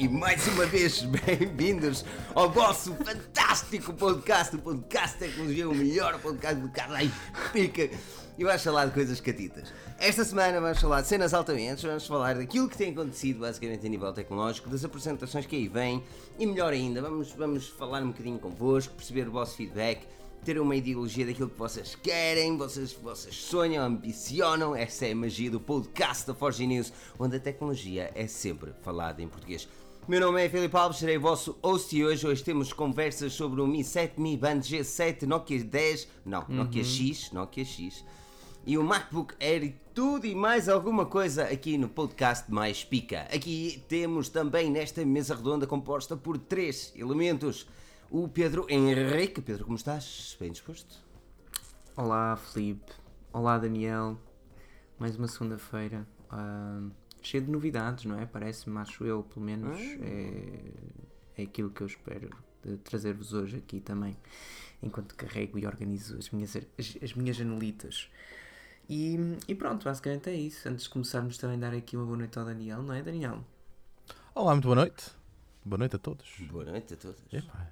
e mais uma vez bem-vindos ao vosso fantástico podcast, o podcast tecnologia, o melhor podcast do Carlai Pica. E vamos falar de coisas catitas. Esta semana vamos falar de cenas altamente, vamos falar daquilo que tem acontecido basicamente a nível tecnológico, das apresentações que aí vêm e melhor ainda, vamos, vamos falar um bocadinho convosco, perceber o vosso feedback ter uma ideologia daquilo que vocês querem, vocês, vocês sonham, ambicionam. Essa é a magia do podcast da Forge News, onde a tecnologia é sempre falada em português. Meu nome é Filipe Alves, serei o vosso host e hoje, hoje temos conversas sobre o Mi 7, Mi Band G7, Nokia 10, não, uhum. Nokia X, Nokia X e o MacBook Air e tudo e mais alguma coisa aqui no podcast Mais Pica. Aqui temos também nesta mesa redonda composta por três elementos o Pedro Henrique. Pedro, como estás? Bem disposto? Olá, Felipe. Olá, Daniel. Mais uma segunda-feira. Uh, cheio de novidades, não é? Parece-me, acho eu, pelo menos. Ah. É, é aquilo que eu espero trazer-vos hoje aqui também, enquanto carrego e organizo as minhas, as, as minhas janelitas. E, e, pronto, basicamente é isso. Antes de começarmos também dar aqui uma boa noite ao Daniel, não é, Daniel? Olá, muito boa noite. Boa noite a todos. Boa noite a todos. Epa,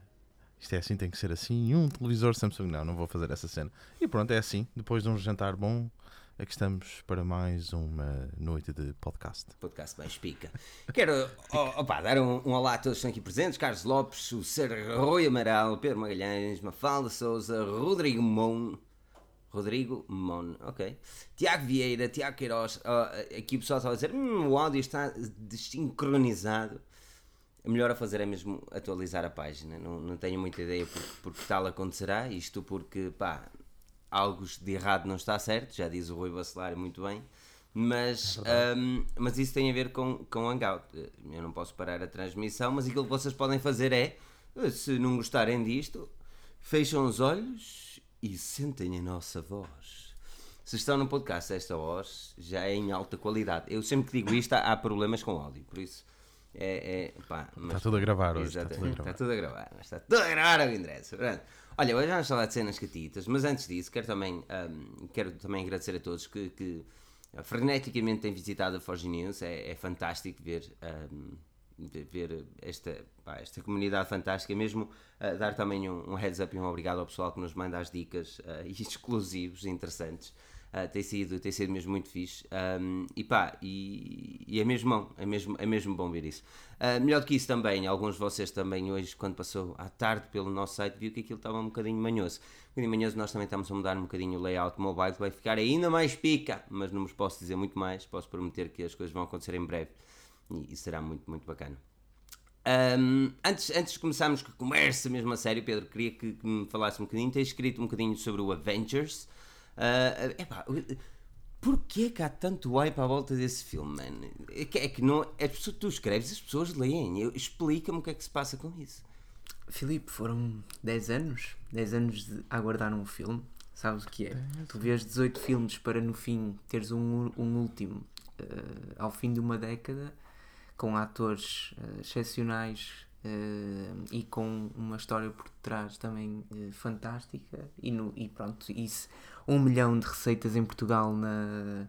isto é assim, tem que ser assim. E um televisor Samsung, não, não vou fazer essa cena. E pronto, é assim. Depois de um jantar bom, aqui estamos para mais uma noite de podcast. Podcast mais pica. Quero oh, opa, dar um, um olá a todos que estão aqui presentes: Carlos Lopes, o Ser Rui Amaral, Pedro Magalhães, Mafalda Souza, Rodrigo Mon. Rodrigo Mon, ok. Tiago Vieira, Tiago Queiroz. Aqui o pessoal estava a dizer: hum, o áudio está desincronizado melhor a fazer é mesmo atualizar a página. Não, não tenho muita ideia por, por que tal acontecerá. Isto porque, pá, algo de errado não está certo, já diz o Rui Bacelar muito bem. Mas, é um, mas isso tem a ver com, com Hangout. Eu não posso parar a transmissão, mas aquilo que vocês podem fazer é, se não gostarem disto, fecham os olhos e sentem a nossa voz. Se estão no podcast esta voz, já é em alta qualidade. Eu sempre que digo isto, há, problemas com áudio, por isso é, é, pá, mas, está tudo a gravar hoje. Está tudo a gravar. Está tudo a gravar, mas está tudo a gravar o interessa. Olha, hoje vamos falar de cenas catitas, mas antes disso quero também, um, quero também agradecer a todos que, que freneticamente têm visitado a Forge News. É, é fantástico ver, um, ver esta, pá, esta comunidade fantástica. Mesmo uh, dar também um, um, heads up e um obrigado ao pessoal que nos manda as dicas uh, exclusivos e interessantes. Uh, tem, sido, tem sido mesmo muito fixe. Um, e pá, e, e, é mesmo bom, é mesmo, é mesmo bom ver isso. Uh, melhor do que isso também, alguns de vocês também hoje, quando passou à tarde pelo nosso site, viu que aquilo estava um bocadinho manhoso. Um bocadinho manhoso, nós também estamos a mudar um bocadinho o layout mobile, que vai ficar ainda mais pica, mas não vos posso dizer muito mais, posso prometer que as coisas vão acontecer em breve e, e será muito, muito bacana. Um, antes, antes de começarmos com a conversa mesmo a sério, Pedro, queria que, que me falasse um bocadinho, tens escrito um bocadinho sobre o Avengers. Uh, epá, porquê que há tanto hype à volta desse filme, man? É que, é que não, é, tu escreves as pessoas leem. Explica-me o que é que se passa com isso. Filipe, foram 10 anos, 10 anos de aguardar um filme. Sabes o que é? Tu vês 18 filmes para no fim teres um, um último uh, ao fim de uma década com atores uh, excepcionais Uh, e com uma história por trás também uh, fantástica e, no, e pronto, isso, um milhão de receitas em Portugal na,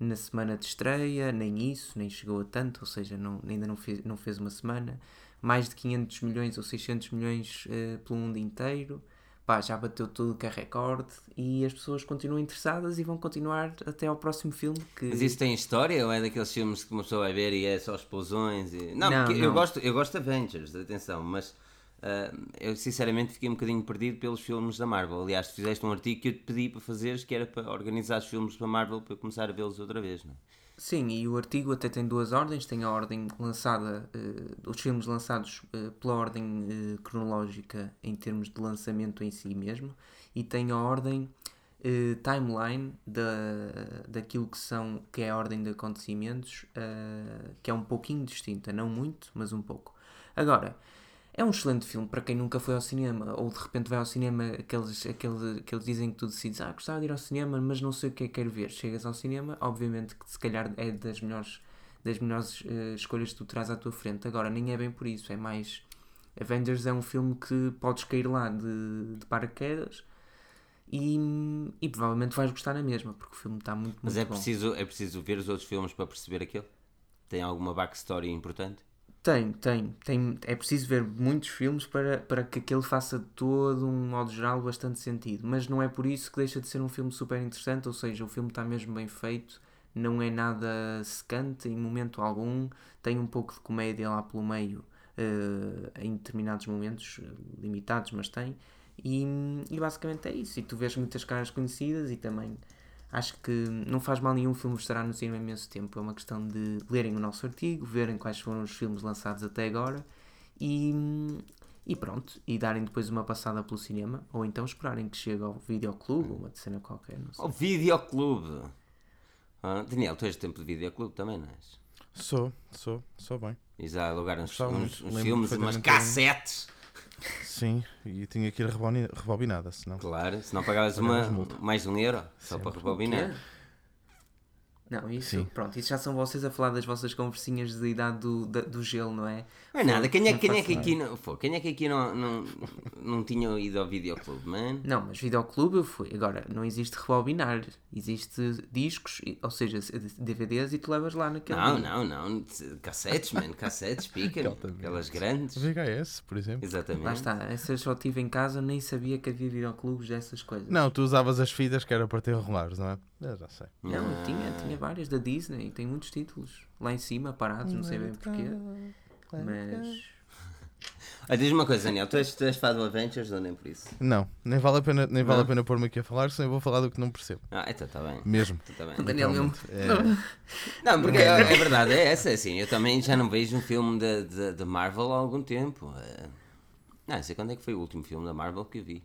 na semana de estreia, nem isso, nem chegou a tanto, ou seja, não, ainda não fez, não fez uma semana, mais de 500 milhões ou 600 milhões uh, pelo mundo inteiro, pá, já bateu tudo que é recorde e as pessoas continuam interessadas e vão continuar até ao próximo filme. Que... Mas isso tem história ou é daqueles filmes que uma pessoa vai ver e é só explosões? E... Não, não, não. Eu, gosto, eu gosto de Avengers, atenção, mas uh, eu sinceramente fiquei um bocadinho perdido pelos filmes da Marvel. Aliás, fizeste um artigo que eu te pedi para fazeres que era para organizar os filmes da Marvel para eu começar a vê-los outra vez, não é? Sim, e o artigo até tem duas ordens. Tem a ordem lançada, uh, os filmes lançados uh, pela ordem uh, cronológica em termos de lançamento em si mesmo, e tem a ordem timeline da, daquilo que, são, que é a ordem de acontecimentos, que é um pouquinho distinta, não muito, mas um pouco. Agora, é um excelente filme para quem nunca foi ao cinema, ou de repente vai ao cinema, aqueles, aqueles, aqueles dizem que tu decides, ah, gostava de ir ao cinema, mas não sei o que é que quero ver. Chegas ao cinema, obviamente que se calhar é das melhores, das melhores uh, escolhas que tu traz à tua frente. Agora, nem é bem por isso, é mais. Avengers é um filme que podes cair lá de, de paraquedas e, e provavelmente vais gostar na mesma, porque o filme está muito, muito Mas é bom. preciso, é preciso ver os outros filmes para perceber aquilo? Tem alguma backstory importante? Tem, tem, tem. É preciso ver muitos filmes para, para que aquele faça todo um modo geral bastante sentido. Mas não é por isso que deixa de ser um filme super interessante, ou seja, o filme está mesmo bem feito, não é nada secante em momento algum, tem um pouco de comédia lá pelo meio, uh, em determinados momentos, eh, limitados, mas tem. E, e basicamente é isso. E tu vês muitas caras conhecidas e também acho que não faz mal nenhum filme estará no cinema imenso tempo. É uma questão de lerem o nosso artigo, verem quais foram os filmes lançados até agora e, e pronto. E darem depois uma passada pelo cinema. Ou então esperarem que chegue ao videoclube ou uma cena qualquer. Não sei. Ao videoclube! Ah, Daniel, tu és de tempo de videoclube também, não és? Sou, sou, sou bem. E já alugaram uns, uns, uns filmes, umas cassetes. Sim, e tinha que ir rebobina- rebobinada, senão. Claro, se não pagavas uma, mais um euro só Sempre. para rebobinar. Não, isso, Sim. pronto, isso já são vocês a falar das vossas conversinhas de idade do, da- do gelo, não é? Não é nada, quem é, Não quem é que aqui não. Pô, quem é que aqui não, não, não tinha ido ao videoclube, mano? Não, mas videoclube eu fui. Agora, não existe rebobinar. Existe discos, ou seja, DVDs e tu levas lá naquele. Não, dia. não, não. Cassetes, mano, cassetes, pica, aquelas grandes. VHS, por exemplo. Exatamente. Lá está, essa eu só tive em casa, nem sabia que havia videoclubes dessas coisas. Não, tu usavas as fitas que era para ter enrolares, não é? Eu já sei. Não, eu tinha, tinha várias da Disney, tem muitos títulos lá em cima, parados, não sei bem porquê. Mas. Ah, diz-me uma coisa, Daniel, tu és, tu és fã do Avengers ou nem por isso? Não, nem vale a pena, nem vale a pena pôr-me aqui a falar, senão eu vou falar do que não percebo. Ah, então está bem. Mesmo. Então tá bem. Daniel mesmo. É, Não, porque é, é verdade, é essa, assim, eu também já não vejo um filme da de, de Marvel há algum tempo. eh. não sei quando é que foi o último filme da Marvel que eu vi.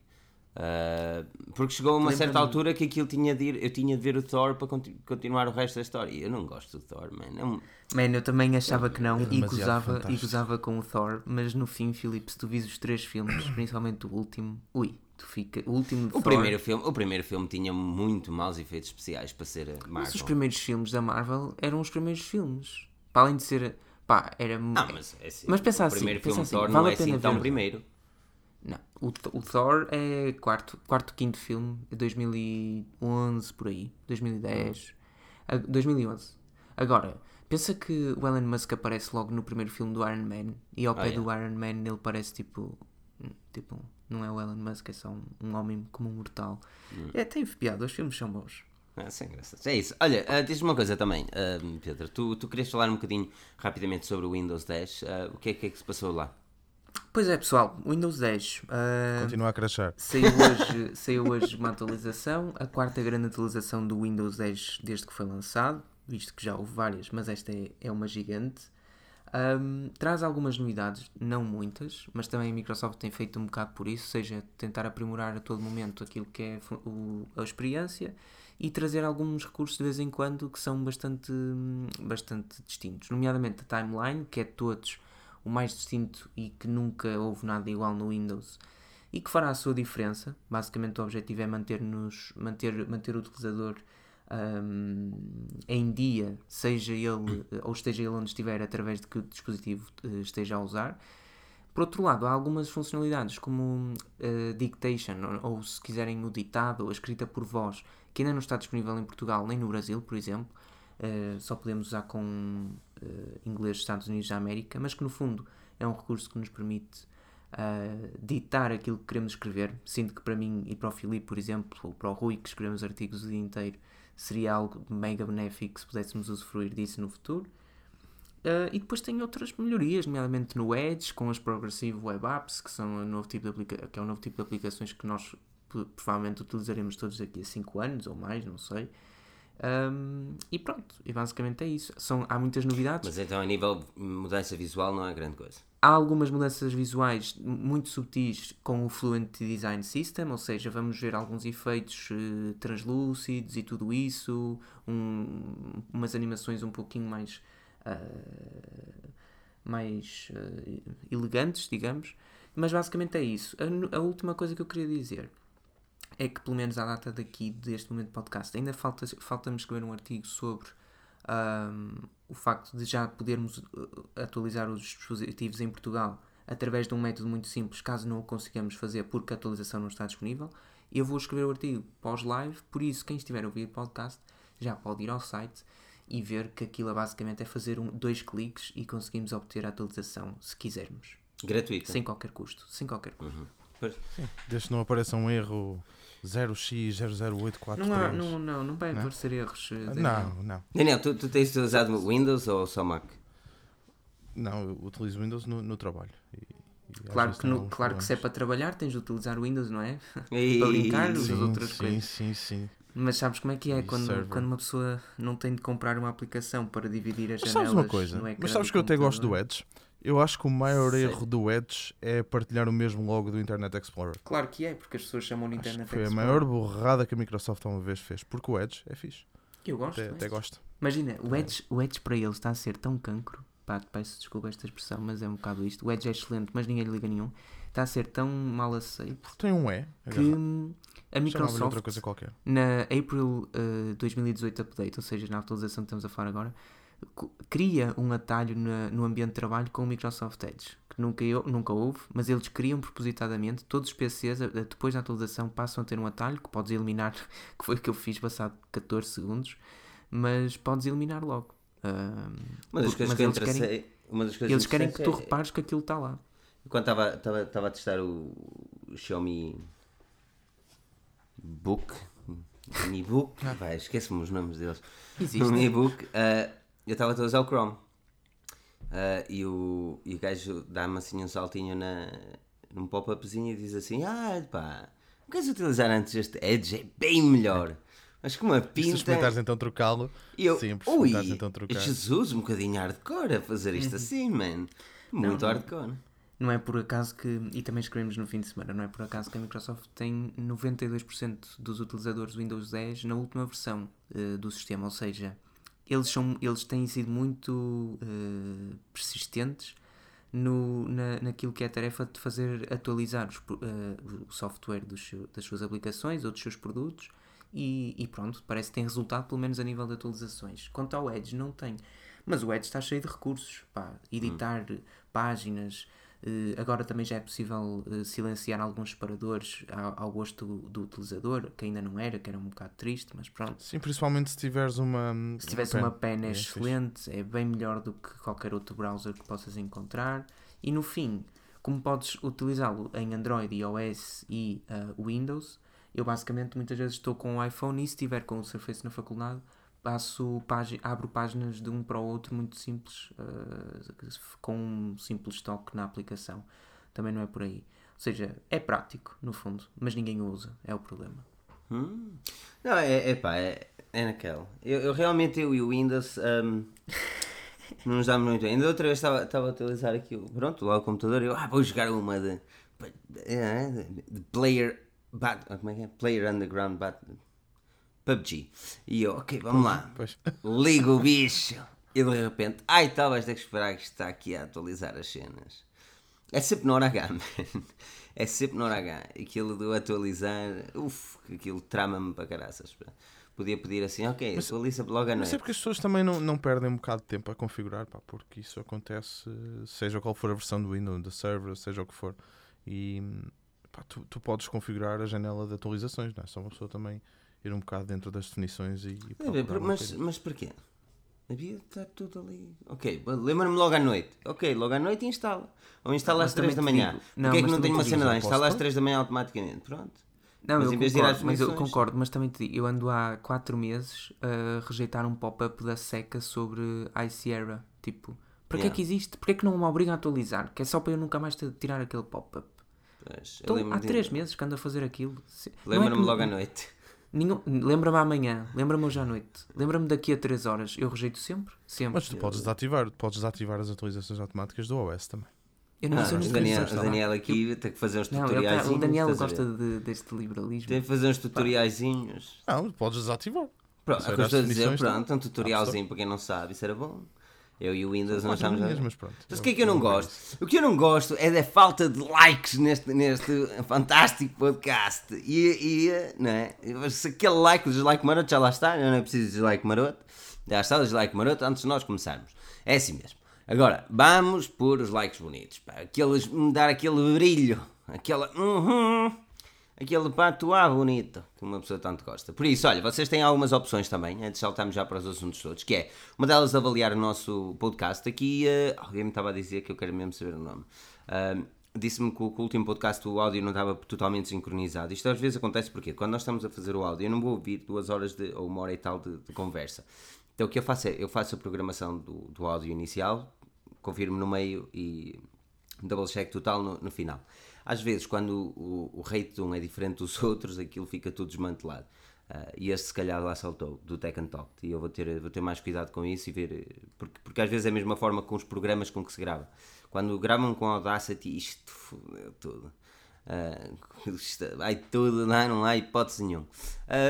Eh, porque chegou a uma certa altura que aquilo tinha de ir, eu tinha de ver o Thor para conti- continuar o resto da história. E eu não gosto do Thor, man. Um- Man, eu também achava que não É e gozava, e gozava com o Thor, mas no fim, Filipe, se tu vis os três filmes, principalmente o último, ui, tu fica. O último de o, Thor, primeiro filme, o primeiro filme tinha muito maus efeitos especiais para ser a Mas os Marvel. primeiros filmes da Marvel eram os primeiros filmes. Para além de ser. Pá, era. Ah, mas, é assim, Mas pensa o assim, primeiro pensa filme assim, Thor vale não a é assim tão primeiro. Não, o, o Thor é quarto, quarto, quinto filme, é 2011 por aí, 2010, a- 2011. Agora, pensa que o Elon Musk aparece logo no primeiro filme do Iron Man e ao Ah, pé é. do Iron Man ele parece tipo. Tipo, não é o Elon Musk, é só um, um homem como um mortal. Hum. É, tem piada, os filmes são bons. Ah, sem graças. É isso. Olha, ah, diz-me uma coisa também, ah, Pedro. Tu, tu querias falar um bocadinho rapidamente sobre o Windows 10. ah, o que é, que é que se passou lá? Pois é, pessoal, Windows 10. ah, Continua a crachar. Saiu hoje, saiu hoje uma atualização, a quarta grande atualização do Windows 10 desde que foi lançado, visto que já houve várias, mas esta é, é uma gigante. Ahm, traz algumas novidades, não muitas, mas também a Microsoft tem feito um bocado por isso, seja tentar aprimorar a todo momento aquilo que é o- a experiência e trazer alguns recursos de vez em quando que são bastante, hum, bastante distintos, nomeadamente a timeline, que é todos o mais distinto e que nunca houve nada igual no Windows e que fará a sua diferença. Basicamente, o objetivo é manter-nos, manter, manter o utilizador hum, em dia, seja ele ou esteja ele onde estiver, através de que dispositivo eh, esteja a usar. Por outro lado, há algumas funcionalidades como eh, dictation, ou, ou se quiserem o ditado ou a escrita por voz, que ainda não está disponível em Portugal nem no Brasil, por exemplo. Eh, só podemos usar com eh, inglês dos Estados Unidos da América, mas que no fundo é um recurso que nos permite ah, ditar aquilo que queremos escrever. Sinto que para mim e para o Filipe, por exemplo, ou para o Rui, que escrevemos artigos o dia inteiro, seria algo mega benéfico se pudéssemos usufruir disso no futuro. Uh, e depois tem outras melhorias, nomeadamente no Edge, com as Progressive Web Apps, que, são o novo tipo de que é o novo tipo de aplicações que nós provavelmente utilizaremos todos daqui a 5 anos ou mais, não sei. Um, e pronto, e basicamente é isso. São, há muitas novidades. Mas então, a nível de mudança visual, não é grande coisa. Há algumas mudanças visuais muito subtis com o Fluent Design System, ou seja, vamos ver alguns efeitos eh, translúcidos e tudo isso, um- umas animações um pouquinho mais, ah, mais ah, elegantes, digamos. Mas basicamente é isso. A, a última coisa que eu queria dizer é que, pelo menos à data daqui, deste momento de podcast, ainda falta, falta-me escrever um artigo sobre ahm, o facto de já podermos uh, atualizar os dispositivos em Portugal através de um método muito simples, caso não o consigamos fazer porque a atualização não está disponível. Eu vou escrever o artigo pós-live, por isso, quem estiver a ouvir o podcast já pode ir ao site e ver que aquilo basicamente é fazer um, dois cliques e conseguimos obter a atualização se quisermos. Gratuito. Sem qualquer custo. Sem qualquer custo. Desde que não apareça um erro 0x00843. Não, há, não, não, não vai Não? aparecer erros. Daniel. não, não. Daniel, tu, tu tens utilizado Windows ou só Mac? Não, eu utilizo Windows no, no trabalho. E- e Claro que, no, claro que se é para trabalhar tens de utilizar o Windows, não é? E- Para brincar, usas Sim, outras sim, coisas. sim, sim. Mas sabes como é que é quando, quando uma pessoa não tem de comprar uma aplicação para dividir as Mas janelas sabes uma coisa? Mas sabes que eu até gosto do? Edge? Eu acho que o maior Sei. erro do Edge é partilhar o mesmo logo do Internet Explorer. Claro que é, porque as pessoas chamam de Acho Internet que foi a Explorer. maior borrada que a Microsoft uma vez fez. Porque o Edge é fixe. Eu gosto. Até, até gosto. Imagina, o Edge, o Edge para eles está a ser tão cancro. Pá, peço desculpa esta expressão, mas é um bocado isto. O Edge é excelente, mas ninguém lhe liga nenhum. Está a ser tão mal aceito Tem um E. que agarrado. hum, a Microsoft outra coisa qualquer. na April eh, 2018 Update, ou seja, na atualização que estamos a falar agora, cria um atalho na- no ambiente de trabalho com o Microsoft Edge, que nunca, eu- nunca houve, mas eles criam propositadamente, todos os PCs, depois da atualização, passam a ter um atalho que podes eliminar, que foi o que eu fiz passado 14 segundos, mas podes eliminar logo. Uma das porque- mas que eles querem, interessei. Uma das coisas eles querem que tu interessantes é- repares que aquilo está lá. Quando estava- estava estava a testar o, o Xiaomi Book, Mi Book, ah, vai, esquece-me os nomes deles. Existe. O Mi Book, ah, eu estava a usar o Chrome Ah, e, o, e o gajo dá-me assim um saltinho na, num pop-upzinho e diz assim: Ah, pá, não queres utilizar antes este Edge? É bem melhor. Mas com uma E se pinta. experimentares então trocá-lo, E eu, sim, se ui, então trocar. Jesus, um bocadinho hardcore a fazer isto assim, man. Muito hardcore. Não é por acaso que, e também escrevemos no fim de semana, não é por acaso que a Microsoft tem 92% dos utilizadores do Windows 10 na última versão eh, do sistema, ou seja, eles, são, eles têm sido muito eh, persistentes no, na, naquilo que é a tarefa de fazer atualizar os eh, o software dos das suas aplicações ou dos seus produtos e, e pronto, parece que tem resultado pelo menos a nível de atualizações. Quanto ao Edge, não tem. Mas o Edge está cheio de recursos, pá, editar páginas, eh, agora também já é possível eh, silenciar alguns separadores ao, gosto do, do utilizador, que ainda não era, que era um bocado triste, mas pronto. Sim, principalmente se tiveres uma. Se tivesse uma pen é É, fixe. excelente, é bem melhor do que qualquer outro browser que possas encontrar. E no fim, como podes utilizá-lo em Android, iOS e ah, Windows, eu basicamente muitas vezes estou com o iPhone e se estiver com o Surface na faculdade, passo pági- abro páginas de um para o outro muito simples, ah, com um simples toque na aplicação. Também não é por aí. Ou seja, é prático, no fundo, mas ninguém o usa, é o problema. Hum. Não, é, é pá, é, é naquela. Eu, eu realmente, eu e o Windows hum, não nos damos muito. Ainda outra vez estava, estava a utilizar aqui, o- pronto, lá o computador e eu, ah, vou jogar uma de, de, de Player, Bat, como é que é? Player Underground Bat, PUBG. E eu, ok, vamos lá. Pois. Liga o bicho. E de repente, ai, tal, vais ter que esperar que está aqui a atualizar as cenas. É sempre no hora H, man. É sempre no hora H. Aquilo do atualizar, uff, aquilo trama-me para caraças. Podia pedir assim, ok, atualiza logo à Mas é noite. porque as pessoas também não, não perdem um bocado de tempo a configurar, pá, porque isso acontece, seja qual for a versão do Windows, da server, seja o que for. E pá, tu, tu podes configurar a janela de atualizações, não é? Só uma pessoa também ir um bocado dentro das definições e, e É, bem, mas, mas porquê? Havia de estar tudo ali. Ok, lembra-me logo à noite. Ok, logo à noite instala. Ou instala Mas às 3 também da manhã. não, Porquê é que não tenho uma cena lá? Instala às pôr? 3 da manhã automaticamente. Pronto. Não, Mas eu em vez de ir às concordo, mas eu concordo, mas também te digo, eu ando há 4 meses a rejeitar um pop-up da SECA sobre iSierra. Tipo, para que é Yeah. que existe? Porquê é que não me obriga a atualizar? Que é só para eu nunca mais ter de tirar aquele pop-up. Então, lembro-me há de- 3 meses que ando a fazer aquilo. Não é Lembra-me que- logo à noite. Nenhum- Lembra-me amanhã, lembra-me hoje à noite, lembra-me daqui a 3 horas. Eu rejeito sempre? Sempre. Mas tu podes desativar, podes desativar as atualizações automáticas do OS também. Eu não Ah, sei o Daniel, livros, o tá lá. Daniel aqui tem que fazer uns Não, ele tutoriais. tá- o Daniel gosta de- deste liberalismo. Tem que fazer uns tutoriaizinhos. Não, podes desativar. Pronto, é eu a dizer, pronto, tá? um tutorialzinho para quem não sabe, isso era bom. Eu e o Windows não estamos a linhas, ver. mas pronto. Mas o que é que eu não gosto? O que eu não gosto é da falta de likes neste, neste fantástico podcast. E, e não é? Se aquele like, o dislike maroto já lá está, eu não é preciso de dislike maroto. Já está o dislike maroto antes de nós começarmos. É assim mesmo. Agora, vamos por os likes bonitos. Pá. Aqueles, dar aquele brilho. Aquela. Uhum, aquele patuá bonito. que uma pessoa tanto gosta. Por isso, olha, vocês têm algumas opções também, antes de saltarmos já para os assuntos todos, que é uma delas avaliar o nosso podcast. Aqui uh, alguém me estava a dizer que eu quero mesmo saber o nome. Uh, Disse-me que o, que o último podcast o áudio não estava totalmente sincronizado. Isto às vezes acontece porque quando nós estamos a fazer o áudio, eu não vou ouvir duas horas de, ou uma hora e tal de, de conversa. Então o que eu faço é, eu faço a programação do, do áudio inicial, confirmo no meio e double check total no, no final. Às vezes, quando o, o rate de um é diferente dos outros, aquilo fica tudo desmantelado. Uh, e este se calhar lá saltou do Tech and Talk. E eu vou ter, vou ter mais cuidado com isso e ver porque, porque às vezes é a mesma forma com os programas com que se grava. Quando gravam com Audacity isto tudo Uh, vai tudo, não, não há hipótese nenhuma.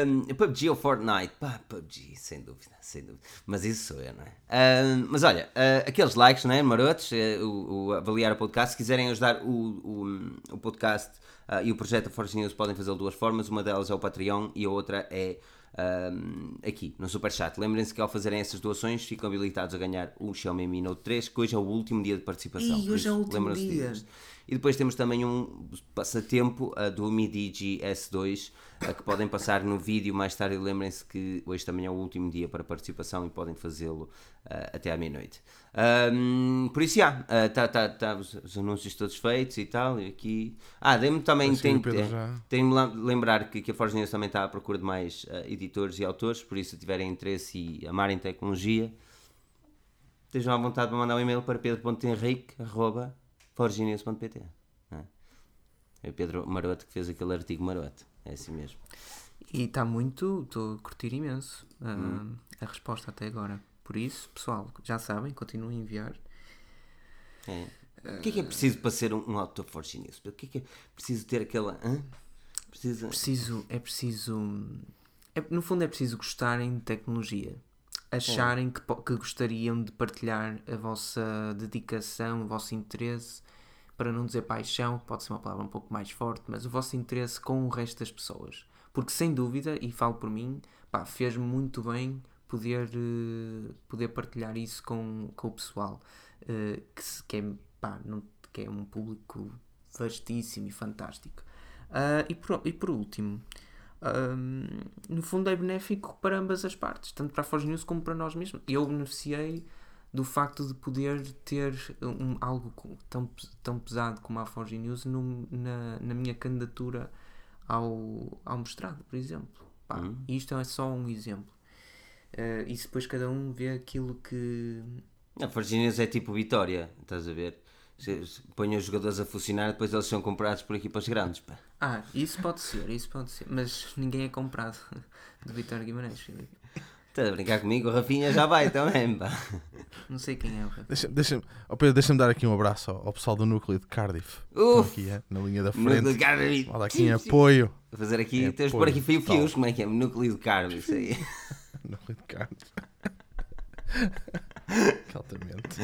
Um, PUBG ou Fortnite? Pá, PUBG, sem dúvida, sem dúvida. Mas isso sou eu, não é? Um, mas olha, uh, aqueles likes, não é? Marotos, uh, o, o, avaliar o podcast. Se quiserem ajudar o, o, o podcast e o projeto Force News, podem fazê-lo de duas formas. Uma delas é o Patreon e a outra é um, aqui no Superchat. Lembrem-se que ao fazerem essas doações ficam habilitados a ganhar o Xiaomi Mi Note 3, que hoje é o último dia de participação. Ih, hoje é o último dia. Disto. E depois temos também um passatempo uh, do Mi Digi S2 uh, que podem passar no vídeo mais tarde. Lembrem-se que hoje também é o último dia para participação e podem fazê-lo uh, até à meia-noite. Um, por isso, já, está uh, tá, tá, os, os, anúncios todos feitos e tal. E aqui. Ah, dei-me também. Tem, tem, me lembrar que, que a Forge News também está à procura de mais uh, editores e autores. Por isso, se tiverem interesse e amarem tecnologia, estejam à vontade de mandar um e-mail para pedro.henrique.forginews.pt. É? é o Pedro Maroto que fez aquele artigo maroto. É assim mesmo. E está muito. Estou a curtir imenso uh, hum. a resposta até agora. Por isso, pessoal, já sabem, continuem a enviar. É. O que é que é preciso para ser um, um autor Forge News? O que é que é preciso ter aquela. Hã? Precisa... Preciso, é preciso. É, no fundo, é preciso gostarem de tecnologia. Acharem é. que, que gostariam de partilhar a vossa dedicação, o vosso interesse, para não dizer paixão, pode ser uma palavra um pouco mais forte, mas o vosso interesse com o resto das pessoas. Porque, sem dúvida, e falo por mim, pá, fez muito bem poder, uh, poder partilhar isso com, com o pessoal uh, que, que, é, pá, não, que é um público vastíssimo e fantástico. Uh, e, por, e por último, um, no fundo é benéfico para ambas as partes, tanto para a Forge News como para nós mesmos. Eu beneficiei do facto de poder ter um, algo tão, tão pesado como a Forge News no, na, na minha candidatura ao, ao mestrado, por exemplo. Pá, uhum. Isto é só um exemplo. Uh, e depois cada um vê aquilo que. A Forginhas é tipo Vitória, estás a ver? Põe os jogadores a funcionar depois eles são comprados por equipas grandes. Pá. Ah, isso pode ser, isso pode ser. Mas ninguém é comprado de Vitória Guimarães. Estás a brincar comigo? O Rafinha já vai também, pá. Não sei quem é o Rafinha. Deixa-me deixa oh Pedro, deixa dar aqui um abraço ao, ao, pessoal do núcleo de Cardiff. Uf, aqui, é, na linha da frente. Núcleo de Cardiff. Olha aqui em apoio. Vou fazer aqui, tens de pôr aqui fio-fios, como é que é? Núcleo de Cardiff, isso aí. núcleo de Cardiff. que altamente.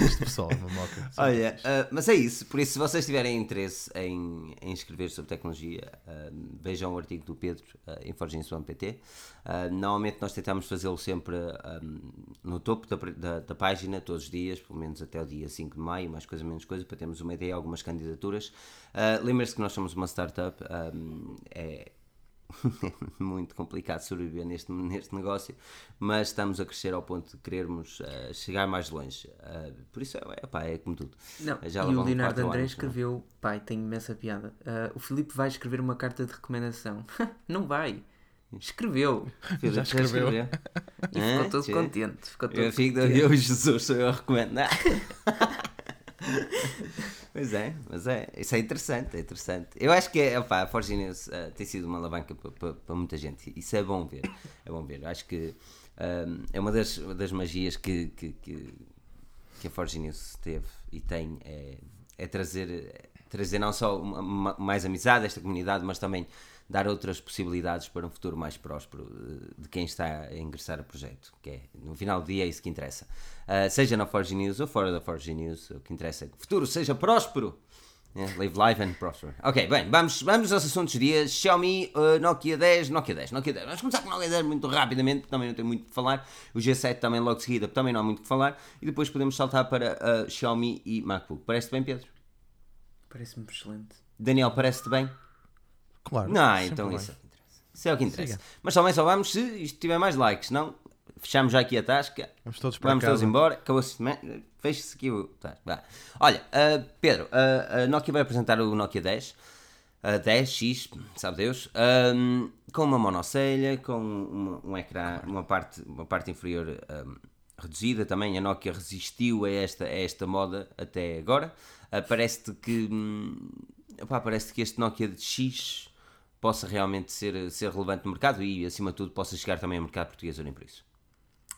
Este pessoal, uma moca. Olha, uh, mas é isso. Por isso, se vocês tiverem interesse em, em escrever sobre tecnologia, uh, vejam o artigo do Pedro uh, em forginson.pt. Uh, normalmente nós tentamos fazê-lo sempre um, no topo da, da, da, página, todos os dias, pelo menos até o dia 5 de maio, mais coisa, menos coisa, para termos uma ideia, algumas candidaturas. Uh, Lembre-se que nós somos uma startup. Um, é, muito complicado sobreviver neste, neste negócio, mas estamos a crescer ao ponto de querermos uh, chegar mais longe. Uh, por isso, é, pá, é como tudo. Não, Já e o Leonardo André anos, escreveu, não? pai, tem imensa piada. Uh, o Filipe vai escrever uma carta de recomendação. não vai. Escreveu. Já escreveu. E ficou todo contente. Ficou todo eu fico, eu, Jesus, eu recomendo. Pois é, mas é, isso é interessante, é interessante. Eu acho que opa, a Forge News uh, tem sido uma alavanca para muita gente, isso é bom ver, é bom ver. Acho que um, é uma das, das magias que, que, que, que a Forge News teve e tem, é, é trazer, trazer não só uma, uma, mais amizade a esta comunidade, mas também dar outras possibilidades para um futuro mais próspero de quem está a ingressar a projeto, que é, no final do dia, é isso que interessa. Uh, seja na Forge News ou fora da Forge News, o que interessa é que o futuro seja próspero. Yeah, live live and prosper. Ok, bem, vamos, vamos aos assuntos do dia. Xiaomi, uh, Nokia 10, Nokia 10, Nokia 10. Vamos começar com o Nokia 10 muito rapidamente, porque também não tem muito que falar. O G7 também logo de seguida, também não há muito que falar. E depois podemos saltar para uh, Xiaomi e MacBook. Parece-te bem, Pedro? Parece-me excelente. Daniel, parece-te bem? Claro. Não, então isso é que interessa. Isso é o que interessa. Mas também só vamos se isto tiver mais likes, não? Fechamos já aqui a tasca. Vamos todos para Vamos casa. todos embora. Acabou-se. Feche-se aqui o. Tá, vá. Olha, ah, Pedro, ah, a Nokia vai apresentar o Nokia 10. ah, 10X, sabe Deus, ahm, com uma monocelha, com uma, um ecrã, uma parte, uma parte inferior ahm, reduzida também. A Nokia resistiu a esta, a esta moda até agora. Ah, parece-te que, hum, parece que este Nokia de X possa realmente ser, ser relevante no mercado e, acima de tudo, possa chegar também ao mercado português ou nem por isso.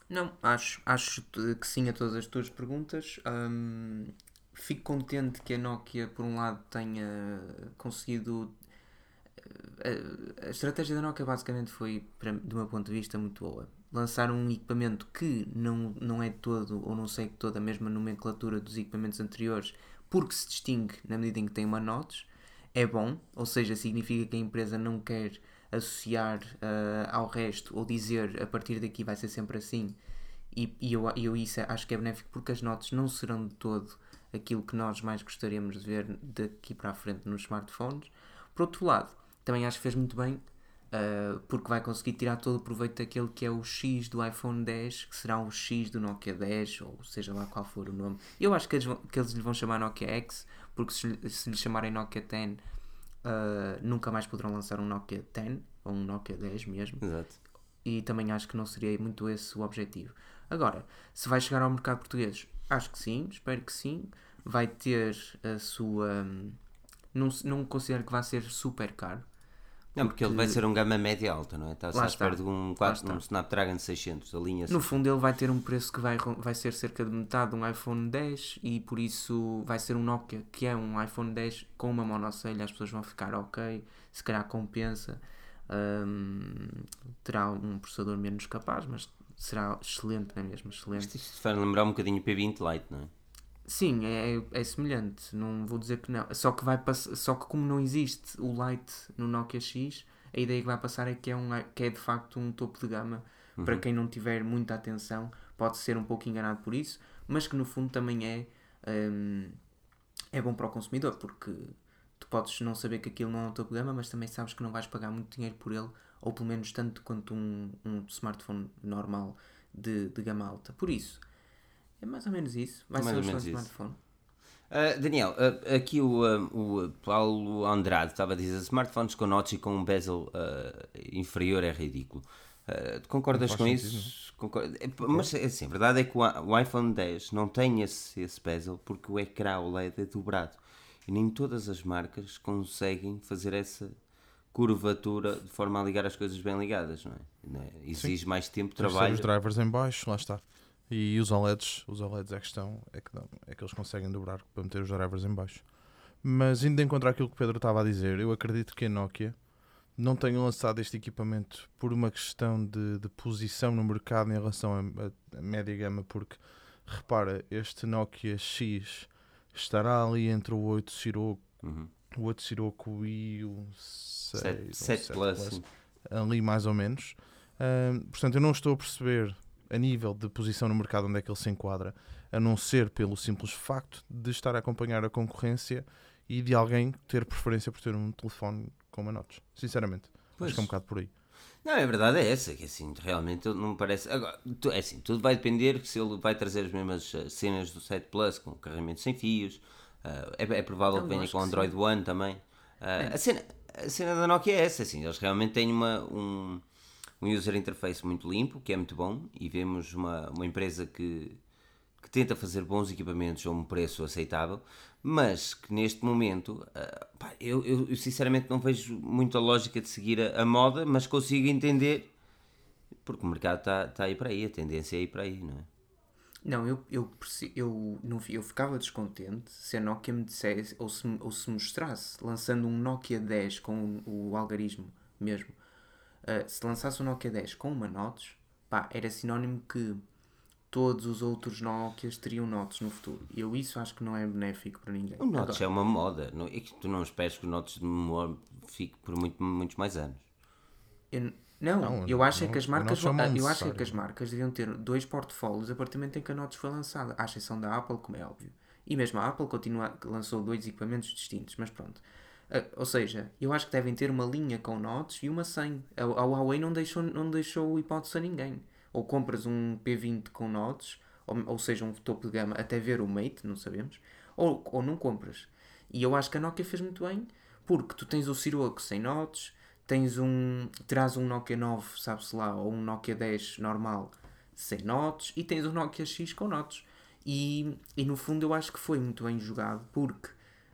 Não, acho, acho que sim a todas as tuas perguntas. Fico contente que a Nokia, por um lado, tenha conseguido. A, a estratégia da Nokia basicamente foi, para- do meu ponto de vista, muito boa. Lançar um equipamento que não, não é de todo, ou não sei de toda a mesma nomenclatura dos equipamentos anteriores, porque se distingue na medida em que tem uma notch, é bom, ou seja, significa que a empresa não quer associar ah, ao resto ou dizer a partir daqui vai ser sempre assim. E, e eu, eu isso acho que é benéfico porque as notas não serão de todo aquilo que nós mais gostaríamos de ver daqui para a frente nos smartphones. Por outro lado, também acho que fez muito bem ah, porque vai conseguir tirar todo o proveito daquele que é o X do iPhone 10, que será o X do Nokia 10, ou seja lá qual for o nome. Eu acho que eles, que eles lhe vão chamar Nokia X, porque se, lhe- se lhe chamarem Nokia 10, ah, nunca mais poderão lançar um Nokia 10, ou um Nokia 10 mesmo Exato. e também acho que não seria muito esse o objetivo. Agora, se vai chegar ao mercado português, acho que sim, espero que sim. Vai ter a sua. hum, Não, não considero que vai ser super caro. Não, porque ele vai ser um gama média alta, não é? Está-se à espera de um, Lá 4, está. um Snapdragon 600, a linha No fundo, ele vai ter um preço que vai, vai ser cerca de metade de um iPhone 10 e por isso vai ser um Nokia que é um iPhone 10 com uma monocelha. As pessoas vão ficar ok, se calhar compensa. Hum, terá um processador menos capaz, mas será excelente, não é mesmo? Excelente. Isto faz lembrar um bocadinho o P20 Lite, não é? Sim, é, é semelhante, não vou dizer que não. Só que, vai pass- só que como não existe o Lite no Nokia X, a ideia que vai passar é que é, um, que é de facto um topo de gama. Para quem não tiver muita atenção, pode ser um pouco enganado por isso, mas que no fundo também é, hum, é bom para o consumidor, porque tu podes não saber que aquilo não é um topo de gama, mas também sabes que não vais pagar muito dinheiro por ele, ou pelo menos tanto quanto um, um smartphone normal de, de gama alta. Por isso, é mais ou menos isso. Vai Mais ser ou menos isso. smartphone. Ah, Daniel, ah, aqui o, ah, o Paulo Andrade estava a dizer smartphones com notch e com um bezel ah, inferior é ridículo. Concordas com faz isso? Concordo. É, p- mas é assim, a verdade é que o, iPhone 10 não tem esse, esse bezel porque o ecrã OLED é dobrado. E nem todas as marcas conseguem fazer essa curvatura de forma a ligar as coisas bem ligadas, não é? Não é? Exige mais tempo de trabalho. os drivers em baixo, lá está. E os OLEDs, os OLEDs é que estão, é que, dão, é que eles conseguem dobrar para meter os drivers em baixo. Mas indo de encontro àquilo que o Pedro estava a dizer, eu acredito que a Nokia não tenha lançado este equipamento por uma questão de, de posição no mercado em relação à- média gama, porque repara, este Nokia X estará ali entre o 8 Sirocco, Uhum. o 8 Sirocco e o 6, 7, ou 7 7 Plus, ali mais ou menos. Ahm, portanto, eu não estou a perceber a nível de posição no mercado onde é que ele se enquadra, a não ser pelo simples facto de estar a acompanhar a concorrência e de alguém ter preferência por ter um telefone com uma notch. Sinceramente, Pois. acho que é um bocado por aí. Não, a verdade é essa, que assim, realmente não me parece. Agora, é assim, tudo vai depender se ele vai trazer as mesmas eh, cenas do 7 Plus com carregamento sem fios. ah, é, é provável Não, que venha com que Android One também. Ah, a, cena, a cena da Nokia é essa, assim, eles realmente têm uma, um, um user interface muito limpo, que é muito bom, e vemos uma, uma empresa que, que tenta fazer bons equipamentos a um preço aceitável, mas que neste momento ah, pá, eu, eu- eu sinceramente não vejo muita lógica de seguir a, a moda, mas consigo entender porque o mercado está tá aí para aí, a tendência é ir para aí, não é? Não, eu, eu, eu, não, eu ficava descontente se a Nokia me dissesse ou se, ou se mostrasse lançando um Nokia 10 com o, o algarismo mesmo. Ah, se lançasse um Nokia 10 com uma Notch, pá, era sinónimo que todos os outros Nokias teriam Notch no futuro. E eu isso acho que não é benéfico para ninguém. O Notch Agora, é uma moda, não, é que tu não esperes que o Notch de memória fique por muito, muitos mais anos. eu- não, Não, eu acho é não- que as o marcas é vão- eu acho é que as marcas deviam ter dois portfólios a partir do momento em que a Notch foi lançada, à exceção da Apple, como é óbvio. E mesmo a Apple continua, lançou dois equipamentos distintos, mas pronto. Ou seja, eu acho que devem ter uma linha com notes e uma sem. A, a Huawei não deixou, não deixou hipótese a ninguém. Ou compras um P20 com notes, ou, ou seja, um topo de gama, até ver o Mate, não sabemos, ou, ou não compras. E eu acho que a Nokia fez muito bem, porque tu tens o Sirocco sem notes, tens um. terás um Nokia 9, sabe-se lá, ou um Nokia 10 normal sem notes, e tens o Nokia X com notes. E, e no fundo eu acho que foi muito bem jogado, porque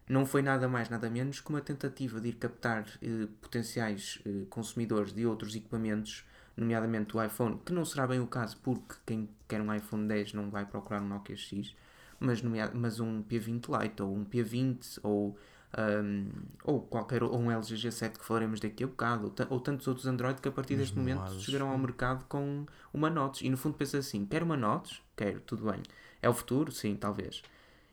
não foi nada mais, nada menos que uma tentativa de ir captar eh, potenciais eh, consumidores de outros equipamentos, nomeadamente o iPhone, que não será bem o caso, porque quem quer um iPhone 10 não vai procurar um Nokia X, mas, mas um P20 Lite, ou um P20, ou, um, ou qualquer ou um LG G7 que falaremos daqui a bocado, ou, ou tantos outros Android que a partir deste momento chegarão ao mercado com uma Notes. E no fundo pensa assim, quero uma Notes? Quero, tudo bem. É o futuro? Sim, talvez.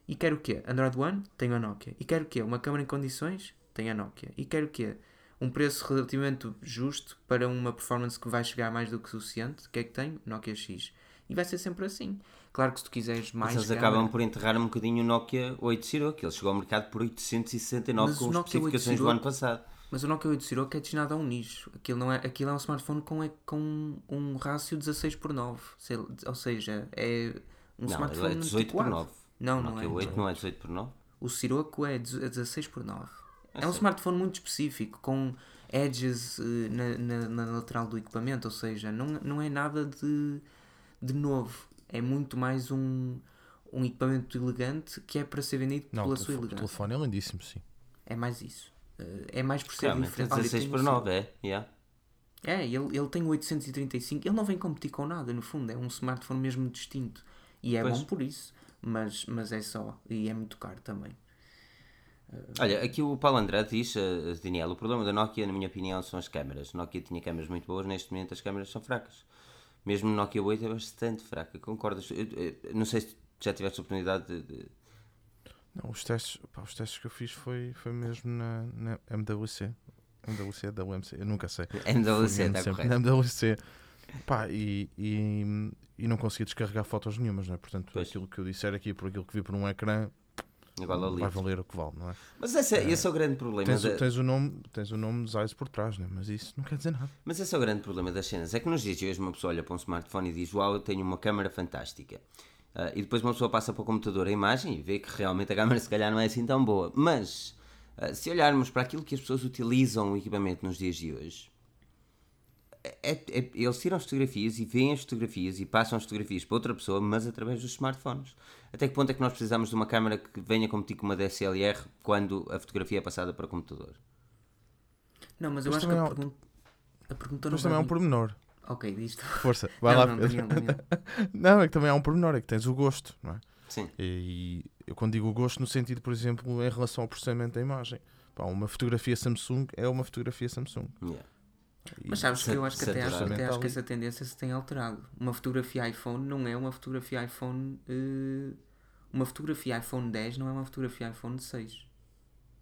E quero o quê? Android One? Tenho a Nokia. E quero o quê? Uma câmera em condições? Tenho a Nokia. E quero o quê? Um preço relativamente justo para uma performance que vai chegar mais do que suficiente? O que é que tenho? Nokia X. E vai ser sempre assim. Claro que se tu quiseres mais Mas eles câmara- acabam por enterrar um bocadinho o Nokia 8 Zero, que ele chegou ao mercado por 869 Mas com o as Nokia 8 especificações do Zero- ano passado. Mas o Nokia 8 Sirocco é destinado a um nicho. Aquilo, não é, aquilo é um smartphone com, com um rácio 16 por 9. Sei- Ou seja, é um Não, smartphone ele é 18 por antiquado. 9. Não, O não Nokia é. 8 não é 18 por 9? O Sirocco é dezo- é 16 por 9. É um sei. smartphone muito específico, com edges eh, na, na, na lateral do equipamento, ou seja, não, não é nada de, de novo. É muito mais um, um equipamento elegante que é para ser vendido Não, pela o sua telefone, o elegância. telefone é lindíssimo, sim. É mais isso. Eh, É mais por ser Realmente, é diferente. Olha, 16 tem por o 9, é? Yeah. é, ele, ele tem o 835, ele não vem competir com nada, no fundo, é um smartphone mesmo distinto. E é Pois. bom por isso, mas, mas é só. E é muito caro também. Olha, aqui o Paulo Andrade diz, eh, Daniel, o problema da Nokia, na minha opinião, são as câmaras. A Nokia tinha câmaras muito boas, neste momento as câmaras são fracas. Mesmo no Nokia 8 é bastante fraca, concordas? Eu- eu- não sei se já tiveste a oportunidade de... de- Não, os testes, pá, os testes que eu fiz foi, foi mesmo na, na MWC. MWC, WMC, eu nunca sei. MWC, está correto. Na MWC. Pá, e, e, e não consegui descarregar fotos nenhumas, não é? Portanto, Pois. aquilo que eu disser aqui, por aquilo que vi por um ecrã, ao vai valer o que vale, não é? Mas esse, é- esse é o grande problema. Tens, da- tens, o nome, tens o nome Zeiss por trás, né? mas isso não quer dizer nada. Mas esse é o grande problema das cenas. É que nos dias de hoje uma pessoa olha para um smartphone e diz Uau, eu tenho uma câmera fantástica. Ah, e depois uma pessoa passa para o computador a imagem e vê que realmente a câmera se calhar não é assim tão boa. Mas ah, se olharmos para aquilo que as pessoas utilizam o equipamento nos dias de hoje, é- é- eles tiram as fotografias e veem as fotografias e passam as fotografias para outra pessoa, mas através dos smartphones. Até que ponto é que nós precisamos de uma câmera que venha competir com uma DSLR quando a fotografia é passada para o computador? Não, mas eu Mas acho que a há- pergunta, a pergunta não Mas também vai um pormenor. Ok, diz Força, vai não, lá. não. Daniel, Daniel. Não, é que também há um pormenor, é que tens o gosto, não é? Sim. E eu quando digo gosto, no sentido, por exemplo, em relação ao processamento da imagem. Pá, uma fotografia Samsung é uma fotografia Samsung. Yeah. Mas sabes que eu acho que até, acho, até acho que essa tendência se tem alterado. Uma fotografia iPhone não é uma fotografia iPhone. eh, uma fotografia iPhone 10 não é uma fotografia iPhone 6.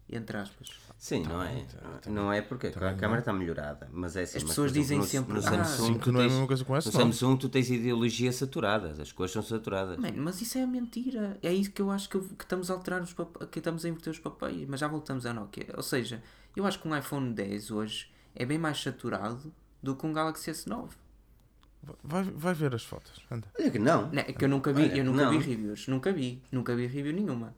Entre aspas. Sim, não é. bem, tá- não é porque tá bem, a não. câmara está melhorada, mas é assim. As mas, pessoas exemplo, dizem no, sempre, no "Ah, Samsung, tu que não é a mesma coisa com no essa. Samsung tu tens ideologias saturadas, as cores são saturadas. Mano, mas isso é mentira. É isso que eu acho que, que estamos a alterar os papéis, que estamos a inverter os papéis. Mas já voltamos à Nokia. Ou seja, eu acho que um iPhone 10 hoje é bem mais saturado do que um Galaxy S9. Vai, vai ver as fotos. Anda. Olha que não. Não, é que eu nunca vi, Olha, eu nunca não. vi reviews. Nunca vi. Nunca vi review nenhuma.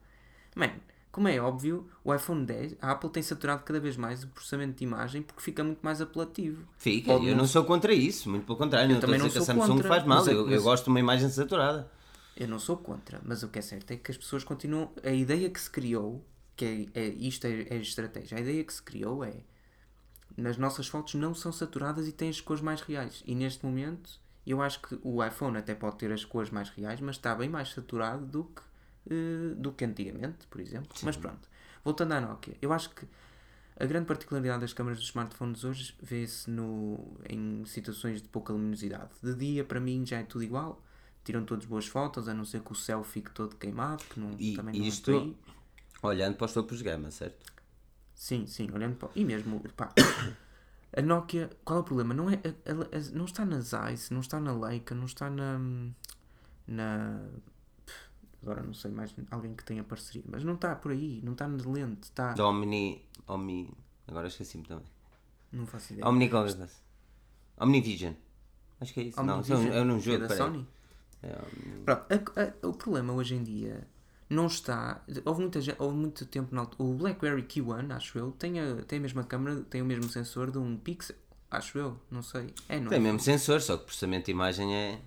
Mano, como é óbvio, o iPhone 10, a Apple tem saturado cada vez mais o processamento de imagem porque fica muito mais apelativo. Fica, Pode eu não não sou contra isso, muito pelo contrário. não estou a também dizer não que a sou Samsung contra, faz mal, mas é- eu, eu mas- gosto de uma imagem saturada. Eu não sou contra, mas o que é certo é que as pessoas continuam. A ideia que se criou, que é, é- isto é, é estratégia, a ideia que se criou é nas nossas fotos não são saturadas e têm as cores mais reais. E neste momento eu acho que o iPhone até pode ter as cores mais reais, mas está bem mais saturado do que, eh, do que antigamente, por exemplo. Mas pronto, voltando à Nokia, eu acho que a grande particularidade das câmaras dos smartphones hoje vê-se em situações de pouca luminosidade. De dia, para mim, já é tudo igual. Tiram todos boas fotos, a não ser que o céu fique todo queimado, que não, E também não isto- é por aí. Olhando para os topos de gama, certo? Sim, sim, olhando para. E mesmo, pá, a Nokia, qual é o problema? Não, é, não está na Zeiss, não está na Leica, não está na. na Agora não sei mais alguém que tenha parceria. Mas não está por aí, não está na lente. Está. Da Omni. Omni. Agora esqueci-me também. Não faço ideia. Omni coisa. Omnivision. Acho que é isso. não, isso é um, é um jogo. da peraí. Sony? É, Omni- Pronto, a- a- o problema hoje em dia não está. Houve, muita, houve muito tempo na. O BlackBerry Q1, acho eu, tem a, tem a mesma câmera, tem o mesmo sensor de um Pixel. Acho eu, não sei. É, não Tem é? mesmo sensor, só que o processamento de imagem é.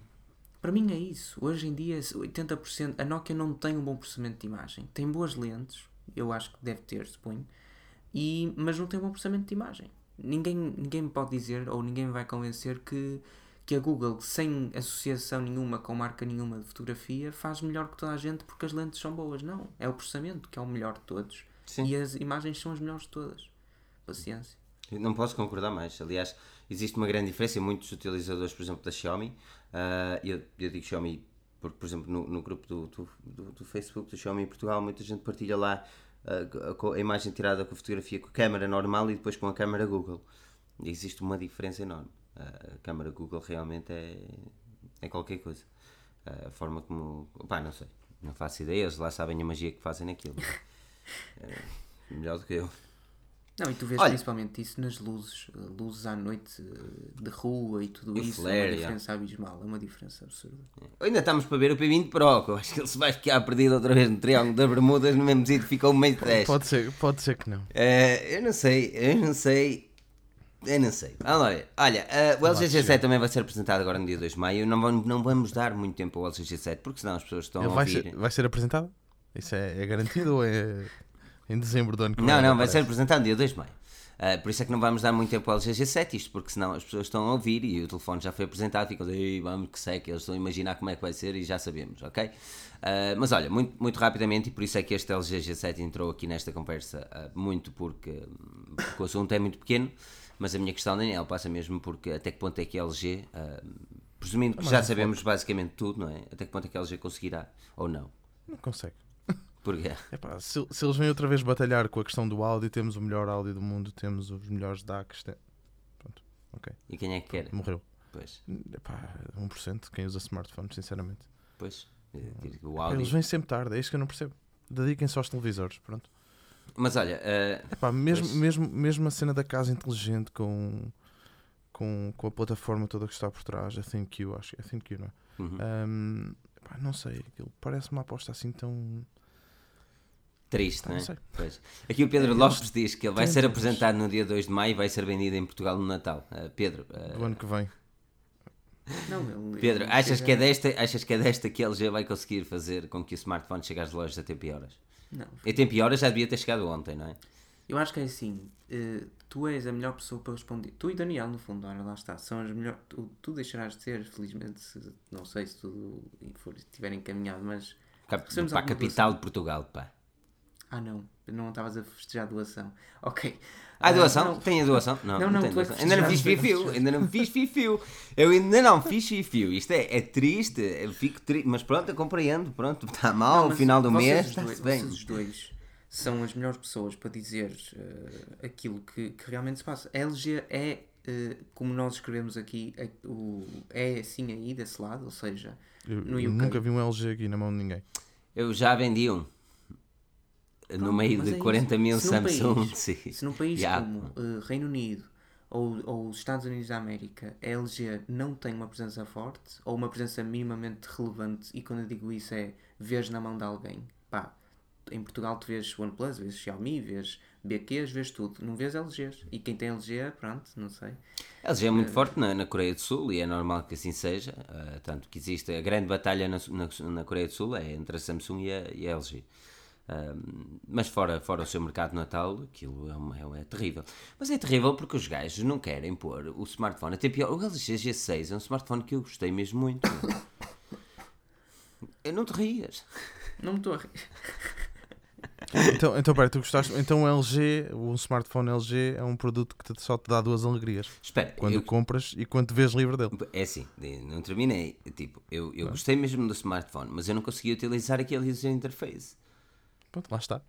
Para mim é isso. Hoje em dia, 80%. A Nokia não tem um bom processamento de imagem. Tem boas lentes, eu acho que deve ter, suponho. E, mas não tem um bom processamento de imagem. Ninguém, ninguém me pode dizer, ou ninguém me vai convencer que, que a Google, sem associação nenhuma com marca nenhuma de fotografia, faz melhor que toda a gente porque as lentes são boas. Não. É o processamento que é o melhor de todos. Sim. E as imagens são as melhores de todas. Paciência. Não posso concordar mais. Aliás, existe uma grande diferença muitos utilizadores, por exemplo, da Xiaomi. ah, eu, eu digo Xiaomi porque, por exemplo, no, no grupo do, do, do- do Facebook do Xiaomi em Portugal, muita gente partilha lá com a imagem tirada com a fotografia com a câmera normal e depois com a câmera Google. E existe uma diferença enorme. A câmera Google realmente é, é qualquer coisa. A forma como. Pá, não sei. Não faço ideia. Eles lá sabem a magia que fazem naquilo. É, melhor do que eu. Não, e tu vês Olha- principalmente isso nas luzes, luzes à noite eh, de rua e tudo E isso. é flare, uma yeah. diferença abismal, é uma diferença absurda. Ainda estamos para ver o P20 Pro, que eu acho que ele se vai ficar perdido outra vez no Triângulo das Bermudas, no mesmo sítio que ficou meio de 10. Pode ser, pode ser que não. Eh, eu não sei, eu não sei. Eu não sei. Vamos lá ver. Olha, eh, o LG G7 também vai ser apresentado agora no dia 2 de maio. Não vamos, não vamos dar muito tempo ao LG G7, porque senão as pessoas estão Ele a vai ouvir. ser, vai ser apresentado? Isso é, é garantido ou é em dezembro do ano que Não, vem? não, vai ser apresentado no dia 2 de maio. Ah, por isso é que não vamos dar muito tempo ao LG G7, isto porque senão as pessoas estão a ouvir e o telefone já foi apresentado, ficam Ei, vamos que seca, eles estão a imaginar como é que vai ser e já sabemos, ok? Ah, mas olha, muito, muito rapidamente, e por isso é que este LG G7 entrou aqui nesta conversa, ah, muito porque, porque o assunto é muito pequeno, mas a minha questão, Daniel, passa mesmo porque até que ponto é que a LG, ah, presumindo que já sabemos basicamente tudo, não é? Até que ponto é que a LG conseguirá ou não? Não consegue. Porque Epá, se, se eles vêm outra vez batalhar com a questão do áudio, temos o melhor áudio do mundo, temos os melhores DACs. tem- Pronto, ok. E quem é que quer? Morreu. Pois, Epá, 1% quem usa smartphones, sinceramente. pois, eh, o áudio. Eles vêm sempre tarde, é isso que eu não percebo. Dediquem-se aos televisores, pronto. Mas olha, eh, Epá, mesmo, Pois. mesmo, mesmo a cena da casa inteligente com, com, com a plataforma toda que está por trás, a ThinQ, acho que é ThinQ, não é? uhum. Ahm, epá, não sei, aquilo parece uma aposta assim tão. triste, não não é? sei. Pois. Aqui o Pedro Eles Lopes diz que ele vai ser apresentado no dia 2 de maio e vai ser vendido em Portugal no Natal. Eh, Pedro, eh, do ano que vem. Não, Pedro, achas que, é desta, achas que é desta que a LG vai conseguir fazer com que o smartphone chegue às lojas a tempo e horas? Não. E tempo e horas já devia ter chegado ontem, não é? Eu acho que é assim, eh, tu és a melhor pessoa para responder. Tu e Daniel, no fundo, ora, lá está, são as melhores. Tu, tu deixarás de ser, felizmente, se- não sei se tudo for, estiver encaminhado, mas. Cap- Para a capital de Portugal, pá. Ah, não, não estavas a festejar a doação. Ok. Ah, Ah, doação? não. Tem a doação? Não, Não, não, não, tem doação. Ainda não fiz fio-fio, não ainda não fiz fio-fio. Eu ainda não fiz fio-fio. Isto é, é triste, eu fico triste, mas pronto, eu compreendo, pronto, está mal, mas final do mês, os dois- bem. Vocês os dois são as melhores pessoas para dizer eh, aquilo que, que realmente se passa. A LG é, eh, como nós escrevemos aqui, é, o, é assim aí desse lado, ou seja, Eu, No eu nunca vi um LG aqui na mão de ninguém. Eu já vendi um. No meio de é isso. 40 mil Se num país- Samsung. sim. se num país Já. como eh, Reino Unido ou, ou os Estados Unidos da América a LG não tem uma presença forte ou uma presença minimamente relevante, e quando eu digo isso é vês na mão de alguém, pá, em Portugal tu vês OnePlus, vês Xiaomi, vês BQs, vês tudo, não vês LGs. E quem tem LG, pronto, não sei. A LG é muito forte na, na Coreia do Sul e é normal que assim seja. ah, tanto que existe a grande batalha na, na, na Coreia do Sul é entre a Samsung e a, e a LG. Mas fora, fora o seu mercado natal, aquilo é, uma- é, é terrível. Mas é terrível porque os gajos não querem pôr o smartphone. Até pior, o LG G6 é um smartphone que eu gostei mesmo muito. eu não te rias. Não me estou a rir. Então, então pera, tu gostaste. Então o LG, um smartphone LG é um produto que te- só te dá duas alegrias. Espera, Quando eu, compras e quando te vês livre dele. É assim, não terminei. Tipo, eu, eu gostei mesmo do smartphone, mas eu não conseguia utilizar aquele user interface. Pronto, lá está.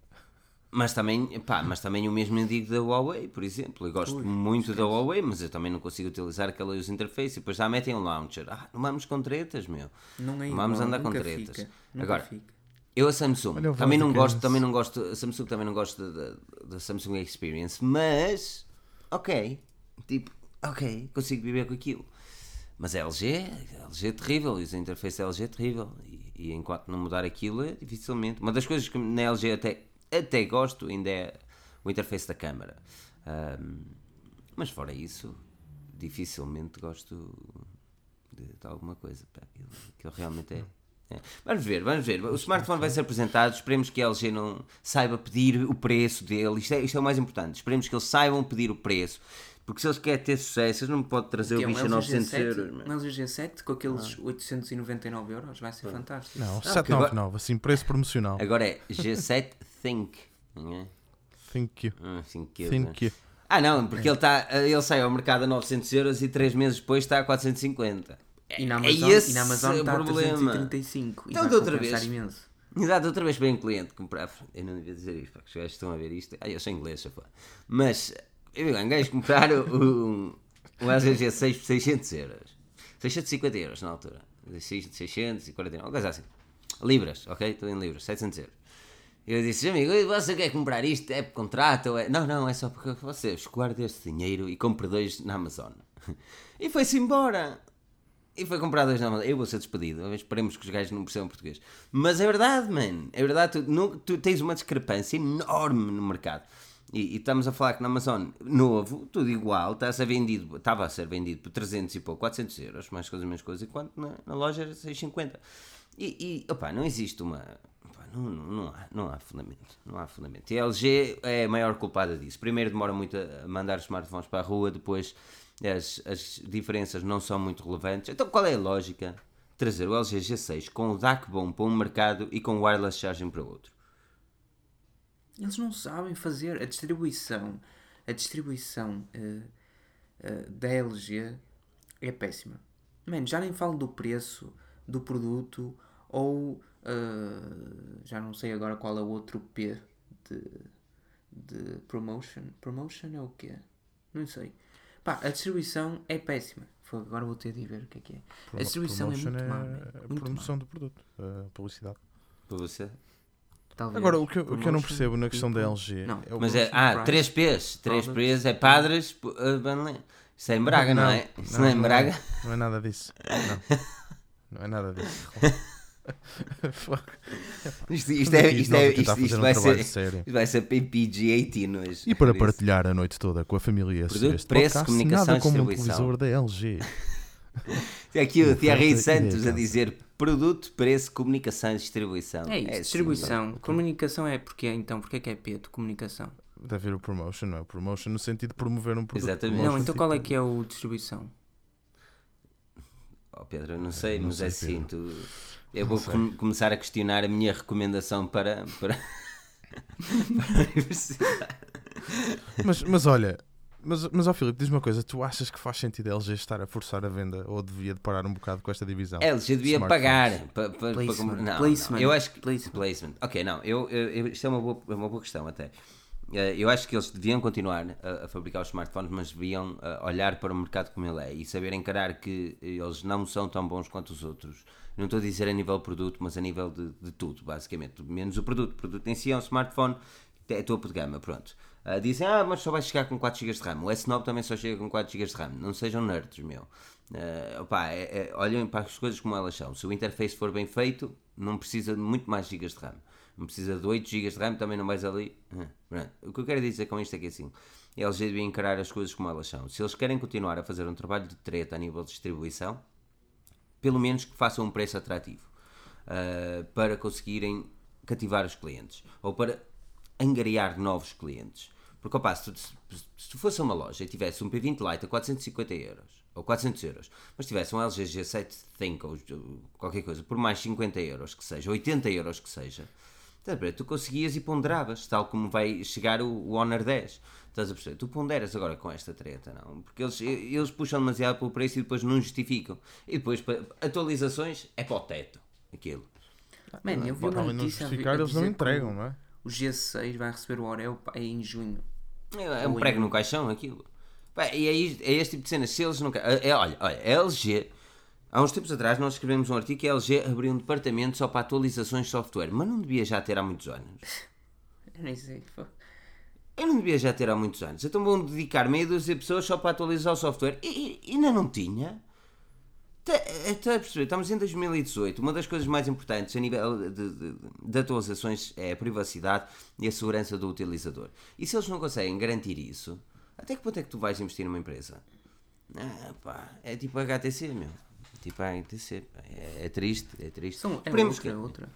Mas também, pá, mas também o mesmo eu digo da Huawei, por exemplo. Eu gosto Ui, muito da Huawei, mas eu também não consigo utilizar aquela user interface. E depois já metem um launcher. Ah, não vamos com tretas, meu. Não é Vamos igual, andar com tretas. Fica, Agora, fica. Eu a Samsung Olha o também não gosto, também não gosto, a Samsung também não gosto da, da- da Samsung Experience, mas ok, tipo, ok, consigo viver com aquilo. Mas a LG, a LG é terrível, e a interface da LG é terrível. E, enquanto não mudar aquilo, é dificilmente. Uma das coisas que na LG até, até gosto ainda é o interface da câmara. Ahm, mas fora isso, dificilmente gosto de, de alguma coisa. Pá, aquilo, aquilo realmente é. é. Vamos ver, vamos ver. O smartphone vai ser apresentado. Esperemos que a LG não saiba pedir o preço dele. Isto é, isto é o mais importante. Esperemos que eles saibam pedir o preço. Porque se eles querem ter sucesso, eles não podem trazer é o um bicho a 900 LG euros. G7, man. um LG G7 com aqueles 899 euros, vai ser fantástico. Não, porque 799, assim, preço promocional. Agora é G7 Think. não é? Thank you. Ah, Thank you. Ah, não, porque ele, tá, ele sai ao mercado a 900 euros e 3 meses depois está a 450. E na É Amazon, esse e na Amazon o está a problema. 335 e Então, vai de outra vez. imenso. Exato, outra vez para um cliente comprar. Eu não devia dizer isto, porque os gajos estão a ver isto. Ah, eu sou inglês, só Mas, eu vi um gajo comprar um, um LG G6 por 600 euros. 650 euros na altura. 649, uma coisa assim. Libras, ok? Estou em libras, 700 euros. Eu disse, amigo, você quer comprar isto? É por contrato? É... Não, não, é só porque você guarda este dinheiro e compre dois na Amazon. E foi-se embora. E foi comprar dois na Amazon. Eu vou ser despedido. Esperemos que os gajos não percebam português. Mas é verdade, man. É verdade. Tu, tu tens uma discrepância enorme no mercado. E, estamos a falar que na Amazon, novo, tudo igual, está a ser vendido, estava a ser vendido por 300 e pouco, 400 euros, mais coisa, menos coisa, enquanto na, na loja era 650. E, e opá, não existe uma. opá, não, não, não há, não há fundamento. Não há fundamento. E a LG é a maior culpada disso. Primeiro demora muito a mandar os smartphones para a rua, depois as, as diferenças não são muito relevantes. Então qual é a lógica? Trazer o LG G6 com o DAC bom para um mercado e com o wireless charging para outro. Eles não sabem fazer a distribuição. A distribuição eh, eh, da LG é péssima. Man, já nem falo do preço do produto ou eh, já não sei agora qual é o outro P de, de promotion. Promotion é o quê? Não sei. Pá, a distribuição é péssima. Foi, agora vou ter de ver o que é que é. A distribuição é Promotion muito má. man, a Muito má. promoção do produto, a publicidade. Para você? Talvez. Agora, o que, eu- o que eu não percebo na questão da LG Não. é Mas é, ah, price. 3 P's. 3 Products. P's é padres. uh, Banle- Isso é em Braga, não, é? Isso não, é em Braga? Não é nada disso. Não, não é nada disso. Fuck. Isto, isto, é, isto, é, isto, isto um vai trabalho ser. vai ser PPG-18 hoje. E para partilhar a noite toda com a família Produto, este preço, podcast, comunicação nada e como um televisor da LG. Tem aqui o Thierry Santos a dizer produto, preço, comunicação e distribuição. É isso, assim, distribuição. Comunicação é porque então, porque é que é P de comunicação? Deve haver o promotion, não é? O promotion no sentido de promover um produto. Exatamente. Não, então qual é que é o distribuição? Oh, Pedro, eu não sei, não mas sei, é assim. Pedro. Tu... Eu vou com- começar a questionar a minha recomendação para, para... para a universidade. Mas, mas olha, mas, mas ó Filipe, diz uma coisa: tu achas que faz sentido a LG estar a forçar a venda ou devia de parar um bocado com esta divisão? A LG devia Smartphones. pagar para, para, para Placement, comprar- não, placement, não, eu acho que placement. placement. Ok, não, eu, eu- eu- isto é uma boa, é uma boa questão até. Eh, Eu acho que eles deviam continuar a, a fabricar os smartphones, mas deviam eh, olhar para o mercado como ele é e saber encarar que eles não são tão bons quanto os outros. Não estou a dizer a nível produto, mas a nível de, de tudo, basicamente. Menos o produto. O produto em si é um smartphone, é topo de gama, pronto. Ah, dizem, ah, mas só vai chegar com 4 GB de RAM. O S9 também só chega com 4 GB de RAM. Não sejam nerds, meu. Ah, opá, é- é- olhem para as coisas como elas são. Se o interface for bem feito, não precisa de muito mais GB de RAM. Não precisa de 8 GB de RAM, também não vais ali. Pronto. O que eu quero dizer com isto é que assim, a LG devia encarar as coisas como elas são. Se eles querem continuar a fazer um trabalho de treta a nível de distribuição, pelo menos que façam um preço atrativo uh, para conseguirem cativar os clientes ou para angariar novos clientes. Porque, opa, se tu, se, se tu fosse a uma loja e tivesse um P20 Lite a 450 euros ou 400 euros, mas tivesse um LG G7 Think ou qualquer coisa por mais 50 euros que seja, 80 euros que seja, tu conseguias e ponderavas, tal como vai chegar o, o Honor 10. Estás a perceber? Tu ponderas agora com esta treta, não? Porque eles, eles puxam demasiado pelo preço e depois não justificam. E depois, atualizações, é para o teto. Aquilo. Man, eu vi uma não notícia vi- justificar, eles não entregam, não é? O G6 vai receber o Oreo pá, em junho. É, é um prego no caixão, aquilo. Pá, e é, isto- é este tipo de cenas. Se eles não querem. É, é, olha, olha, a LG Há uns tempos atrás nós escrevemos um artigo que a LG abriu um departamento só para atualizações de software, mas não devia já ter há muitos anos. Eu nem sei. pô. Eu não devia já ter há muitos anos. Então vão dedicar meia dúzia de pessoas só para atualizar o software. E, e ainda não tinha. Está a perceber? Estamos em 2018. Uma das coisas mais importantes a nível de, de- de atualizações é a privacidade e a segurança do utilizador. E se eles não conseguem garantir isso, até que ponto é que tu vais investir numa empresa? Ah, pá, é tipo a HTC, meu. Tipo a HTC. É, é triste, é triste. São, é Esperemos outra, que- outra.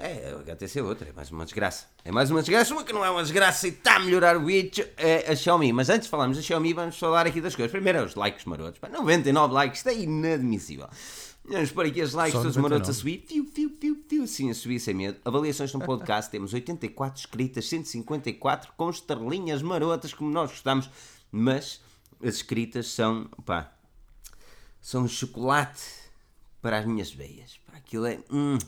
É, a HTC é outra, é mais uma desgraça. É mais uma desgraça, uma que não é uma desgraça e está a melhorar o bicho, é a Xiaomi. Mas antes de falarmos da Xiaomi, vamos falar aqui das coisas. Primeiro é os likes marotos. Pá, 99 likes, isto é inadmissível. Vamos pôr aqui os likes Só todos 99. marotos a subir. Fiu, fiu, fiu, fiu, assim a subir sem medo. Avaliações no podcast, temos 84 escritas, 154 com estrelinhas marotas, como nós gostamos. Mas as escritas são, pá, são chocolate para as minhas veias. Pá, aquilo é... hum,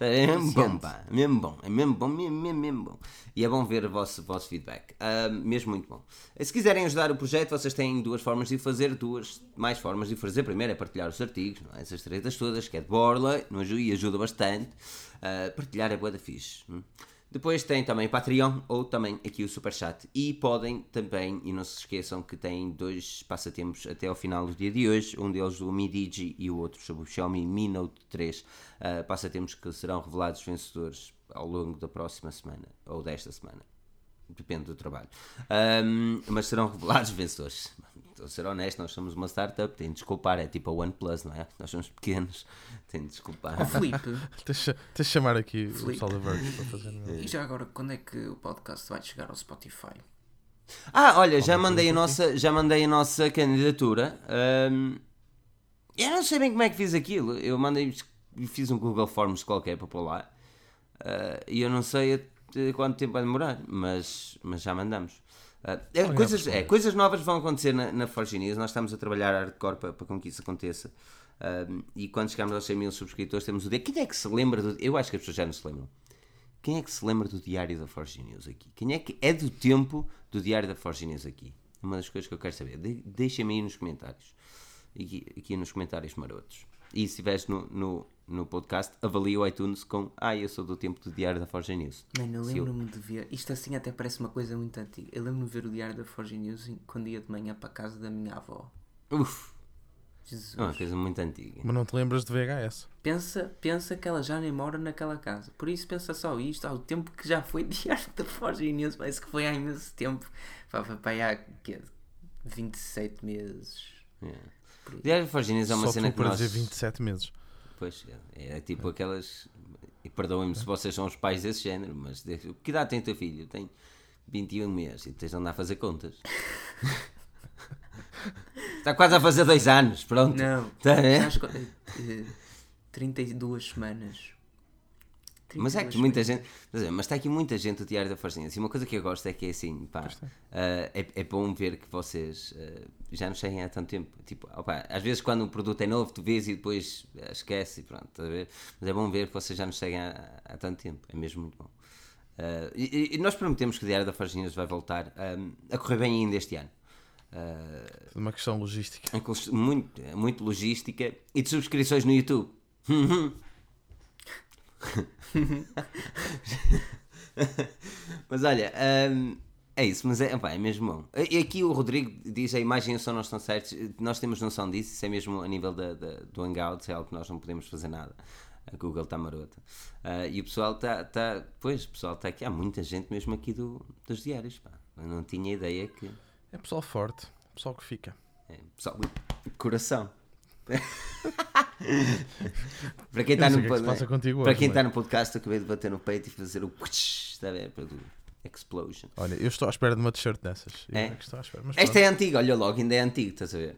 é, mesmo bom, pá. É mesmo bom. É mesmo bom, mesmo, mesmo, mesmo bom. E é bom ver o vosso, vosso feedback. Ah, mesmo muito bom. Se quiserem ajudar o projeto, vocês têm duas formas de fazer, duas mais formas de fazer. Primeiro é partilhar os artigos, não é? essas tretas todas, que é de borla, não ajuda, e ajuda bastante. Ah, partilhar é boa da fixe. hum. Depois tem também Patreon ou também aqui o Superchat. E podem também, e não se esqueçam que têm dois passatempos até ao final do dia de hoje, um deles do Mi Digi e o outro sobre o Xiaomi Mi Note 3. Uh, passatempos que serão revelados vencedores ao longo da próxima semana, ou desta semana. Depende do trabalho. Um, mas serão revelados vencedores. Estou a ser honesto, nós somos uma startup, tem de desculpar, é tipo a OnePlus, não é? Nós somos pequenos, tem de desculpar. Ó Filipe, Tens de de chamar aqui o Filipe. pessoal da Verge para fazer. um- e já agora, quando é que o podcast vai chegar ao Spotify? Ah, olha, já mandei a nossa, já mandei a nossa candidatura. Ahm, eu não sei bem como é que fiz aquilo. Eu mandei, fiz um Google Forms qualquer para pôr lá. Ah, e eu não sei quanto tempo vai demorar, mas, mas já mandamos. Ah, é, Alguém coisas, é, coisas novas vão acontecer na, na Forge News. Nós estamos a trabalhar hardcore para, para com que isso aconteça. E quando chegarmos aos 100 mil subscritores, temos o dia. Quem é que se lembra do. Eu acho que as pessoas já não se lembram. Quem é que se lembra do Diário da Forge News aqui? Quem é que é do tempo do Diário da Forge News aqui? É uma das coisas que eu quero saber. De Deixem-me aí nos comentários. Aqui, aqui nos comentários marotos. E se estiveres no, no, no podcast, avalie o iTunes com Ah, eu sou do tempo do Diário da Forge News. Mano, eu Se eu- lembro-me de ver. Isto assim até parece uma coisa muito antiga. Eu lembro-me de ver o Diário da Forge News quando ia de manhã para a casa da minha avó. Uf, Jesus. é uma coisa muito antiga. Mas não te lembras de VHS? Pensa, pensa que ela já nem mora naquela casa. Por isso pensa só isto, ao tempo que já foi Diário da Forge News, parece que foi há imenso tempo. Pá, foi para aí há quê? 27 meses. Yeah. O Diário da Forge News é uma Só cena que para nós... dizer 27 meses. Pois, é, é tipo aquelas. E perdoem-me se vocês são os pais desse género, mas de- que idade tem o teu filho? Tem 21 meses e tens de andar a fazer contas. Está quase a fazer dois anos, pronto. Não, Tá, é? acho que, eh, 32 semanas. Mas é 32 que muita gente. Mas, está aqui muita gente do Diário da Forcinha. Assim, uma coisa que eu gosto é que é assim, pá, ah, é, é bom ver que vocês ah, já nos seguem há tanto tempo. Tipo, opá, às vezes quando um produto é novo, tu vês e depois ah, esquece e pronto, estás a ver? Mas é bom ver que vocês já nos seguem há, há tanto tempo. É mesmo muito bom. Ah, e, e nós prometemos que o Diário da Forcinha vai voltar ah, a correr bem ainda este ano. É uma questão logística. muito, muito logística e de subscrições no YouTube. mas olha, hum, é isso, mas é, pá, é mesmo bom. E aqui o Rodrigo diz a imagem e o som não estão certos. Nós temos noção disso, isso é mesmo a nível da, da- do Hangout, é algo que nós não podemos fazer nada. A Google está marota. Ah, e o pessoal está, tá, pois, o pessoal está aqui. Há muita gente mesmo aqui do, dos diários. Pá. Eu não tinha ideia que. É pessoal forte, pessoal que fica. É, pessoal, coração. para quem está no, que é pod- contigo para quem está é? no podcast, eu acabei de bater no peito e fazer o está a ver? Para do explosion. Olha, eu estou à espera de uma t-shirt dessas. É? é espera. Esta é antiga, olha, o login é antigo, estás a ver?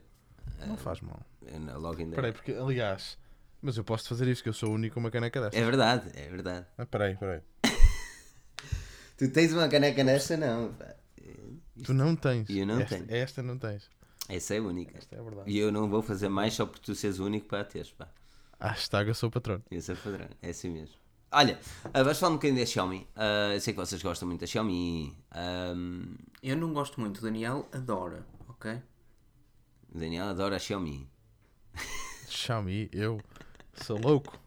não faz mal. O login Espera aí, porque aliás, mas eu posso fazer isso, que eu sou o único com uma caneca dessas. É verdade, é verdade. Ah, espera aí, espera aí. Tu tens uma caneca nessa? Não, pá. Tu não tens. Eu não esta, tenho. Esta não tens. Essa é única. Esta é a verdade. E eu não vou fazer mais só porque tu seres o único para a teres, pá. Hashtag eu sou o patrono. Esse é o padrão, é assim mesmo. Olha, ah, vamos falar um bocadinho da Xiaomi. Ah, eu sei que vocês gostam muito da Xiaomi. Ahm, Eu não gosto muito, o Daniel adora, ok? o Daniel adora a Xiaomi. Xiaomi, eu sou louco.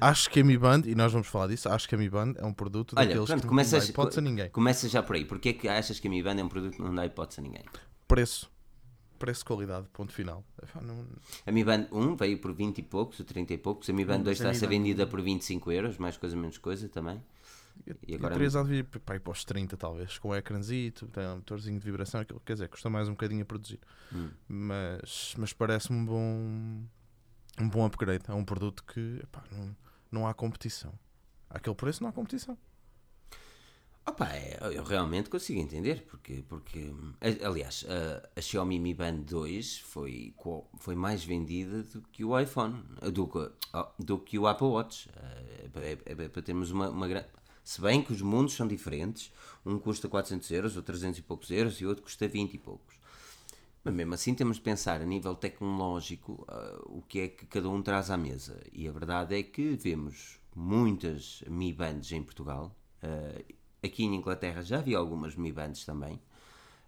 Acho que a Mi Band, e nós vamos falar disso, acho que a Mi Band é um produto Olha, daqueles pronto, que começas- não dá hipótese a ninguém. Começa já por aí. Porquê é que achas que a Mi Band é um produto que não dá hipótese a ninguém? Preço. Preço, qualidade, ponto final. Não- A Mi Band 1 veio por 20 e poucos, ou 30 e poucos. A Mi Band Não, 2 mas a está a ser vendida por 25 euros, mais coisa menos coisa também. E E agora- agora... 3 há de vir pá, aí para os 30, talvez, com ecrãzito, tem um motorzinho de vibração, aquilo, quer dizer, custa mais um bocadinho a produzir. Hum. Mas, mas parece-me um bom, um bom upgrade. É um produto que epá, não, não há competição. Àquele preço não há competição. Opa, é, eu realmente consigo entender, porque, porque a- aliás, a, a Xiaomi Mi Band 2 foi, foi mais vendida do que o iPhone, do, oh, do que o Apple Watch. Eh, É, é- é para termos uma, uma grande. Se bem que os mundos são diferentes, um custa 400 euros, ou 300 e poucos euros, e outro custa 20 e poucos. Mas mesmo assim temos de pensar a nível tecnológico ah, o que é que cada um traz à mesa. E a verdade é que vemos muitas Mi Bands em Portugal. Ah, aqui em Inglaterra já havia algumas Mi Bands também.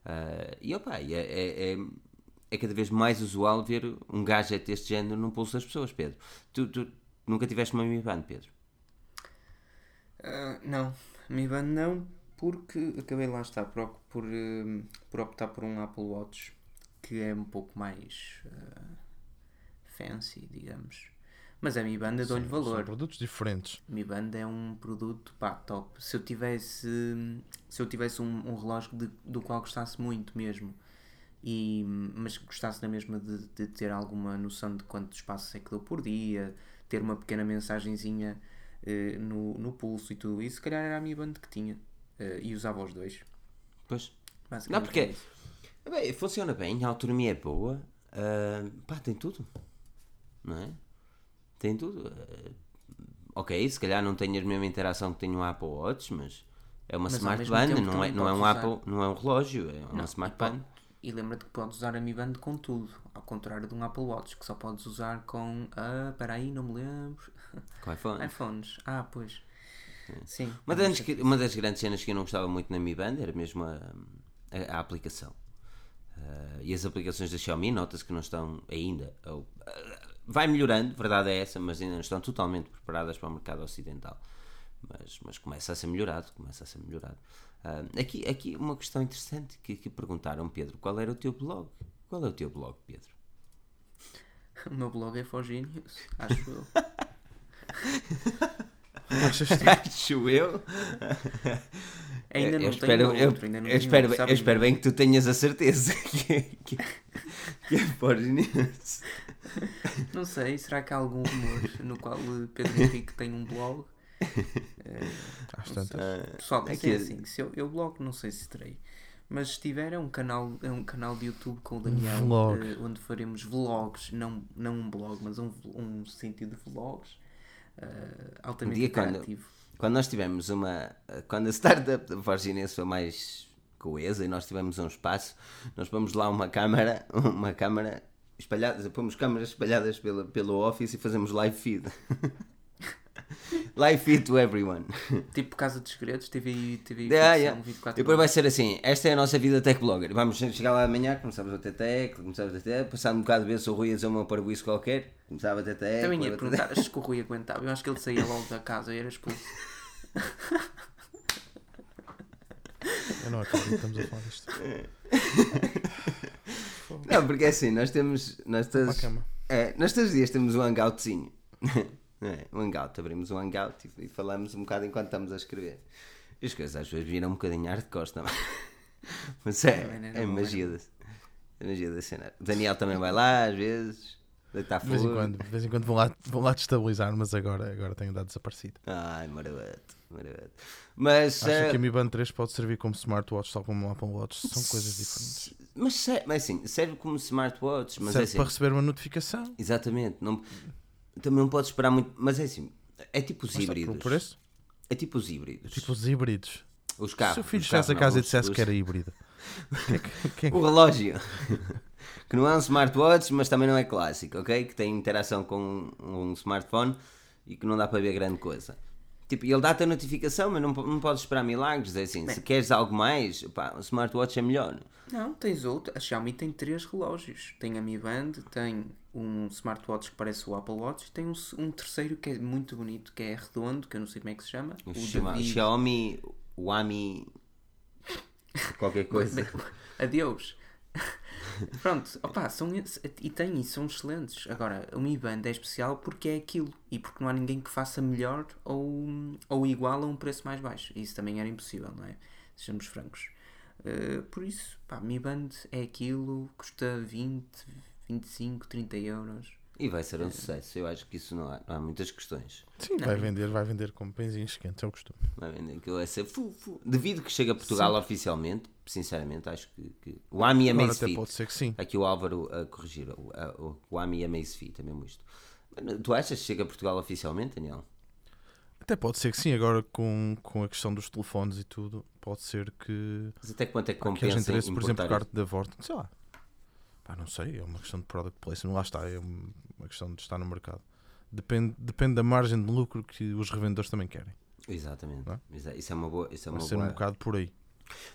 Ah, e opa, é, é, é, é cada vez mais usual ver um gadget deste género no pulso das pessoas, Pedro. Tu, tu nunca tiveste uma Mi Band, Pedro? Ah, não, Mi Band não, porque acabei lá está por, por, eh, por optar por um Apple Watch que é um pouco mais ah, fancy, digamos. Mas a Mi Band eu dou-lhe São valor. produtos diferentes. Mi Band é um produto pá, top. Se eu tivesse, se eu tivesse um, um relógio de- do qual gostasse muito mesmo, e, mas gostasse na mesma de, de ter alguma noção de quanto espaço é que deu por dia, ter uma pequena mensagenzinha eh, no, no pulso e tudo isso, se calhar era a Mi Band que tinha. Eh, e usava os dois. Pois. Não, porque- é. Bem, funciona bem, a autonomia é boa, ah, pá, tem tudo, não é? Tem tudo. ah, ok, se calhar não tem a mesma interação que tem um Apple Watch, mas é uma Mas ao smart mesmo band, tempo não é, não é um Apple, não é um relógio, é uma Não, smart e. E lembra-te que podes usar a Mi Band com tudo, ao contrário de um Apple Watch, que só podes usar com. Ah, peraí, não me lembro. Com iPhone. iPhones. Ah, pois. Sim. Uma das, que- uma das grandes cenas que eu não gostava muito na Mi Band era mesmo a, a- a aplicação. Ah, e as aplicações da Xiaomi, nota-se que não estão ainda. ou- vai melhorando, verdade é essa, mas ainda não estão totalmente preparadas para o mercado ocidental. Mas, mas começa a ser melhorado, começa a ser melhorado. Ah, aqui, aqui uma questão interessante que, que perguntaram, Pedro, qual era o teu blog? Qual é o teu blog, Pedro? O meu blog é For Genius, acho eu. Acho eu. Ainda eu não espero, tenho eu, outro, ainda não eu tenho espero, outro, eu espero bem que tu tenhas a certeza que, é- que, que é Forge News. Não sei, será que há algum rumor no qual eh, Pedro Henrique tem um blog? às tantas? Pessoal, É é que- assim, se eu, eu blog não sei se terei. Mas se tiver é um canal, é um canal de YouTube com o Daniel Vlog. eh, onde faremos vlogs, não, não um blog, mas um, um sentido de vlogs eh, altamente dia quando- interativo. Quando nós tivemos uma. Quando a startup da Forge News foi mais coesa e nós tivemos um espaço, nós pomos lá uma câmara, uma câmara espalhada, pomos câmaras espalhadas pelo, pelo office e fazemos live feed. live feed to everyone. Tipo Casa dos Segredos, TV, TV Yeah, yeah. 24 E depois vai ser assim: esta é a nossa vida tech blogger. Vamos chegar lá amanhã, começamos a ter tech, começamos a ter, passar um bocado de ver se o Rui ia dizer uma parboice qualquer, começava a ter tech. Também ia a perguntar, achas que o Rui aguentava? Eu acho que ele saía logo da casa e era expulso. Eu não acredito que estamos a falar disto. Não, porque é assim, nós temos. Nós todos, é, nós todos os dias temos um hangoutzinho. É? Um hangout, abrimos um hangout e, e falamos um bocado enquanto estamos a escrever. E as coisas às vezes viram um bocadinho ar de costa, mas, mas é, Também não era é magia da, é magia da cena. O Daniel também vai lá às vezes, deitar De vez em fogo. quando, de vez em quando vão lá, vão lá destabilizar, mas agora, agora tenho dado desaparecido. Ai, maravilhoso, maravilhoso. Mas, Acho eh, que a Mi Band 3 pode servir como smartwatch, tal como o Apple Watch. São coisas diferentes. mas, mas assim, serve como smartwatch, mas é Serve assim, para receber uma notificação. exatamente, não, também não podes esperar muito, mas é assim, é tipo os Mas híbridos. Por preço? É tipo os híbridos. Tipo os híbridos. os carros. Se o filho chegasse a casa e dissesse os- que era híbrido. É é O relógio. que não é um smartwatch, mas também não é clássico, ok? Que tem interação com um, smartphone e que não dá para ver grande coisa. Tipo, ele dá-te a notificação, mas não, não podes esperar milagres. É assim, se queres algo mais, pá, o smartwatch é melhor. Não, tens outro. A Xiaomi tem três relógios. Tem a Mi Band, tem um smartwatch que parece o Apple Watch e tem um, um terceiro que é muito bonito, que é redondo, que eu não sei como é que se chama. O O chama- David- Xiaomi, Wami, qualquer coisa. Adeus. Pronto, opa, são, e tem e são excelentes. Agora, o Mi Band é especial porque é aquilo e porque não há ninguém que faça melhor ou, ou igual a um preço mais baixo. Isso também era impossível, não é? Sejamos francos. Uh, por isso, pá, Mi Band é aquilo, custa 20, 25, 30 euros. E vai ser um sucesso. Eu acho que isso não há, não há muitas questões. Sim, vai vender, vai vender como benzinhos quentes, é o costume. Vai vender aquilo vai ser fu, fu. Devido que chega a Portugal oficialmente, sinceramente, acho que, que o AMI Agora Amazfit. até pode ser que sim. Aqui o Álvaro a corrigir, o, a- o, o AMI Amazfit, é mesmo isto. Mas Tu achas que chega a Portugal oficialmente, Daniel? Até pode ser que sim, agora com, com a questão dos telefones e tudo, pode ser que, Mas até quanto é que que haja compensa interesse, por exemplo, carta da Vorten, sei lá. Pá, não sei, é uma questão de product placement, lá está, é uma questão de estar no mercado. Depende, depende da margem de lucro que os revendedores também querem. Exatamente. É? Isso é uma boa. Isso é Vai uma ser boa... um bocado por aí.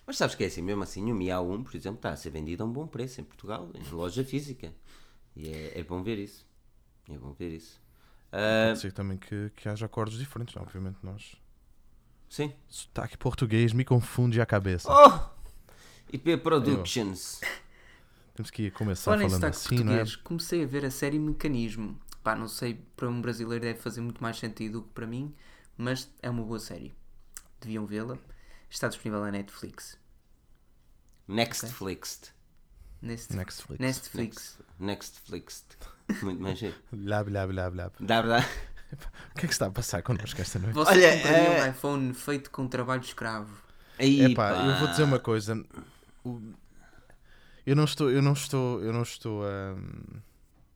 Mas sabes que é assim, mesmo assim, o Mi A1, por exemplo, está a ser vendido a um bom preço em Portugal, em loja física. E é, é bom ver isso. É bom ver isso. Ah, Pode ser também que, que haja acordos diferentes, não? obviamente nós. sim. Sotaque português me confunde a cabeça. Oh! IP Productions. Temos que ir começar Falando em falando sotaque assim, não é? comecei a ver a série Mecanismo. Pá, não sei, para um brasileiro deve fazer muito mais sentido do que para mim, mas é uma boa série. Deviam vê-la. Está disponível na Netflix. Nextflixed. Neste, Netflix. Netflix. Nextflixed. Muito mais giro. Blá, blá, blá, blá. Dá verdade? O que é que está a passar connosco esta noite? Você Olha, compraria é- um iPhone feito com trabalho escravo? Aí, Epá, eu vou dizer uma coisa. Eu não estou, eu não estou, eu não estou a,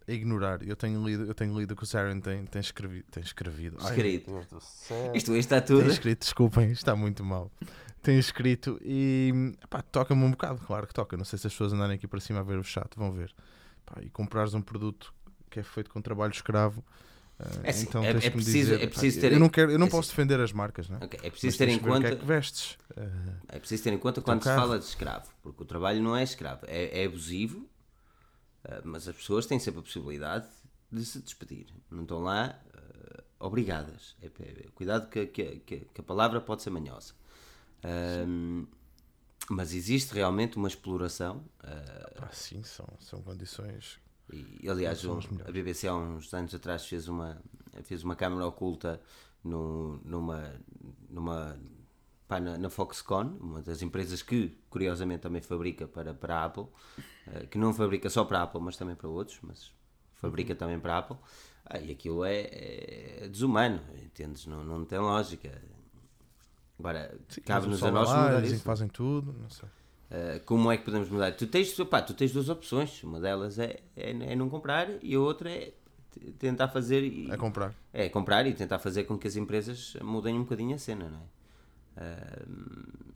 a ignorar. Eu tenho lido, eu tenho lido que o Saren tem, tem escrevido, tem escrevido. Ai, Escrito. céu. Isto hoje está Tem tudo. escrito, desculpem, está muito mal. Tem escrito e toca-me um bocado, claro que toca. Não sei se as pessoas andarem aqui para cima a ver o chat, vão ver. Epá, e comprares um produto que é feito com trabalho escravo. eh, É assim, então é- é preciso- dizer, é preciso ter- eu não quero, eu não é posso defender as marcas, né? Ok, É Mas preciso ter em o que conta. é que vestes. Eh, É preciso ter em conta quando se fala de escravo, porque o trabalho não é escravo, é, é abusivo, mas as pessoas têm sempre a possibilidade de se despedir. Não estão lá ah, obrigadas. É, é- cuidado que, que- que- a palavra pode ser manhosa. Ahm, mas existe realmente uma exploração. ah, pá, sim, são, são condições. e, aliás, melhores. a BBC há uns anos atrás fez uma, fez uma câmara oculta no- numa, numa, pá, na, na Foxconn, uma das empresas que, curiosamente, também fabrica para, para a Apple, eh, que não fabrica só para a Apple, mas também para outros, mas Uhum. fabrica também para a Apple. Ah, e aquilo é, é desumano, entendes? Não, não tem lógica. Agora, cabe-nos a nós lá, mudar dizem isso. fazem tudo, não sei. Uh, como é que podemos mudar? Tu tens, tu tens duas opções. Uma delas é, é, é não comprar e a outra é tentar fazer e, É comprar. é comprar e tentar fazer com que as empresas mudem um bocadinho a cena, não é? Uh,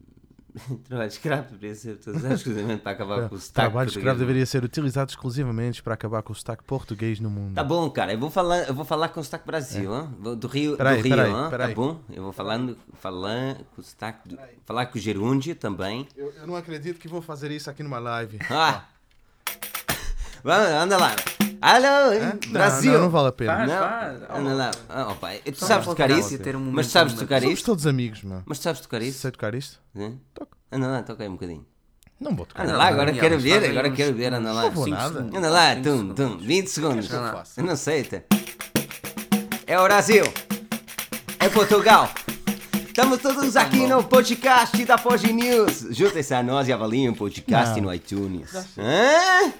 trabalho escravo deveria ser todo exclusivamente para acabar com o sotaque Trabalho escravo português. deveria ser utilizado exclusivamente para acabar com o sotaque português no mundo. Tá bom, cara, eu vou falar, eu vou falar com o sotaque Brasil, hã? Vou- do Rio, Peraí, do Rio, peraí, hã? peraí. tá bom? Eu vou falando, falar com o sotaque, do, falar com o gerúndio também. Eu, eu não acredito que vou fazer isso aqui numa live. Ah! Vamos, anda lá. Alô? Brasil! Não, não, não vale a pena. Faz, Não, faz. anda lá. Ah, opa, tu Só sabes tocar isso? um Mas sabes tocar Somos isso? todos amigos, mano. Mas sabes tocar isso? Sei tocar isto? Hã? Toco. Anda lá, toca aí um bocadinho. Não vou tocar. Anda Não, lá, não, agora Daniel, quero ver, agora quero ver, anda lá. Não vou nada. segundos. Anda lá, tum, segundos. tum, 20 segundos. Vai lá. Eu não sei, tá? É o Brasil. É Portugal. Estamos todos aqui no podcast da Pod News. Juntem-se a nós e avaliem o podcast Não. no iTunes. Hã?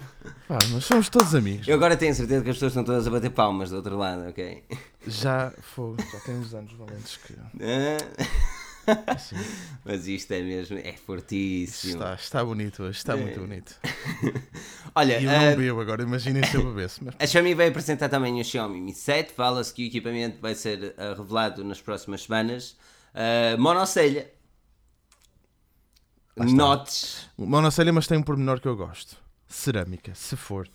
Pá, nós somos todos amigos. Eu agora tenho certeza que as pessoas estão todas a bater palmas do outro lado, ok? Já, foi, já tem uns anos valentes que. Hã? Assim, Mas isto é mesmo, é fortíssimo. está, está bonito hoje, está muito bonito. Olha, E eu ah, não bebo agora, imaginem se eu bebesse. Mas a Xiaomi vai apresentar também o Xiaomi Mi 7. Fala-se que o equipamento vai ser ah, revelado nas próximas semanas. Uh, monocelha. Notes. monocelha, mas tem um pormenor que eu gosto: cerâmica, se for.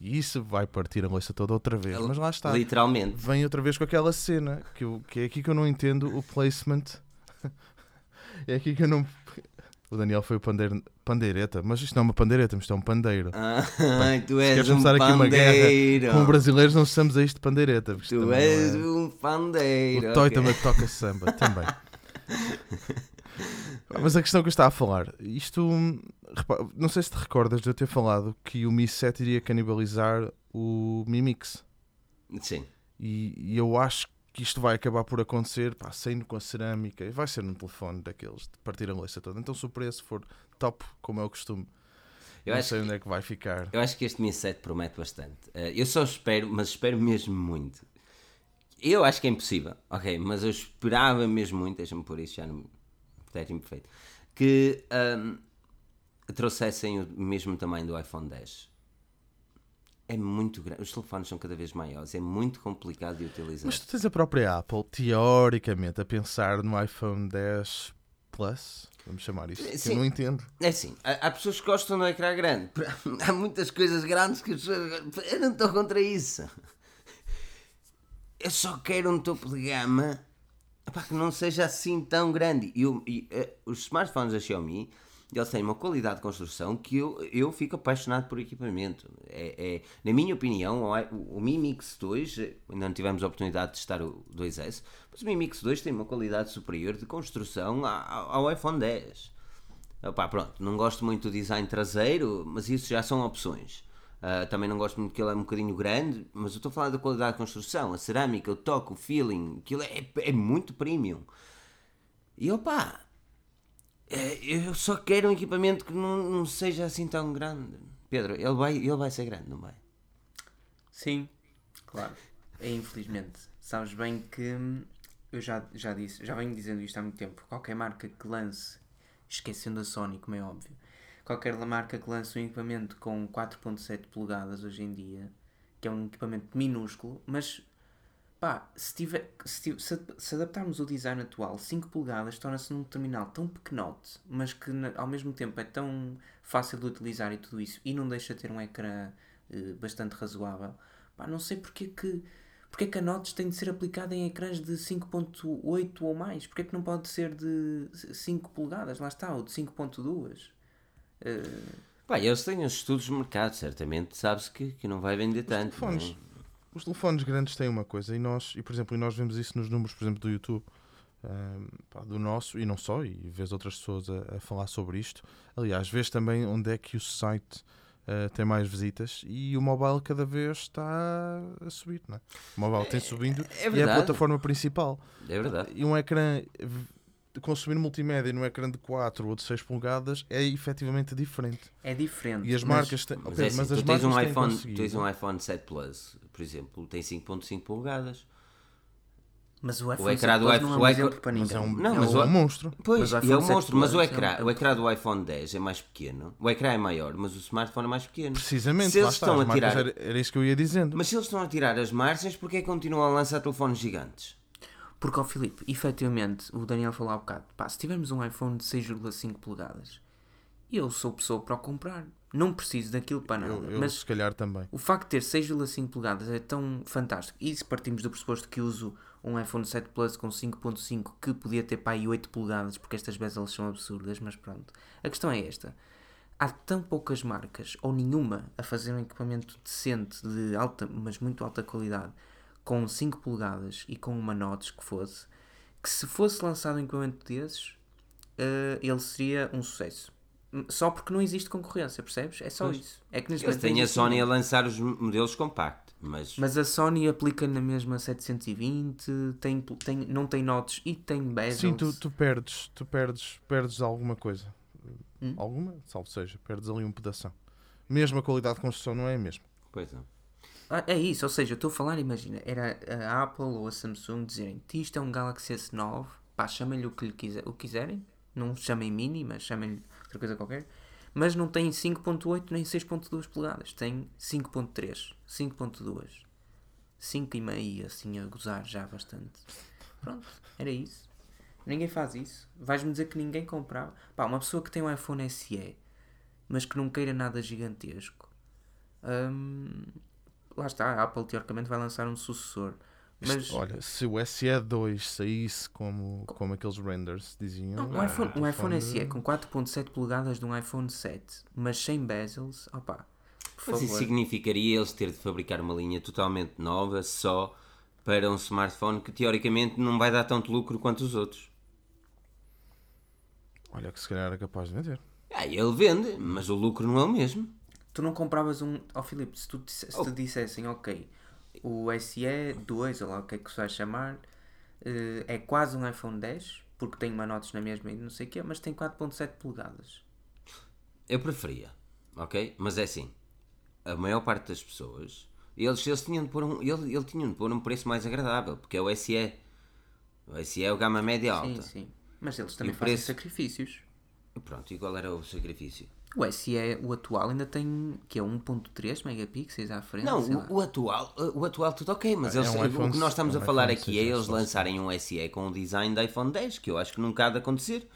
E isso vai partir a louça toda outra vez. Mas lá está. Literalmente. Vem outra vez com aquela cena que, eu- que é aqui que eu não entendo o placement. é aqui que eu não. O Daniel foi o pandeiro, pandeireta, mas isto não é uma pandeireta, isto é um pandeiro. Ah, tu és um começar aqui uma guerra pandeiro. Como brasileiros não chamamos a isto de pandeireta. Tu és é- um pandeiro. O Toy ok. também toca samba, também. Mas a questão que eu estava a falar, isto. Não sei se te recordas de eu ter falado que o Mi 7 iria canibalizar o Mi Mix. Sim. E, e eu acho que isto vai acabar por acontecer, pá, saindo com a cerâmica, vai ser num telefone daqueles de partir a louça toda. Então, se o preço for top, como é o costume, Eu não acho sei onde é que vai ficar. Eu acho que este Mi 7 promete bastante. Eh, eu só espero, mas espero mesmo muito. Eu acho que é impossível, ok, mas eu esperava mesmo muito, deixa-me pôr isso já no técnico perfeito, que ahm, trouxessem o mesmo tamanho do iPhone 10. É muito grande, os telefones são cada vez maiores, é muito complicado de utilizar. Mas tu tens a própria Apple, teoricamente, a pensar no iPhone 10 Plus, vamos chamar isso, que Sim. eu não entendo. É assim, há, há pessoas que gostam do ecrã grande. Há muitas coisas grandes que as pessoas. Eu não estou contra isso. Eu só quero um topo de gama epá, que não seja assim tão grande. E, o- e, eh, os smartphones da Xiaomi eles têm uma qualidade de construção que eu, eu fico apaixonado por equipamento. É, é- na minha opinião, o, i- o Mi Mix 2, eh, ainda não tivemos a oportunidade de testar o 2S, mas o Mi Mix 2 tem uma qualidade superior de construção a- a- ao iPhone 10. Opá, pronto, não gosto muito do design traseiro, mas isso já são opções. Ah, também não gosto muito que ele é um bocadinho grande, mas eu estou a falar da qualidade de construção, a cerâmica, o toque, o feeling, aquilo é, é muito premium. E opá, é, eu só quero um equipamento que não, não seja assim tão grande. Pedro, ele vai, ele vai ser grande, não vai? Sim, claro. É infelizmente. Sabes bem que hum, eu já, já disse, já venho dizendo isto há muito tempo. Qualquer marca que lance, esquecendo a Sony, como é óbvio, qualquer marca que lance um equipamento com 4.7 polegadas hoje em dia, que é um equipamento minúsculo, mas pá, se, tiver, se, se, se adaptarmos o design atual, 5 polegadas torna-se num terminal tão pequenote, mas que na- ao mesmo tempo é tão fácil de utilizar e tudo isso, e não deixa de ter um ecrã eh, bastante razoável. Pá, não sei porque é que, porque é que a Notes tem de ser aplicada em ecrãs de 5.8 ou mais. Porque é que não pode ser de 5 polegadas? Lá está, ou de 5.2. Eh, Pá, eles têm os estudos de mercado, certamente, sabes que, que não vai vender tanto. telefones. Os telefones grandes têm uma coisa, e nós, e por exemplo, e nós vemos isso nos números, por exemplo, do YouTube, ahm, pá, do nosso, e não só, e vês outras pessoas a, a falar sobre isto. Aliás, vês também onde é que o site ah, tem mais visitas e o mobile cada vez está a subir, não é? O mobile tem subindo é e é a plataforma principal. É verdade. E um ecrã consumir multimédia num ecrã de 4 ou de 6 polegadas é efetivamente diferente. é diferente. E as mas- marcas têm. Mas, ok, é assim, mas as tu tens um, marcas iPhone, conseguido- tens um iPhone 7 Plus, por exemplo, tem 5.5 polegadas. Mas o iPhone ecrã 7 do Plus iPhone- não é o um ecrã- exemplo para Mas ninguém. é um, Não, é mas um o- monstro. Pois, Mas o é um 7 monstro, mas o é ecrã, um- o ecrã do iPhone 10 é mais pequeno. O ecrã é maior, mas o smartphone é mais pequeno. Precisamente, Se eles está, estão as a marcas tirar- Era, era isso que eu ia dizendo. Mas se eles estão a tirar as margens, porque é que continuam a lançar telefones gigantes? Porque, ó Filipe, efetivamente, o Daniel falou há bocado, pá, se tivermos um iPhone de 6,5 polegadas, eu sou pessoa para o comprar. Não preciso daquilo para nada. eu, eu mas se calhar também. o facto de ter 6,5 polegadas é tão fantástico. E se partimos do pressuposto que uso um iPhone 7 Plus com 5.5 que podia ter para aí 8 polegadas, porque estas bezels são absurdas, mas pronto. A questão é esta. Há tão poucas marcas, ou nenhuma, a fazer um equipamento decente, de alta, mas muito alta qualidade, com 5 polegadas e com uma Notes que fosse, que se fosse lançado um equipamento desses, eh, ele seria um sucesso. Só porque não existe concorrência, percebes? É só Pois. isso. É que têm não a Sony a lançar os modelos compact, mas, Mas a Sony aplica na mesma 720, tem, tem, não tem notes e tem bezels. Sim, tu, tu perdes, tu perdes, perdes alguma coisa. Hum? Alguma, salvo seja, perdes ali um pedação. Mesmo a qualidade de construção não é a mesma. pois não. Ah, é isso, ou seja, estou a falar, imagina, era a Apple ou a Samsung dizerem isto é um Galaxy S9, pá, chamem-lhe o que lhe quiser, o quiserem, não chamem mini, mas chamem-lhe outra coisa qualquer, mas não tem 5.8 nem 6.2 polegadas, tem 5.3, 5.2, 5,5 assim a gozar já bastante. Pronto, era isso. Ninguém faz isso. Vais-me dizer que ninguém comprava. Pá, uma pessoa que tem um iPhone SE, mas que não queira nada gigantesco. hum, lá está, a Apple teoricamente vai lançar um sucessor. Mas Olha, se o SE2 saísse como, como aqueles renders diziam. Não, um ah, iPhone, um iPhone SE com 4.7 polegadas de um iPhone 7, mas sem bezels, opá, por Mas isso favor. significaria eles ter de fabricar uma linha totalmente nova só para um smartphone que teoricamente não vai dar tanto lucro quanto os outros. Olha, que se calhar era capaz de vender. Ah, ele vende, mas o lucro não é o mesmo. Tu não compravas um. Ó Filipe, se, tu, se Oh. te dissessem, ok, o SE 2, ou lá o que é que se vai chamar, eh, é quase um iPhone 10, porque tem uma notas na mesma e não sei o quê, mas tem 4.7 polegadas. Eu preferia, ok? Mas é assim, a maior parte das pessoas, eles, eles tinham de pôr um, ele, ele tinham de pôr um preço mais agradável, porque é o SE. O SE é o gama média Sim, alta. sim. Mas eles também fazem preço? sacrifícios. Pronto, e qual era o sacrifício? O SE, o atual, ainda tem que é 1.3 megapixels à frente. Não, o, o atual, o atual tudo ok, mas É eles, um o iPhone- que nós estamos é a um falar iPhone aqui é 6, eles lançarem um SE com o design da iPhone 10, que eu acho que nunca há de acontecer.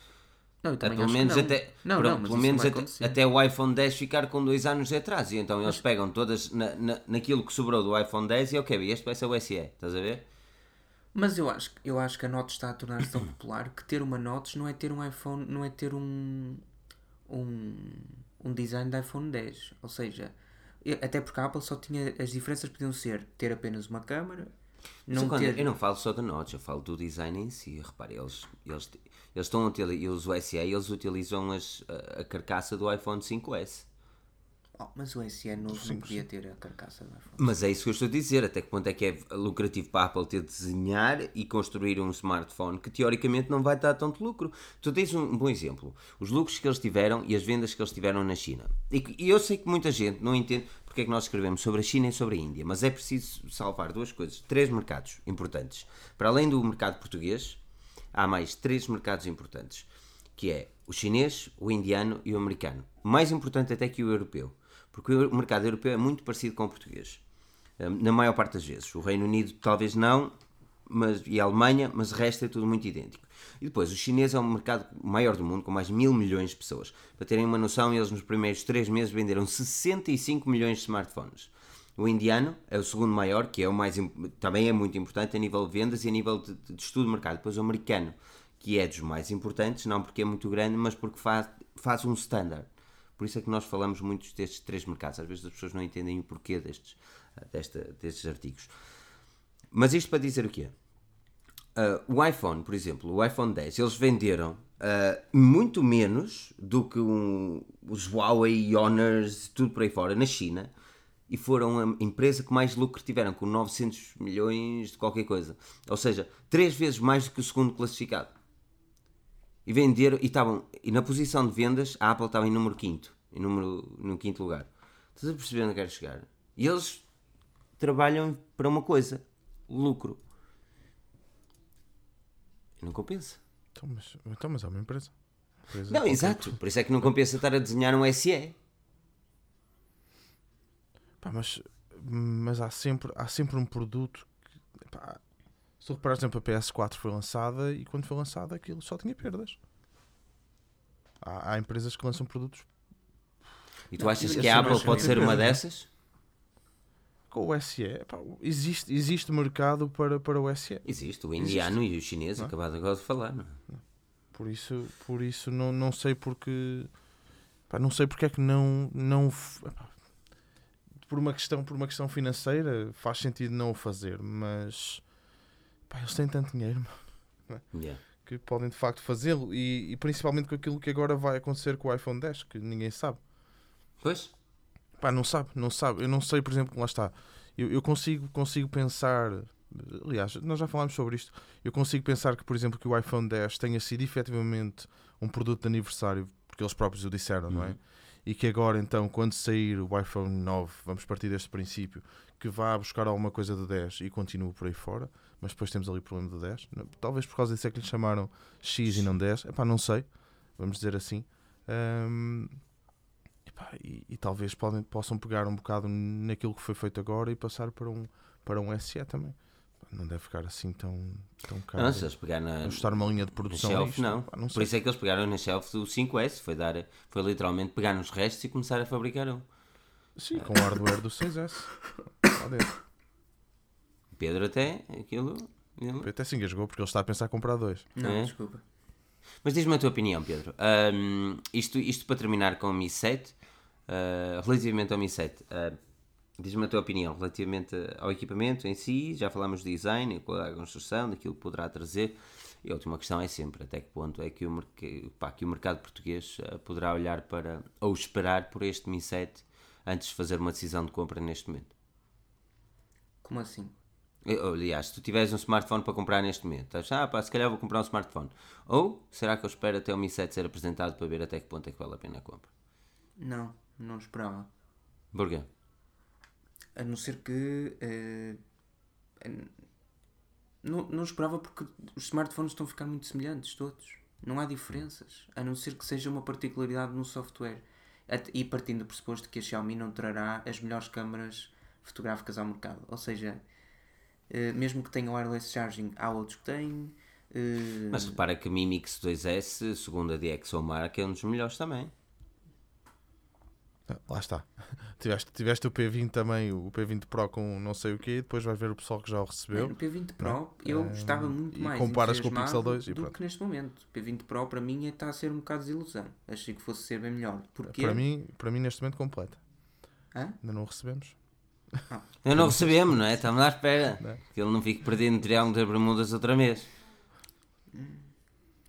Não, eu pelo menos não. até, Não, pronto, não, mas pelo menos até, o iPhone 10 ficar com dois anos de atraso. E então eles pegam todas na, na, naquilo que sobrou do iPhone 10 e ok, este vai ser o SE, estás a ver? Mas eu acho, eu acho que a Notes está a tornar-se tão popular que ter uma Notes não é ter um iPhone, não é ter um, um, um design de iPhone 10. Ou seja, até porque a Apple só tinha. As diferenças podiam ser ter apenas uma câmara, Mas não quando- ter. Eu não falo só da Notch, eu falo do design em si. Repare, eles, eles, eles estão a utilizar, eles, o SE, eles utilizam as, a, a carcaça do iPhone 5S. Oh, mas o SE novo não podia ter a carcaça do iPhone. Mas é isso que eu estou a dizer, até que ponto é que é lucrativo para a Apple ter de desenhar e construir um smartphone que teoricamente não vai dar tanto lucro. Tu tens um, bom exemplo, os lucros que eles tiveram e as vendas que eles tiveram na China. E, e eu sei que muita gente não entende porque é que nós escrevemos sobre a China e sobre a Índia, mas é preciso salvar duas coisas, três mercados importantes. Para além do mercado português, há mais três mercados importantes, que é o chinês, o indiano e o americano. Mais importante até que o europeu, porque o mercado europeu é muito parecido com o português. Hum, Na maior parte das vezes. O Reino Unido talvez não, mas, e a Alemanha, mas o resto é tudo muito idêntico. E depois, o chinês é o mercado maior do mundo, com mais mil milhões de pessoas. Para terem uma noção, eles nos primeiros três meses venderam 65 milhões de smartphones. O indiano é o segundo maior, que é o mais, também é muito importante a nível de vendas e a nível de, de estudo de mercado. Depois o americano, que é dos mais importantes, não porque é muito grande, mas porque faz, faz um standard. Por isso é que nós falamos muito destes três mercados. Às vezes as pessoas não entendem o porquê destes, desta, destes artigos. Mas isto para dizer o quê? Ah, o iPhone, por exemplo, o iPhone 10, eles venderam ah, muito menos do que um- os Huawei, Honors, tudo por aí fora, na China, e foram a empresa que mais lucro tiveram, com 900 milhões de qualquer coisa. Ou seja, três vezes mais do que o segundo classificado. E venderam, e estavam, e na posição de vendas, a Apple estava em número quinto, em número, no quinto lugar. Estás a perceber onde quero chegar? E eles trabalham para uma coisa, lucro. Não compensa. Então, mas, então, mas é uma empresa. Empresa Não, exato. Por isso é que não compensa estar a desenhar um SE. Pá, mas, mas há, sempre, há sempre um produto que. Pá, se tu reparar, por exemplo, a PS4 foi lançada e quando foi lançada aquilo só tinha perdas. Há, há empresas que lançam produtos E tu achas que a sou Apple pode ser uma dessas? com o SE. Pá, existe, existe mercado para, para o SE. Existe, o indiano e o chinês, acabado agora de falar. Não? é? Por isso, por isso não, não sei porque. Pá, não sei porque é que não. não por, uma questão, por uma questão financeira faz sentido não o fazer, mas. Pá, eles têm tanto dinheiro. Yeah. que podem de facto fazê-lo e, e principalmente com aquilo que agora vai acontecer com o iPhone 10, que ninguém sabe. Pois? Pá, não sabe, não sabe. Eu não sei, por exemplo, lá está. Eu, eu consigo, consigo pensar, aliás, nós já falámos sobre isto. Eu consigo pensar que, por exemplo, que o iPhone 10 tenha sido efetivamente um produto de aniversário, porque eles próprios o disseram, não é? Uhum. E que agora, então, quando sair o iPhone 9, vamos partir deste princípio, que vá buscar alguma coisa do 10 e continue por aí fora, mas depois temos ali o problema do 10. Não- Talvez por causa disso é que lhe chamaram X e não 10. Epá, não sei, vamos dizer assim. Ahm, epá, e, e talvez podem, possam pegar um bocado naquilo que foi feito agora e passar para um, para um SE também. Não deve ficar assim tão, tão caro. Não, se eles pegaram na, Ajustar uma linha de produção shelf, isto, não. pá, não Por isso é que eles pegaram na shelf do 5S. Foi, dar, foi literalmente pegar nos restos e começar a fabricar um. Sim, com o hardware do 6S. Lá dentro. Pedro até, aquilo... ele- Até se engasgou porque ele está a pensar em comprar dois. Não, É? desculpa. Mas diz-me a tua opinião, Pedro. Ahm, isto, isto para terminar com o Mi 7, ah, relativamente ao Mi 7, ah, diz-me a tua opinião relativamente ao equipamento em si, já falámos de design, qual é a construção, daquilo que poderá trazer. E a última questão é sempre até que ponto é que o, merc- pá, que o mercado português ah, poderá olhar para, ou esperar por este Mi 7 antes de fazer uma decisão de compra neste momento. Como assim? Eh, Aliás, se tu tiveres um smartphone para comprar neste momento, estás, ah, pá, se calhar vou comprar um smartphone. Ou será que eu espero até o Mi 7 ser apresentado para ver até que ponto é que vale a pena a compra? Não, não esperava. Porquê? A não ser que. eh, não, não esperava porque os smartphones estão a ficar muito semelhantes, todos. Não há diferenças. A não ser que seja uma particularidade no software. E partindo do pressuposto que a Xiaomi não trará as melhores câmaras fotográficas ao mercado. Ou seja, eh, mesmo que tenha wireless charging, há outros que têm. eh, Mas repara que o Mi Mix 2S, segundo a DxOMark, é um dos melhores também. Ah, Lá está. Tiveste, tiveste o P20 também, o P20 Pro com não sei o quê, depois vais ver o pessoal que já o recebeu. No P20 Pro eu Eh, estava muito e mais comparas com o Pixel 2 e do pronto. que neste momento. O P20 Pro para mim está a ser um bocado desilusão. Achei que fosse ser bem melhor. Porquê? Para mim, para mim, neste momento, completa. Hã? Ainda não o recebemos. Eu não recebemos, não é? Estamos à espera. Não. Que ele não fique perdido no Triângulo das Bermudas outra vez.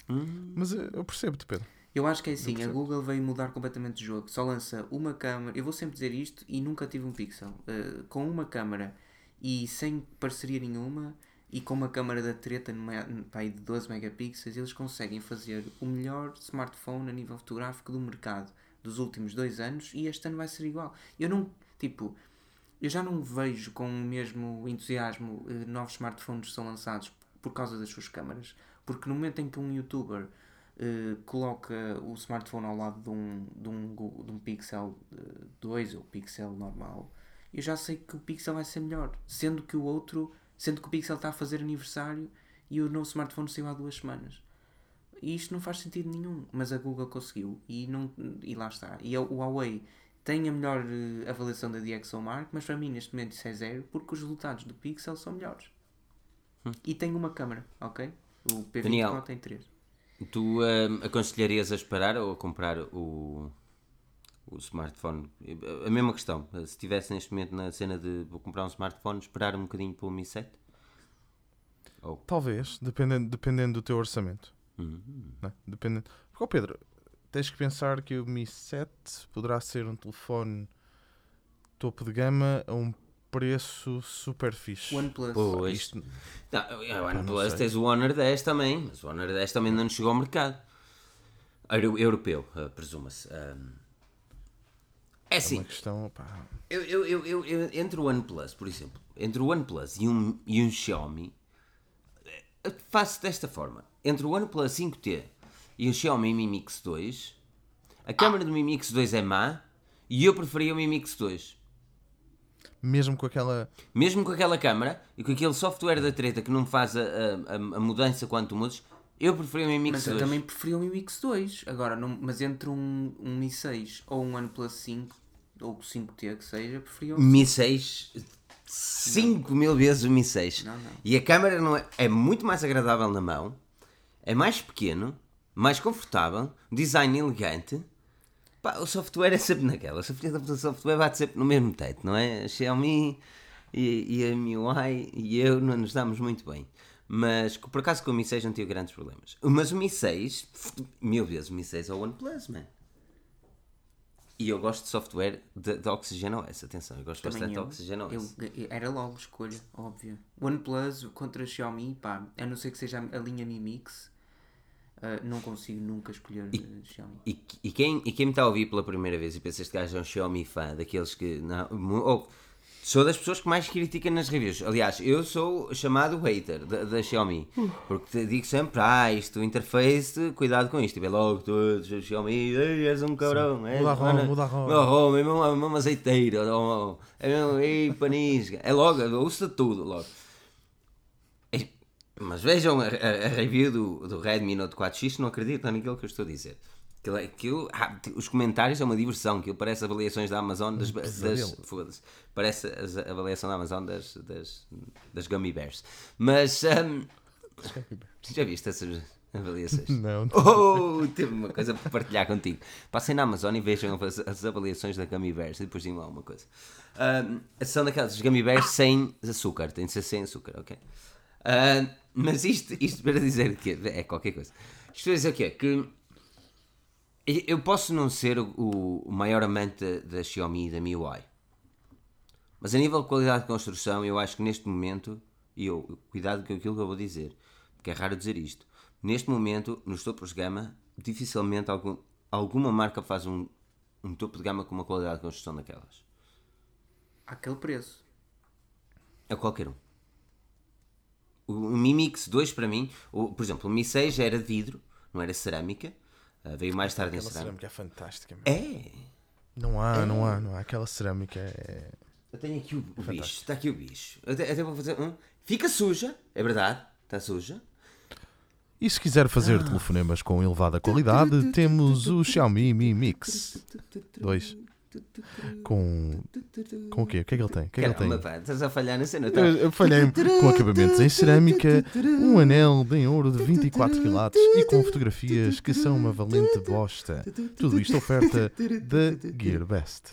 Mas eh, eu percebo-te, Pedro. Eu acho que é assim, a. Google veio mudar completamente o jogo. Só lança uma câmera. Eu vou sempre dizer isto e nunca tive um Pixel. Uh, com uma câmera e sem parceria nenhuma e com uma câmera da treta numa, de 12 megapixels, eles conseguem fazer o melhor smartphone a nível fotográfico do mercado dos últimos dois anos e este ano vai ser igual. Eu não, tipo, eu já não vejo com o mesmo entusiasmo eh, novos smartphones são lançados por causa das suas câmaras, porque no momento em que um youtuber eh, coloca o smartphone ao lado de um, de um, de um Pixel eh, 2 ou Pixel normal, eu já sei que o Pixel vai ser melhor, sendo que o outro, sendo que o Pixel está a fazer aniversário e o novo smartphone saiu há duas semanas. E isto não faz sentido nenhum, mas a Google conseguiu e, não, e lá está. E a- o Huawei tem a melhor eh, avaliação da DxOMark, mas para mim neste momento isso é zero porque os resultados do Pixel são melhores. E tem uma câmera, ok? O P20 Daniel. Tem três. Tu ahm, aconselharias a esperar ou a comprar o, o smartphone? A mesma questão. Se estivesse neste momento na cena de vou comprar um smartphone, esperar um bocadinho para o Mi 7? Talvez, dependendo, dependendo do teu orçamento. Hum. Né? Dependendo. Porque, ó Pedro, tens que pensar que o Mi 7 poderá ser um telefone topo de gama a um preço super fixe. OnePlus. Pois. Isto- Não, a não OnePlus tens o Honor 10 também, mas o Honor 10 também ainda não chegou ao mercado. Euro- Europeu, ah, presuma-se. Ahm, é é assim, uma questão. Pá, eu, eu, eu, eu- eu- entre o OnePlus, por exemplo, entre o OnePlus e um, e um Xiaomi, eu faço desta forma. Entre o OnePlus 5T e o Xiaomi Mi Mix 2, a câmera do Mi Mix 2 é má e eu preferia o Mi Mix 2. mesmo com aquela. Mesmo com aquela câmera e com aquele software da treta que não faz a, a, a- mudança quando tu mudas, eu preferia o Mi Mix Mas eu 2. também preferia o Mi Mix 2. Agora, não, mas entre um, um Mi 6 ou um OnePlus 5 ou o 5T que seja, preferia o Mi 6, 5 mil vezes o Mi 6. Não, não. E a câmera não é, é muito mais agradável na mão, é mais pequeno, mais confortável, design elegante. Pá, o software é sempre naquela. O software, o software bate sempre no mesmo teto, não é? A Xiaomi e, e a MIUI e eu não nos damos muito bem. Mas por acaso com o Mi 6 não tive grandes problemas. Mas o Mi 6, mil vezes o Mi 6 é o OnePlus, man. E eu gosto de software de, de Oxygen OS, atenção, eu gosto Também bastante de eu, Oxygen OS. eu, eu- era logo escolha, óbvio. OnePlus contra Xiaomi, pá, a não ser que seja a linha Mi Mix, ah, não consigo nunca escolher eh, Xiaomi. E, e quem, e quem me está a ouvir pela primeira vez e pensa este gajo é um Xiaomi fã, daqueles que. Não, ou, sou das pessoas que mais criticam nas reviews. Aliás, eu sou chamado hater da, da Xiaomi. Porque te digo sempre, ah, isto, interface, cuidado com isto. E vê logo todos, o Xiaomi, "Ei, és um cabrão. és Muda a ROM, muda a ROM." Muda a ROM, é mesmo, é ó, ó, É mesmo, ei, panisga. É logo, ouça tudo logo. Mas vejam a, a- a review do, do Redmi Note 4X, não acreditam naquilo que eu estou a dizer. Aquilo, é- aquilo- ah, os comentários é uma diversão, aquilo parece avaliações da Amazon das, das parece a avaliação da Amazon das, das, das Gummy Bears. Mas hum, já viste essas avaliações? Não, Oh, teve uma coisa para partilhar contigo. Passem na Amazon e vejam as, as avaliações da Gummy Bears e depois digam lá uma coisa. Hum, são daquelas Gummy Bears sem açúcar, tem de ser sem açúcar, ok? Hum, mas isto, isto para dizer que é qualquer coisa. Isto para dizer o quê? Que eu posso não ser o, maior amante da, Xiaomi e da MIUI. Mas a nível de qualidade de construção, eu acho que neste momento, e eu, cuidado com aquilo que eu vou dizer, porque é raro dizer isto. Neste momento, nos topos de gama, dificilmente algum, alguma marca faz um, um topo de gama com uma qualidade de construção daquelas. Àquele preço. A qualquer um. O, o Mi Mix 2 para mim, o, por exemplo, o Mi 6 já era de vidro, não era cerâmica, ah, veio mais tarde em Aquela cerâmica. cerâmica é fantástica. meu. É! Não há, não há, não há. Aquela cerâmica é. Eu tenho aqui o, o bicho, está aqui o bicho. Até, até vou fazer um. Fica suja, é verdade, está suja. E se quiser fazer telefonemas com elevada qualidade, temos o Xiaomi Mi Mix 2. Com. Com o quê? O que é que ele tem? O que é que ele Caramba, tem? pá, estás a falhar na cena. Tá? Eu, eu falhei com acabamentos em cerâmica, um anel em ouro de 24 quilates e com fotografias que são uma valente bosta. Tudo isto oferta da Gearbest.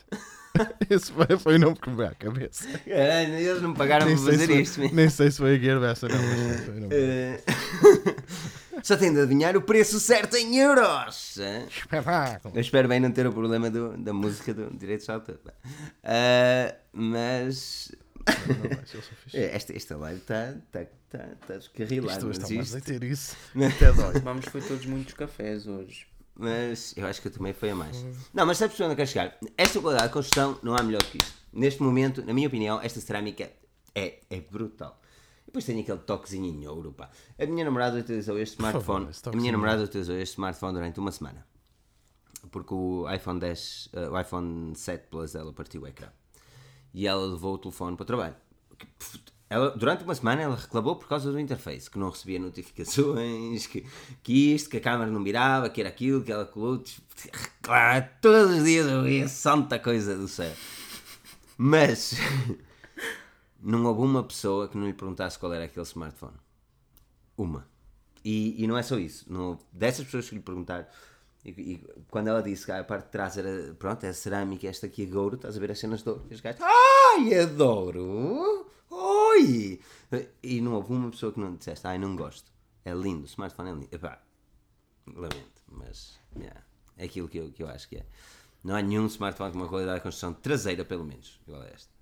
Esse foi, foi o nome que me veio à cabeça. Caralho, eles não me pagaram para fazer foi, isto. nem sei se foi a Gearbest ou não. mas foi o nome. Só tem de adivinhar o preço certo em euros. Espetáculo. Eu espero bem não ter o problema do- da música do direitos de autor. Ah, mas eh, esta, esta live está tá, tá, tá descarrilada. Isto está a ter isso. Até dói. Vamos, foi todos muitos cafés hoje. mas eu acho que eu também foi a mais. Não, mas sabes onde eu quero chegar? Esta qualidade de construção não há melhor que isto. Neste momento, na minha opinião, esta cerâmica é, é brutal. Depois tem aquele toquezinho em ouro, pá. A minha namorada utilizou este favor, smartphone. esse a minha namorada utilizou este smartphone durante uma semana. Porque o iPhone 10, eh, o iPhone 7 Plus dela partiu o ecrã. E ela levou o telefone para o trabalho. Ela, durante uma semana ela reclamou por causa do interface, que não recebia notificações, que, que isto, que a câmera não mirava, que era aquilo, que ela colou. Claro, todos os dias eu ia santa coisa do céu. Mas não houve uma pessoa que não lhe perguntasse qual era aquele smartphone. Uma. E, e não é só isso. Não dessas pessoas que lhe perguntaram. E, e quando ela disse que a parte de trás era, pronto, é cerâmica, esta aqui é ouro, estás a ver as cenas de ouro. E os gajos, ai, adoro! Oi! E não houve uma pessoa que não disseste, ai, não gosto. É lindo, o smartphone é lindo. Epá, lamento, mas yeah, é aquilo que eu, que eu acho que é. Não há nenhum smartphone com uma qualidade de construção traseira, pelo menos, igual a este.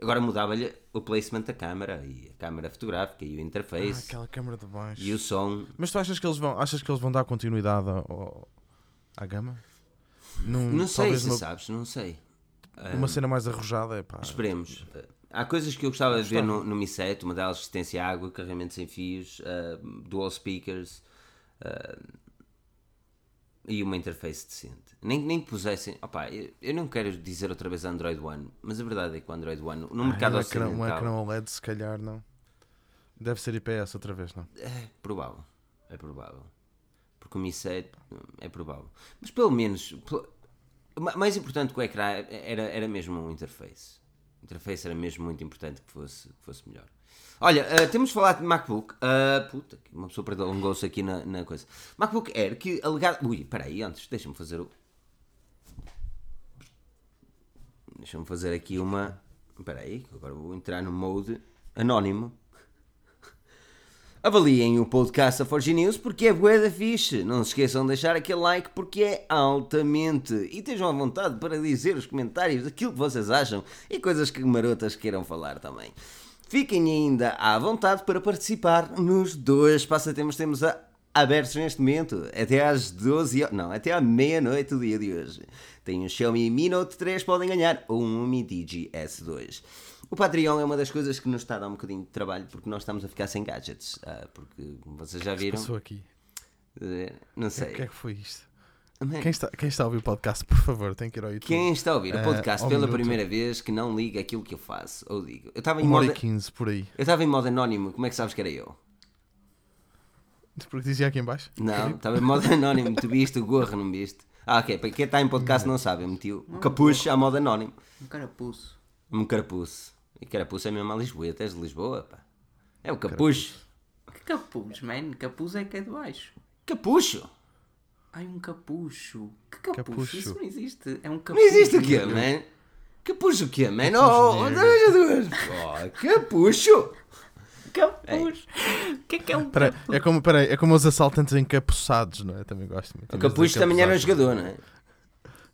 Agora mudava-lhe o placement da câmera e a câmera fotográfica e o Ah, interface aquela câmara de baixo. e o som. Mas tu achas que eles vão, achas que eles vão dar continuidade ao, à gama? Num- Não sei se uma, sabes, não sei. uma cena mais arrojada, é pá. Esperemos. Há coisas que eu gostava de ver no, no Mi 7, uma delas resistência à água, carregamento sem fios, ah, dual speakers ah, e uma interface decente. Nem, nem que pusessem. Opá, eu, eu não quero dizer outra vez Android One, mas a verdade é que o Android One, no Ah, mercado um ecrã, um ocidental, ecrã OLED, se calhar, não. Deve ser IPS outra vez, não? é provável. É provável. Porque o Mi 7 é provável. Mas pelo menos. pelo- ma- mais importante que o ecrã era, era mesmo o interface. O interface era mesmo muito importante que fosse, que fosse melhor. Olha, ah, temos falado de MacBook. Ah, puta, uma pessoa prolongou-se aqui na, na coisa. MacBook Air, que alegado. Ui, peraí, antes, deixa-me fazer o. Deixa-me fazer aqui uma. Peraí, agora vou entrar no mode anónimo. Avaliem o podcast da Forge News porque é bué da fixe. Não se esqueçam de deixar aquele like porque é altamente. E estejam à vontade para dizer os comentários aquilo que vocês acham e coisas que marotas queiram falar também. Fiquem ainda à vontade para participar nos dois passatempos que temos a- abertos neste momento. Até às 12 horas. Não, até à meia-noite do dia de hoje. Tem um Xiaomi Mi Note 3, podem ganhar ou um Mi Digi S2. O Patreon é uma das coisas que nos está a dar um bocadinho de trabalho porque nós estamos a ficar sem gadgets. Ah, porque, vocês já viram, Passou aqui. eh, não O que é sei. que foi isto? Man, Quem está, quem está a ouvir o podcast, por favor, tem que ir ao YouTube. Quem está a ouvir o Ah, podcast pela minuto. primeira vez que não liga aquilo que eu faço, ou digo. Eu estava em modo, e 15 por aí. eu estava em modo anónimo, como é que sabes que era eu? Porque dizia aqui em baixo. Não, estava em modo anónimo. Tu viste o gorro, não viste? Ah, ok. Para quem está em podcast não sabe, eu meti o capucho a modo anónimo. Um carapuço. Um carapuço. E carapuço é mesmo a Lisboa. Tu és de Lisboa, pá. É o capucho. Que capuz, man? Capuz é que é de baixo. Capucho? Ai, um capucho. Que capucho? Capucho. Isso não existe. É um Não capucho. existe o quê, man? Capucho o quê, man? Oh, oh. Oh, capucho. Capuz. O que é que é um Peraí, capuz? é como, peraí, é como os assaltantes encapuçados, não é? Também gosto muito. O capucho também era um jogador, não é?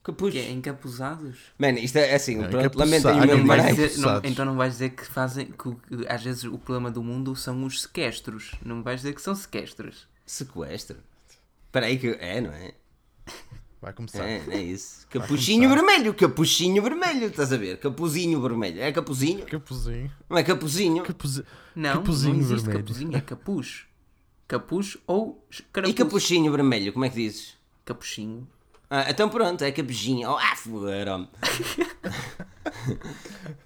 Capucho. Que é encapuzados? Man, isto é assim, Não, pronto, lamentem o meu não dizer- não- então não vais dizer que fazem que, que às vezes o problema do mundo são os sequestros. Não vais dizer que são sequestros. Sequestro. Espera aí que... É, não é? Vai começar. É, é isso. Capuchinho vermelho, capuchinho vermelho, estás a ver? Capuzinho vermelho. É capuzinho? Capuzinho. Não é capuzinho? Capuzi... Não, Capuzinho não existe vermelho. capuzinho, é capuz. Capuz ou E capuchinho vermelho, como é que dizes? Capuchinho. Ah, então pronto, é capuchinho. Oh, ah, foda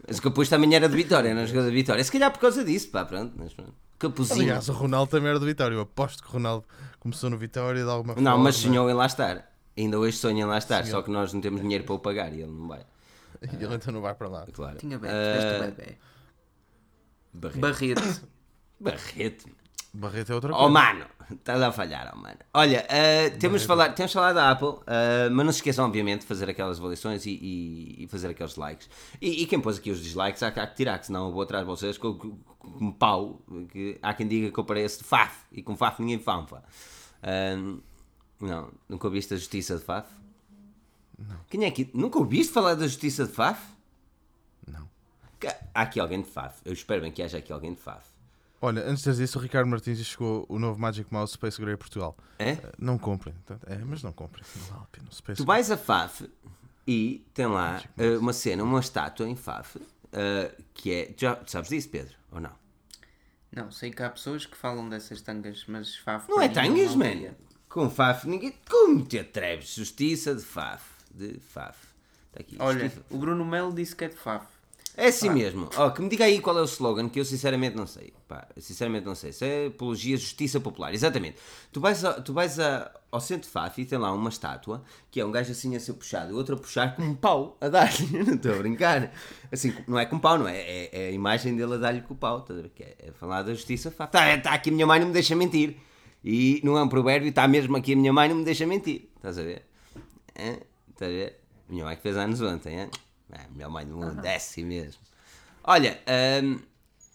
Mas o capuz também era de Vitória, não jogou de Vitória. Se calhar por causa disso, pá, pronto. Mas, pronto. Capuzinho. Aliás, o Ronaldo também era do Vitória. Eu aposto que o Ronaldo começou no Vitória de alguma forma. Não, mas sonhou em lá estar. Ainda hoje sonha em lá estar, só que nós não temos dinheiro para o pagar e ele não vai. E ele então não vai para lá. Claro. Tinha bem, Ah, tiveste bebê. Barreto. Barrete. Barreto. Barreto é outra Oh coisa. mano, estás a falhar, oh mano. Olha, eh, temos, falar, temos falado da Apple, eh, mas não se esqueçam, obviamente, de fazer aquelas avaliações e, e- e fazer aqueles likes. E, e quem pôs aqui os dislikes há, que- há que tirar, que senão eu vou atrás de vocês com, com, com um pau. Que há quem diga que eu pareço de Faf e com Faf ninguém fanfa. Ahm, não, nunca ouviste a justiça de Faf? Não. Quem é que. Nunca ouviste falar da justiça de Faf? Não. Há aqui alguém de Faf. Eu espero bem que haja aqui alguém de Faf. Olha, antes de dizer isso, o Ricardo Martins chegou o novo Magic Mouse Space Gray Portugal. É? Eh, Não comprem. É, mas não comprem. Não vale a pena. O Space Tu vais a Faf e tem lá eh, uma cena, uma estátua em Faf, eh, que é. Tu, já, sabes disso, Pedro? Ou não? Não, sei que há pessoas que falam dessas tangas, mas Faf. Não é tangas, não man. Com Faf, ninguém. Como te atreves? Justiça de Faf. De Faf. Está aqui. Olha, justiça. o Bruno Melo disse que é de Faf. É assim mesmo. Ó, que me diga aí qual é o slogan, que eu sinceramente não sei. Pá, sinceramente não sei. Isso é Apologia Justiça Popular. Exatamente. Tu vais, a- tu vais a- ao centro de Faf e tem lá uma estátua, que é um gajo assim a ser puxado, e o outro a puxar com um pau a dar. não estou a brincar. Assim, não é com pau, não é? É, é a imagem dele a dar-lhe com o pau. Estás a ver? Que é, é falar da Justiça Faf. Está tá aqui a minha mãe, não me deixa mentir. E não é um provérbio, está mesmo aqui a minha mãe, não me deixa mentir. Estás a ver? É? Estás a ver? Minha mãe que fez anos ontem, é? É, a melhor mãe do mundo, é assim mesmo. Olha, hum,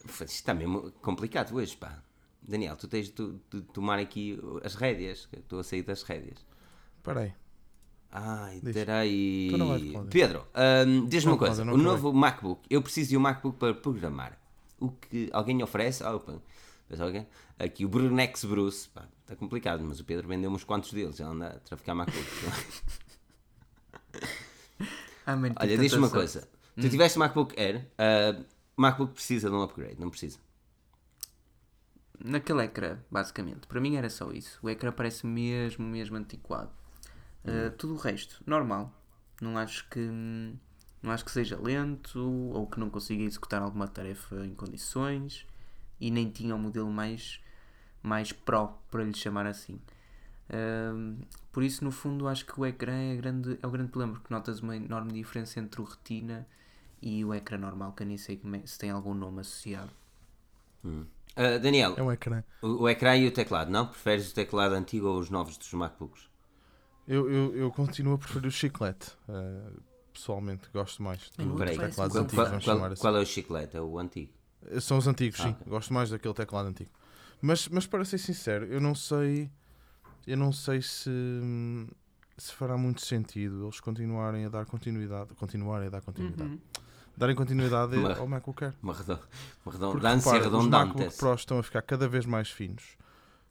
isto está mesmo complicado hoje, pá. Daniel, tu tens de, de tomar aqui as rédeas, estou a sair das rédeas. Aí. Ai, peraí. Não falar. Pedro, hum, diz-me Não, uma coisa. Não o novo MacBook, eu preciso de um MacBook para programar. O que alguém oferece? Ah, opa, alguém? Aqui o Brunex Bruce, pá, está complicado, mas o Pedro vendeu uns quantos deles, ele anda a traficar MacBook. Ah, man, Olha, diz-me uma coisa. Tu tiveste MacBook Air, ah, MacBook precisa de um upgrade, não precisa? Naquele ecrã, basicamente. Para mim era só isso. O ecrã parece mesmo, mesmo antiquado. Uh, tudo o resto, normal. Não acho que não acho que seja lento ou que não consiga executar alguma tarefa em condições e nem tinha o modelo mais mais pro para lhe chamar assim. Um, por isso, no fundo, acho que o ecrã é, grande, é o grande problema, porque notas uma enorme diferença entre o retina e o ecrã normal, que eu nem sei como é- se tem algum nome associado. Ah, Daniel, É um ecrã. o, o ecrã e o teclado, não? Preferes o teclado antigo ou os novos dos MacBooks? Eu, eu, eu continuo a preferir o chiclete. eh, pessoalmente, gosto mais Ai, do- não, dos teclados qual, antigos, qual- qual- assim. qual é o chiclete? É o antigo. São os antigos, sim. Ah. Gosto mais daquele teclado antigo. Mas, mas para ser sincero, eu não sei. Eu não sei se, se fará muito sentido eles continuarem a dar continuidade. Continuarem a dar continuidade. Uhum. Darem continuidade Mas- ao MacBook Air. Uma, redo- uma Porque, redundância repara, os MacBook. Pros estão a ficar cada vez mais finos,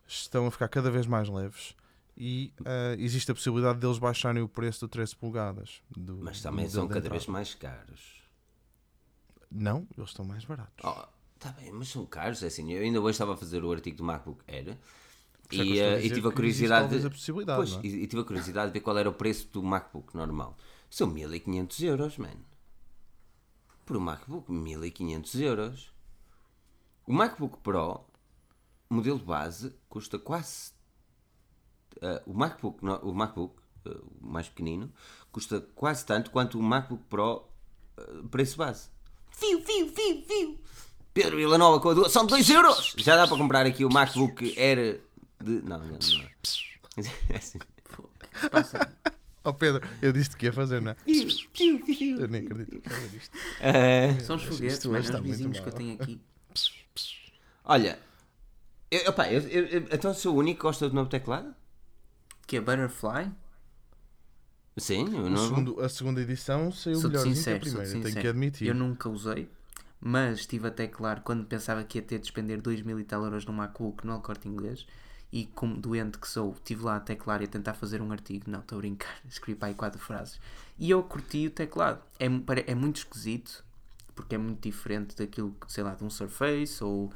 estão a ficar cada vez mais leves e eh, existe a possibilidade deles baixarem o preço do 13 polegadas. Do, Mas do também modelo são cada vez mais caros. Não, eles estão mais baratos. Oh, tá bem, mas são caros. É assim, eu ainda hoje estava a fazer o artigo do MacBook Air É e, a eh, e tive a curiosidade. de- a possibilidade, Pois, é? e, e tive a curiosidade de ver qual era o preço do MacBook normal. São 1500 euros, man. Por um MacBook, 1500 euros. O MacBook Pro modelo base custa quase. ah, o MacBook, no- o MacBook o mais pequenino, custa quase tanto quanto o MacBook Pro ah, preço base. Fio, fio, fio, fio. Pedro Villanova com a doação de 2 euros. Já dá para comprar aqui o MacBook Air de. Não, não, não. É assim. Passa. Oh Pedro, eu disse que ia fazer, não é? Eu nem acredito que fazer isto. Ah, São os foguetes, hoje os vizinhos que eu tenho aqui. olha, eu, opá, eu, eu- eu- então sou o único que gosta do novo teclado? Que é Butterfly? Sim, eu O não. segundo- a segunda edição saiu Sou-te melhorzinho que a sincero, primeira, tenho sincero. que admitir. Eu nunca usei, mas estive até claro quando pensava que ia ter de despender 2 mil e tal euros no MacBook no corte inglês. E como doente que sou, estive lá a teclar e a tentar fazer um artigo. Não, estou a brincar. Escrevi para aí quatro frases. E eu curti o teclado. É, é muito esquisito, porque é muito diferente daquilo, sei lá, de um Surface ou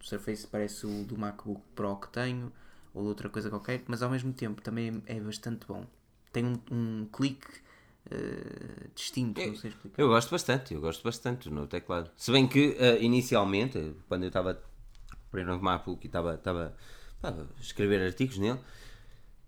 o Surface parece o do MacBook Pro que tenho ou de outra coisa qualquer, mas ao mesmo tempo também é, é bastante bom. Tem um, um clique eh, distinto, não sei explicar. Eu gosto bastante, eu gosto bastante do novo teclado. Se bem que eh, inicialmente, eh, quando eu estava ir no MacBook e estava estava estava a escrever artigos nele,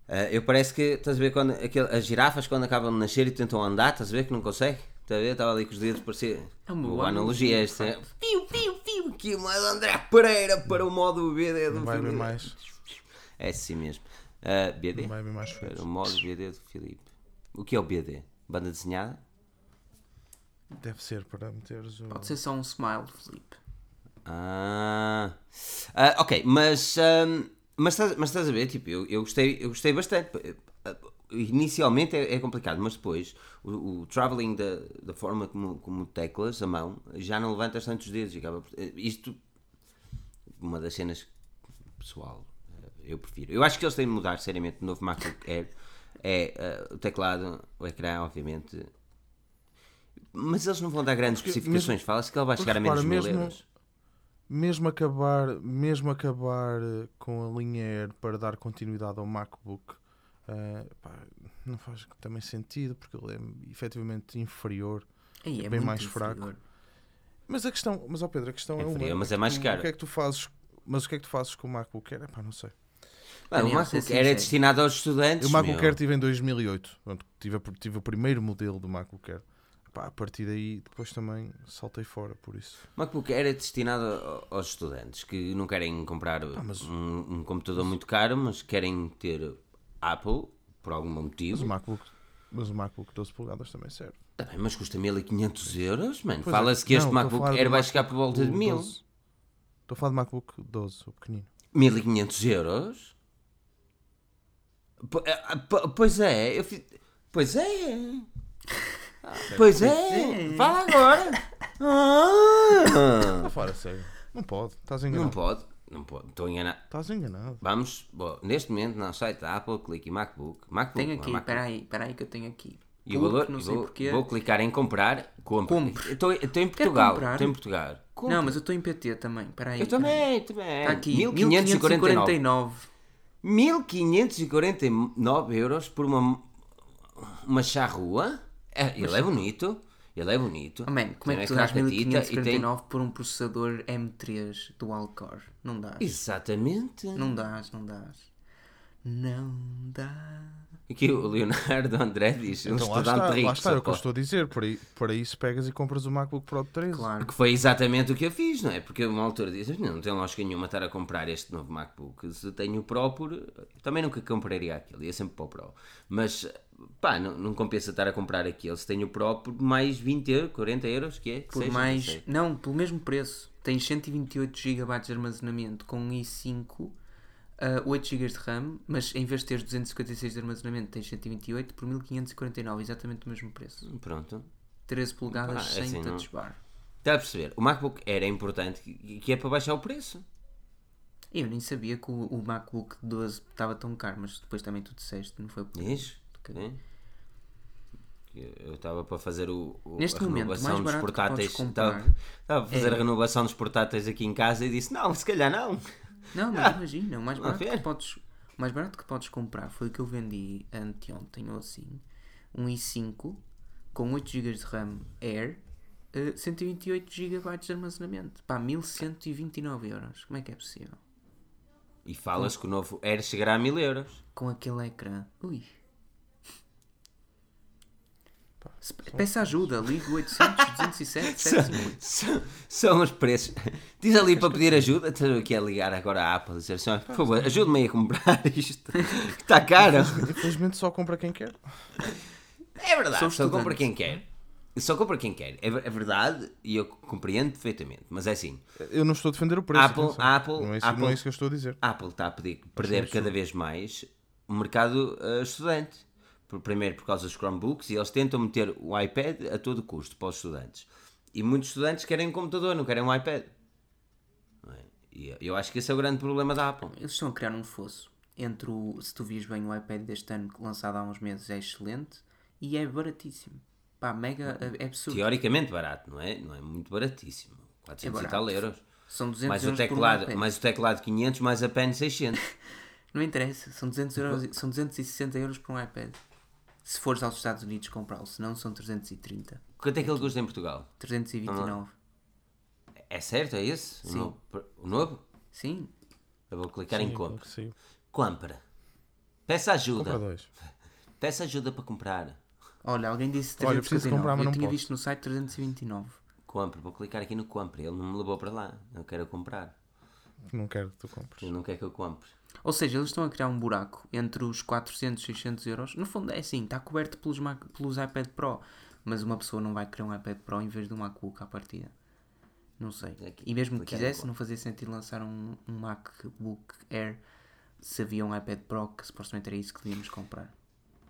eh, eu parece que estás a ver quando aquele, as girafas quando acabam de nascer e tentam andar, estás a ver que não consegue? Estás a ver? Estava ali com os dedos parecia. É uma boa analogia esta. é, Piu, piu, piu, aqui mais André Pereira para o modo BD do Não vai Filipe. mais. É assim mesmo. Eh, BD? Não vai mais feitos. o modo BD do Filipe. O que é o BD? Banda desenhada? Deve ser para meteres o. Pode ser só um smile, Felipe. Ah, Ah, ok, mas, ahm, mas, estás, mas estás a ver, tipo, eu, eu, gostei, eu gostei bastante. Inicialmente é, é complicado, mas depois o, o travelling da, da forma como, como teclas a mão já não levantas tantos dedos. acaba eh, isto, uma das cenas pessoal, eh, eu prefiro. Eu acho que eles têm de mudar seriamente o novo MacBook Air. É eh, o teclado, o ecrã, obviamente. Mas eles não vão dar grandes Porque especificações. Fala-se que ele vai chegar a menos de repara, mil mesmo- euros. Mesmo acabar, mesmo acabar eh, com a linha Air para dar continuidade ao MacBook, eh, pá, não faz também sentido, porque ele é efetivamente inferior. Aí é Bem muito mais inferior. fraco. Mas a questão, mas ó Pedro, a questão É é, uma. inferior, mas é o que mais caro. O que é que tu fazes? Mas o que é que tu fazes com o MacBook Air? Epá, não sei. Bem, o MacBook Air é destinado aos estudantes. O MacBook. Air tive em 2008. Pronto, tive, tive o primeiro modelo do MacBook Air. Pá, a partir daí, depois também saltei fora, por isso. O MacBook é destinado aos estudantes que não querem comprar mas- um, um computador muito caro, mas querem ter Apple por algum Mas o motivo. MacBook, mas o MacBook 12 polegadas também serve. Tá bem, mas custa 1500 euros, mano. É. Fala-se que este Não, MacBook do vai chegar por volta de o 1000. 12. Estou a falar do MacBook 12, o pequenino. 1500 euros? Ah, po- Pois é, eu fiz... Pois é. Ah, Pois é, fala agora. Está Ah. fora, sério. Não pode, estás Não enganado. pode, não pode, estou enganado. Estás enganado. Vamos, bom, neste momento no site da Apple, clique em MacBook. MacBook Tenho não, aqui, espera aí, espera aí que eu tenho aqui. E o valor, não sei vou, porquê. vou clicar em comprar, compra. Compre. Eu Estou estou em Portugal, estou em Portugal. Compre. Não, mas eu estou em PT também, espera aí. eu também, também. Está aqui, 1549. 1549. 1549 euros por uma, uma charrua. É, ele é bonito, ele é bonito. Oh, man, como é que tu dás ecrã catita e tem- 1549 por um processador M3 dual core? Não dás. Exatamente. Não dás, não dás. Não dá. Aqui o Leonardo André diz, um Então lá estudante está, rico. lá está, é o que eu estou a dizer. Para, para isso pegas e compras o MacBook Pro de 13. Claro. Que foi exatamente o que eu fiz, não é? Porque uma altura disse, não, não tem lógica nenhuma estar a comprar este novo MacBook. Se tenho o Pro por... Também nunca compraria aquele, ia sempre para o Pro. Mas, pá, não, não compensa estar a comprar aquele. Se tenho o Pro por mais 20 euros, 40 euros, que é? Que Por seja, não mais. sei. Não, pelo mesmo preço. Tens 128 GB de armazenamento com um i5, ah, 8 GB de RAM, mas em vez de teres 256 de armazenamento, tens 128 por 1549, exatamente o mesmo preço. Pronto. 13 polegadas Ah, sem assim, não- touch bar. Está a perceber? O MacBook era importante, que que é para baixar o preço. Eu nem sabia que o, o MacBook 12 estava tão caro, mas depois também tu disseste, não foi? Diz? Ok. Né? Eu estava para fazer o, o- Neste a momento, renovação mais dos portáteis. Estava, estava a fazer é- a renovação dos portáteis aqui em casa e disse: Não, se calhar não. Não, mas imagina, o mais barato que podes, mais barato que podes comprar foi o que eu vendi anteontem ou assim, um i5 com 8 GB de RAM Air, eh, 128 GB de armazenamento. Pá, 1129 euros. Como é que é possível? E fala-se que o novo Air chegará a 1000 euros. Com aquele ecrã. Ui. Se- Peça ajuda, ligue 800 207 758. São, são os preços. Diz ali para pedir ajuda. Estou aqui a ligar agora à Apple. Dizer assim, "Olha, por favor, ajude-me a comprar isto. Que está caro. Infelizmente só compra quem quer. É verdade, só compra quem quer. Só compra quem quer. É, é verdade e eu compreendo perfeitamente. Mas é assim: Eu não estou a defender o preço. Apple- atenção. Apple- não, é isso, Apple- não é isso que eu estou a dizer. a Apple está a pedir, perder cada vez mais o mercado eh, estudante. Por- Primeiro por causa dos Chromebooks e eles tentam meter o iPad a todo custo para os estudantes. E muitos estudantes querem um computador, não querem um iPad. É? E eu acho que esse é o grande problema da Apple. Eles estão a criar um fosso entre o. Se tu vis bem o iPad deste ano, lançado há uns meses, é excelente e é baratíssimo. Pá, mega. É absurdo. Teoricamente barato, não é? Não é muito baratíssimo. 400 É e tal euros. São 200 Mais o, euros por um teclado, mais o teclado 500, mais a pen 600. Não interessa, são 200 euros, são 260 euros por um iPad. Se fores aos Estados Unidos comprá-lo, se não são 330. Quanto é que ele custa em Portugal? 329. É certo? É esse? O Sim. novo? O novo? Sim. Eu vou clicar Sim, em compra. saiu. Compra. Peça ajuda. Compra dois. Peça ajuda para comprar. Olha, alguém disse Olha, preciso 359. comprar, mas Eu não tinha posso. visto no site 329. Compre. Vou clicar aqui no compre. Ele não me levou para lá. Eu quero comprar. Não quero que tu compres. Ele não quer que eu compre. Ou seja, eles estão a criar um buraco entre os 400 e 600 euros. No fundo é assim, está coberto pelos, Mac, pelos iPad Pro. Mas uma pessoa não vai querer um iPad Pro em vez de um MacBook à partida. Não sei. E mesmo que quisesse, não fazia sentido lançar um, um MacBook Air se havia um iPad Pro que supostamente era isso que devíamos comprar.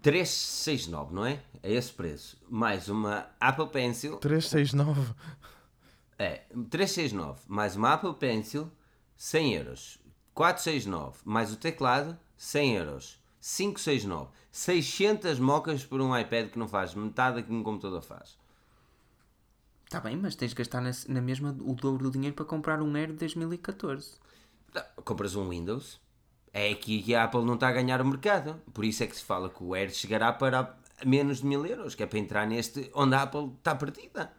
369, não é? É esse preço. Mais uma Apple Pencil. 369. É, 369. Mais uma Apple Pencil, 100 euros. 469. Mais o teclado, 100 euros. 569. 600 mocas por um iPad que não faz metade do que um computador faz. Está bem, mas tens de gastar na, na mesma o dobro do dinheiro para comprar um Air de 2014. Tá, Compras um Windows. É aqui que a Apple não está a ganhar o mercado. Por isso é que se fala que o Air chegará para menos de mil euros, que é para entrar neste onde a Apple está perdida.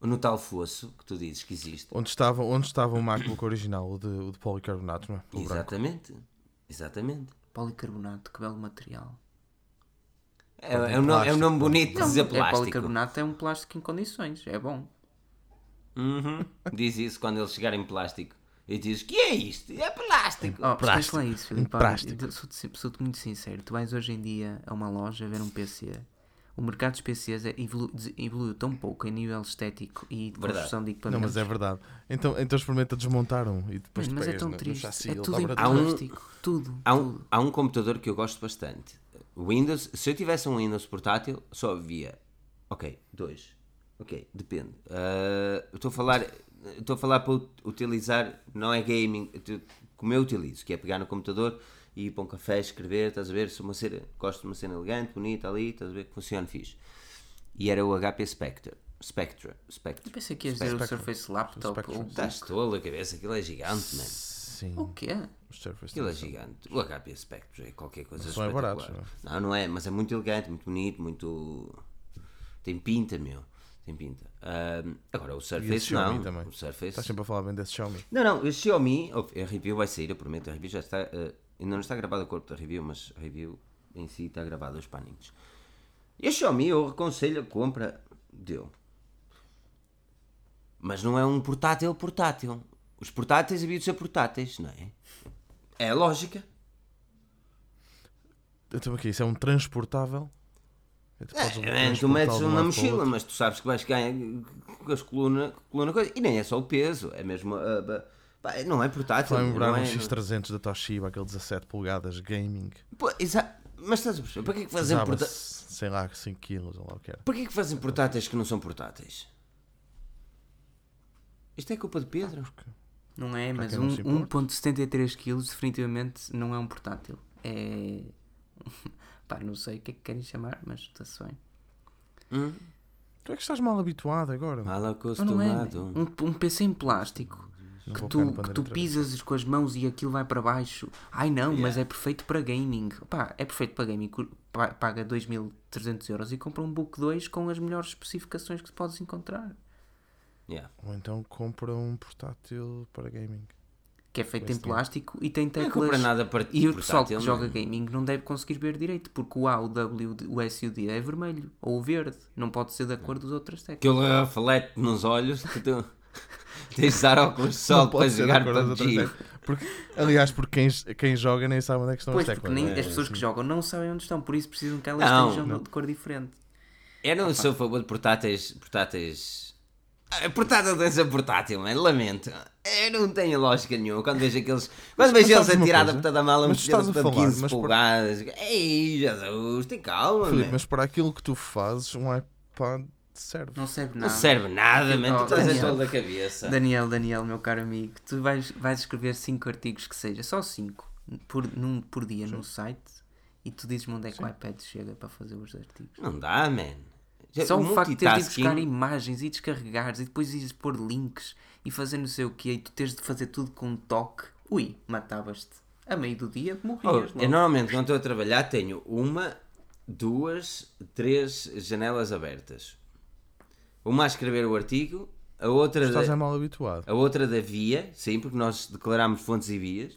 No tal fosso que tu dizes que existe. Onde estava, onde estava o MacBook original, o de, o de policarbonato, não é? O branco. Exatamente. Exatamente. Policarbonato, que belo material. É, é um, nome, é um nome bonito de dizer é plástico. policarbonato, é um plástico em condições, é bom. Uhum. Diz isso quando eles chegarem em plástico. E diz que é isto? É plástico. Oh, Plástico. lá isso, Filipe. Plástico. Sou-te sou-te muito sincero. Tu vais hoje em dia a uma loja ver um PC. O mercado dos PCs é- evolu- evoluiu tão pouco em nível estético e de Verdade. construção de Não, equipamentos. mas é verdade. Então, então experimenta desmontar um e depois tu mas é tão triste. chassi, é tudo em Há um- plástico. Tudo. Há um, tudo. há um computador que eu gosto bastante. Windows, se eu tivesse um Windows portátil, só via. Ok, dois. Ok, depende. Eu estou a falar. Estou a falar para ut- utilizar, não é gaming, como eu utilizo, que é pegar no computador e ir para um café, escrever, estás a ver? Sou uma cena, gosto de uma cena elegante, bonita ali, estás a ver que funciona fixe. E era o HP Spectre. Spectre. Spectre. Eu pensei que ias dizer o. Surface Laptop. Spectrum. Estás tolo a cabeça, aquilo é gigante, mano. Sim. O quê? Os Surface Aquilo é gigante. O HP Spectre é qualquer coisa Não são é espetacular. baratos, não, não é, mas é muito elegante, muito bonito, muito. Tem pinta, meu. Tem pinta. Agora, o E Surface Xiaomi não. também. O Surface. Estás sempre a falar bem desse Xiaomi. Não, não, o Xiaomi, oh, a review vai sair, eu prometo, a review já está. eh, ainda não está gravado o corpo da review, mas a review em si está gravada os paninhos. E a Xiaomi eu aconselho a compra dele. Mas não é um portátil portátil. Os portáteis haviam de ser portáteis, não é? É a lógica. Então, aqui, isso é um transportável? É, tu transportá-lo metes de um uma mochila, mas tu sabes que vais ganhar com as colunas, coluna coisa. E nem é só o peso, é mesmo. bah, pá, não é portátil. Vai lembrar não um é, X300 da Toshiba, aquele 17 polegadas gaming. Pô, Mas estás a perceber? Para que é que fazem, porta... sei lá, 5 kg, ou lá o que era. Para que é que fazem portáteis que não são portáteis? Isto é culpa de Pedro. Não é, mas um, se importa. 1.73 kg definitivamente não é um portátil. É. Pá, não sei o que é que querem chamar, mas está-se bem. Hum? Tu é que estás mal habituado agora. Mal é. acostumado. Um, um PC em plástico. Não Que tu, que tu pisas com as mãos e aquilo vai para baixo. Ai não, mas é perfeito para gaming. Pá, é perfeito para gaming. Paga 2.300 euros e compra um Book 2 com as melhores especificações que podes encontrar. Yeah. Ou então compra um portátil para gaming. que é feito em plástico e tem Não teclas. compra nada para E o pessoal que joga não. gaming não deve conseguir ver direito, porque o A, o W, o S e o D é vermelho ou o verde, não pode ser da cor das outras teclas. Aquilo reflete nos olhos que tu tens de usar óculos de sol para jogar PUBG. Porque, aliás, porque quem, quem joga nem sabe onde é que estão Pois, as porque teclas. nem é? as pessoas que jogam não sabem onde estão, por isso precisam que elas Não, estejam não. de cor diferente. Eu não sou a favor de portáteis. portáteis. Ah, Portátil ser portátil. Lamento. Eu não tenho lógica nenhuma. Quando vejo aqueles. Quando Mas vejo eles a tirar da puta da mala, Mas estás a falar, 15 mas por- polegadas. Ei, Jesus, tem calma, Filipe, mas para aquilo que tu fazes, um iPad serve. Não serve Não nada. serve nada, man. Tu Oh, estás a Daniel. da cabeça. Daniel, Daniel, meu caro amigo, tu vais, vais escrever 5 artigos que seja, só 5 por, num, por dia no site e tu dizes-me onde é que o iPad chega para fazer os artigos. Não dá, man. Já- Só o facto de teres de buscar imagens e descarregares e depois ires pôr links e fazer não sei o que e tu teres de fazer tudo com um toque, ui, matavas-te. A meio do dia Oh, morrias. eu logo. normalmente quando estou a trabalhar tenho uma, duas, três janelas abertas. Uma a escrever o artigo, a outra Estás da, é mal habituado. a outra da via, sim, porque nós declaramos fontes e vias.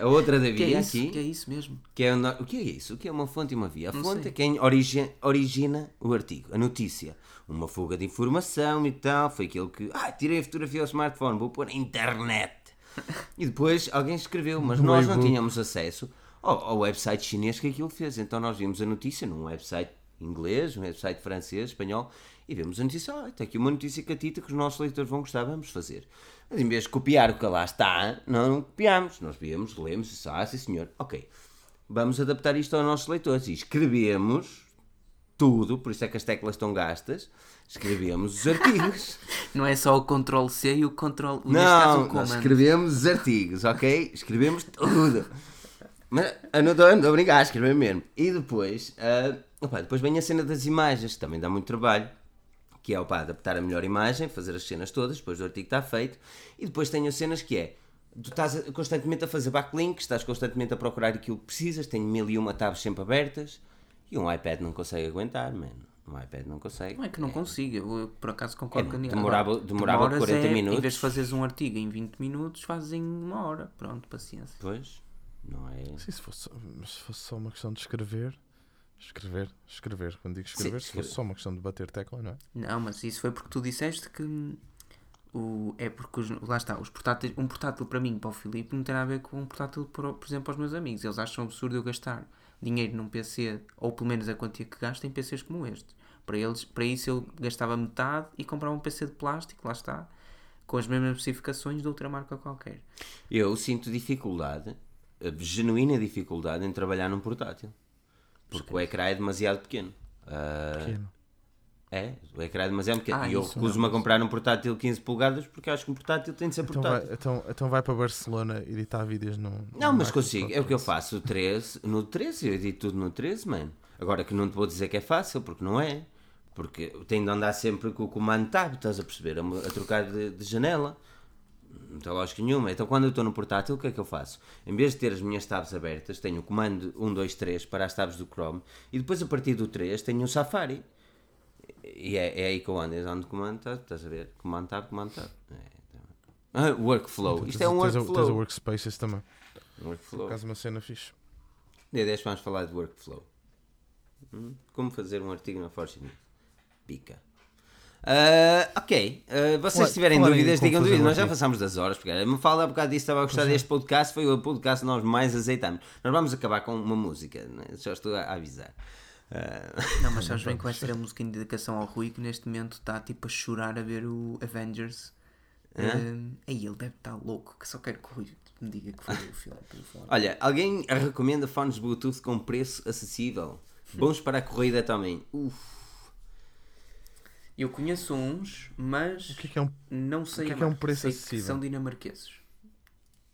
A outra da que é via isso? aqui, Que é isso mesmo? que é o, que é isso? O que é uma fonte e uma via? A Não fonte sei. é quem origi- origina o artigo, a notícia. Uma fuga de informação e tal, foi aquilo que, ah, tirei a fotografia ao smartphone, vou pôr na internet. E depois alguém escreveu, mas No nós não tínhamos acesso ao, ao website chinês que aquilo fez. Então nós vimos a notícia num website inglês, um website francês, espanhol, e vemos a notícia, ah, tem aqui uma notícia catita que os nossos leitores vão gostar, vamos fazer. Mas em vez de copiar o que lá está, não copiamos. Nós viemos, lemos, disse, ah, sim senhor, ok. Vamos adaptar isto aos nossos leitores. E escrevemos tudo, por isso é que as teclas estão gastas, escrevemos os artigos. Não é só o Ctrl C e o Ctrl. neste caso, Não, o escrevemos os artigos, ok? Escrevemos tudo. Mas eu não estou a brincar, escrever mesmo. E depois, ah, opá, depois vem a cena das imagens, que também dá muito trabalho. Que é opá, adaptar a melhor imagem, fazer as cenas todas, depois o artigo está feito. E depois tenho cenas que é. Tu estás constantemente a fazer backlinks, estás constantemente a procurar aquilo que precisas, tenho mil e uma tabs sempre abertas. E um iPad não consegue aguentar, mano. Um iPad não consegue. Não é que não consigo, eu, eu por acaso concordo É, com demorava- demorava demoras 40 é, minutos. Em vez de fazeres um artigo em 20 minutos, fazes em uma hora. Pronto, paciência. Pois, não é. Sim, se fosse, se fosse só uma questão de escrever, escrever, escrever. Quando digo escrever, se escrever. fosse só uma questão de bater tecla, não é? Não, mas isso foi porque tu disseste que o, é porque os, lá está, os portáteis, um portátil para mim, para o Filipe, não tem nada a ver com um portátil, por, por exemplo, para os meus amigos. Eles acham absurdo eu gastar dinheiro num PC, ou pelo menos a quantia que gasto, em PCs como este. Para, eles, para isso eu gastava metade e comprava um PC de plástico, lá está, com as mesmas especificações de outra marca qualquer. Eu sinto dificuldade, eh, genuína dificuldade em trabalhar num portátil. Porque o ecrã é demasiado pequeno. Ah, Pequeno. é, o ecrã é demasiado pequeno. Ah, e eu isso recuso-me a comprar um portátil de 15 polegadas porque acho que um portátil tem de ser Então portátil. vai, então, então vai para Barcelona editar vídeos no. Não, no mas Microsoft consigo. É o que eu faço. O 13, no 13, eu edito tudo no 13, mano. Agora que não te vou dizer que é fácil, porque não é. Porque tenho de andar sempre com o comando tab, estás a perceber? A, a trocar de, de janela. Não tem lógica nenhuma. Então quando eu estou no portátil, o que é que eu faço? Em vez de ter as minhas tabs abertas, tenho o comando 1, 2, 3 para as tabs do Chrome e depois a partir do 3 tenho o Safari. E é, é aí que eu ando, é onde comando tab, estás a ver? Comando tab, comando tab. É, então. Ah, workflow. Isto é um a- Tens a workflow. workspaces também. Um Por workflow. acaso uma cena fixe. Dia 10 vamos falar de workflow. Hum? Como fazer um artigo na Forge News. Pica. Ah, ok. Ah, vocês se tiverem em dúvidas, digam dúvidas. Nós já passámos das horas, porque me fala um bocado disso, estava a gostar deste podcast. Foi o podcast que nós mais aceitamos. Nós vamos acabar com uma música, né? já estou a avisar. Ah, Não, mas sabes bem que vai ser a música de dedicação ao Rui que neste momento está tipo a chorar a ver o Avengers. Um, aí ele deve estar louco, que só quero que o Rui me diga que foi o filme. olha, alguém recomenda fones Bluetooth com preço acessível? Bons para a corrida também. Uf, Eu conheço uns, mas O que é que é um, não sei o que é que é um preço sei que acessível? são dinamarqueses.